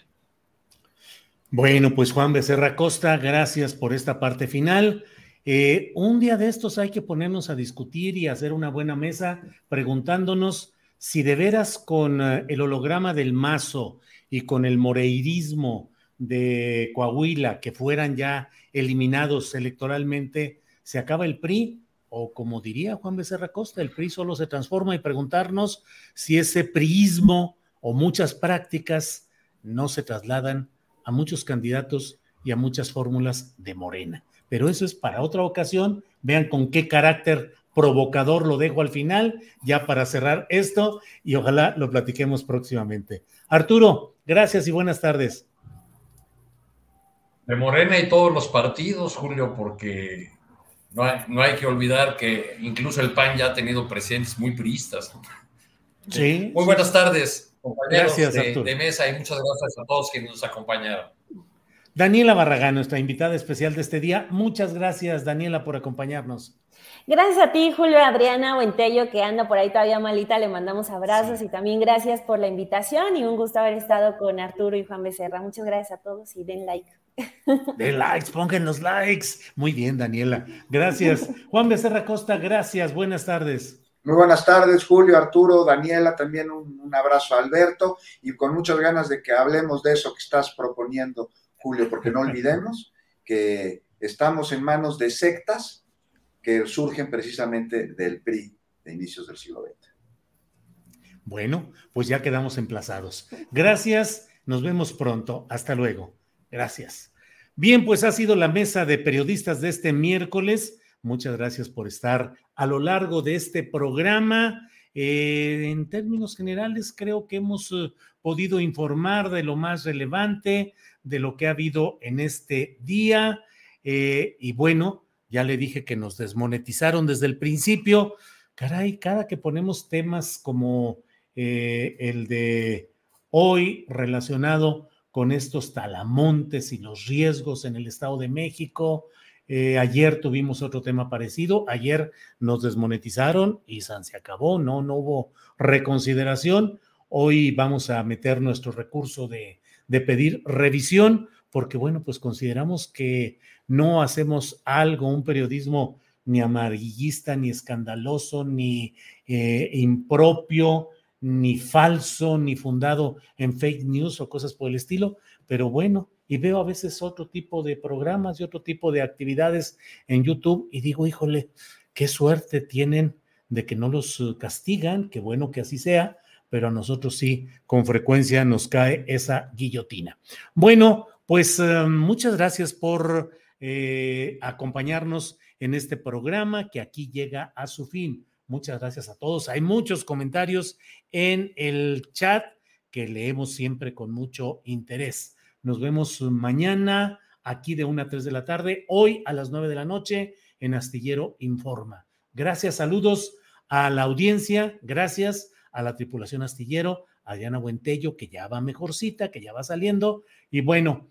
Bueno, pues Juan Becerra Costa, gracias por esta parte final. Eh, un día de estos hay que ponernos a discutir y hacer una buena mesa preguntándonos si de veras con eh, el holograma del mazo y con el moreirismo de Coahuila, que fueran ya eliminados electoralmente, se acaba el PRI, o como diría Juan Becerra Costa, el PRI solo se transforma y preguntarnos si ese priismo o muchas prácticas no se trasladan a muchos candidatos y a muchas fórmulas de Morena. Pero eso es para otra ocasión. Vean con qué carácter provocador lo dejo al final, ya para cerrar esto, y ojalá lo platiquemos próximamente. Arturo, gracias y buenas tardes. De Morena y todos los partidos, Julio, porque no hay, no hay que olvidar que incluso el PAN ya ha tenido presidentes muy priistas. Sí. Muy buenas tardes, compañeros de, de, mesa, y muchas gracias a todos quienes nos acompañaron. Daniela Barragán, nuestra invitada especial de este día. Muchas gracias, Daniela, por acompañarnos. Gracias a ti, Julio Adriana Buentello, que anda por ahí todavía malita, le mandamos abrazos y también gracias por la invitación y un gusto haber estado con Arturo y Juan Becerra. Muchas gracias a todos y den like. Den likes, pongan los likes. Muy bien, Daniela. Gracias. Juan Becerra Costa, gracias. Buenas tardes. Muy buenas tardes, Julio, Arturo, Daniela, también un, un abrazo a Alberto y con muchas ganas de que hablemos de eso que estás proponiendo Julio, porque no olvidemos que estamos en manos de sectas surgen precisamente del PRI de inicios del siglo XX. Bueno, pues ya quedamos emplazados. Gracias, nos vemos pronto. Hasta luego. Gracias. Bien, pues ha sido la mesa de periodistas de este miércoles. Muchas gracias por estar a lo largo de este programa. Eh, en términos generales, creo que hemos eh, podido informar de lo más relevante, de lo que ha habido en este día. Eh, y bueno, ya le dije que nos desmonetizaron desde el principio. Caray, cada que ponemos temas como eh, el de hoy relacionado con estos talamontes y los riesgos en el Estado de México. Eh, ayer tuvimos otro tema parecido. Ayer nos desmonetizaron y se acabó. No, no hubo reconsideración. Hoy vamos a meter nuestro recurso de de pedir revisión, porque bueno, pues consideramos que no hacemos algo, un periodismo ni amarillista, ni escandaloso, ni eh, impropio, ni falso, ni fundado en fake news o cosas por el estilo, pero bueno, y veo a veces otro tipo de programas y otro tipo de actividades en YouTube y digo, híjole, qué suerte tienen de que no los castigan, qué bueno que así sea, pero a nosotros sí, con frecuencia nos cae esa guillotina. Bueno, pues eh, muchas gracias por eh, acompañarnos en este programa que aquí llega a su fin. Muchas gracias a todos. Hay muchos comentarios en el chat que leemos siempre con mucho interés. Nos vemos mañana aquí de 1 a 3 de la tarde, hoy a las 9 de la noche en Astillero Informa. Gracias, saludos a la audiencia, gracias a la tripulación astillero, a Diana Buentello, que ya va mejorcita, que ya va saliendo. Y bueno,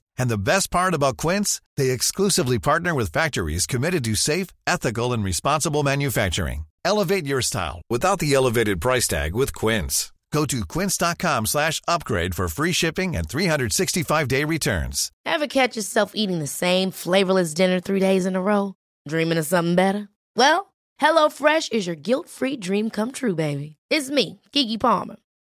And the best part about Quince, they exclusively partner with factories committed to safe, ethical, and responsible manufacturing. Elevate your style without the elevated price tag with Quince. Go to quince.com slash upgrade for free shipping and 365-day returns. Ever catch yourself eating the same flavorless dinner three days in a row? Dreaming of something better? Well, HelloFresh is your guilt-free dream come true, baby. It's me, Kiki Palmer.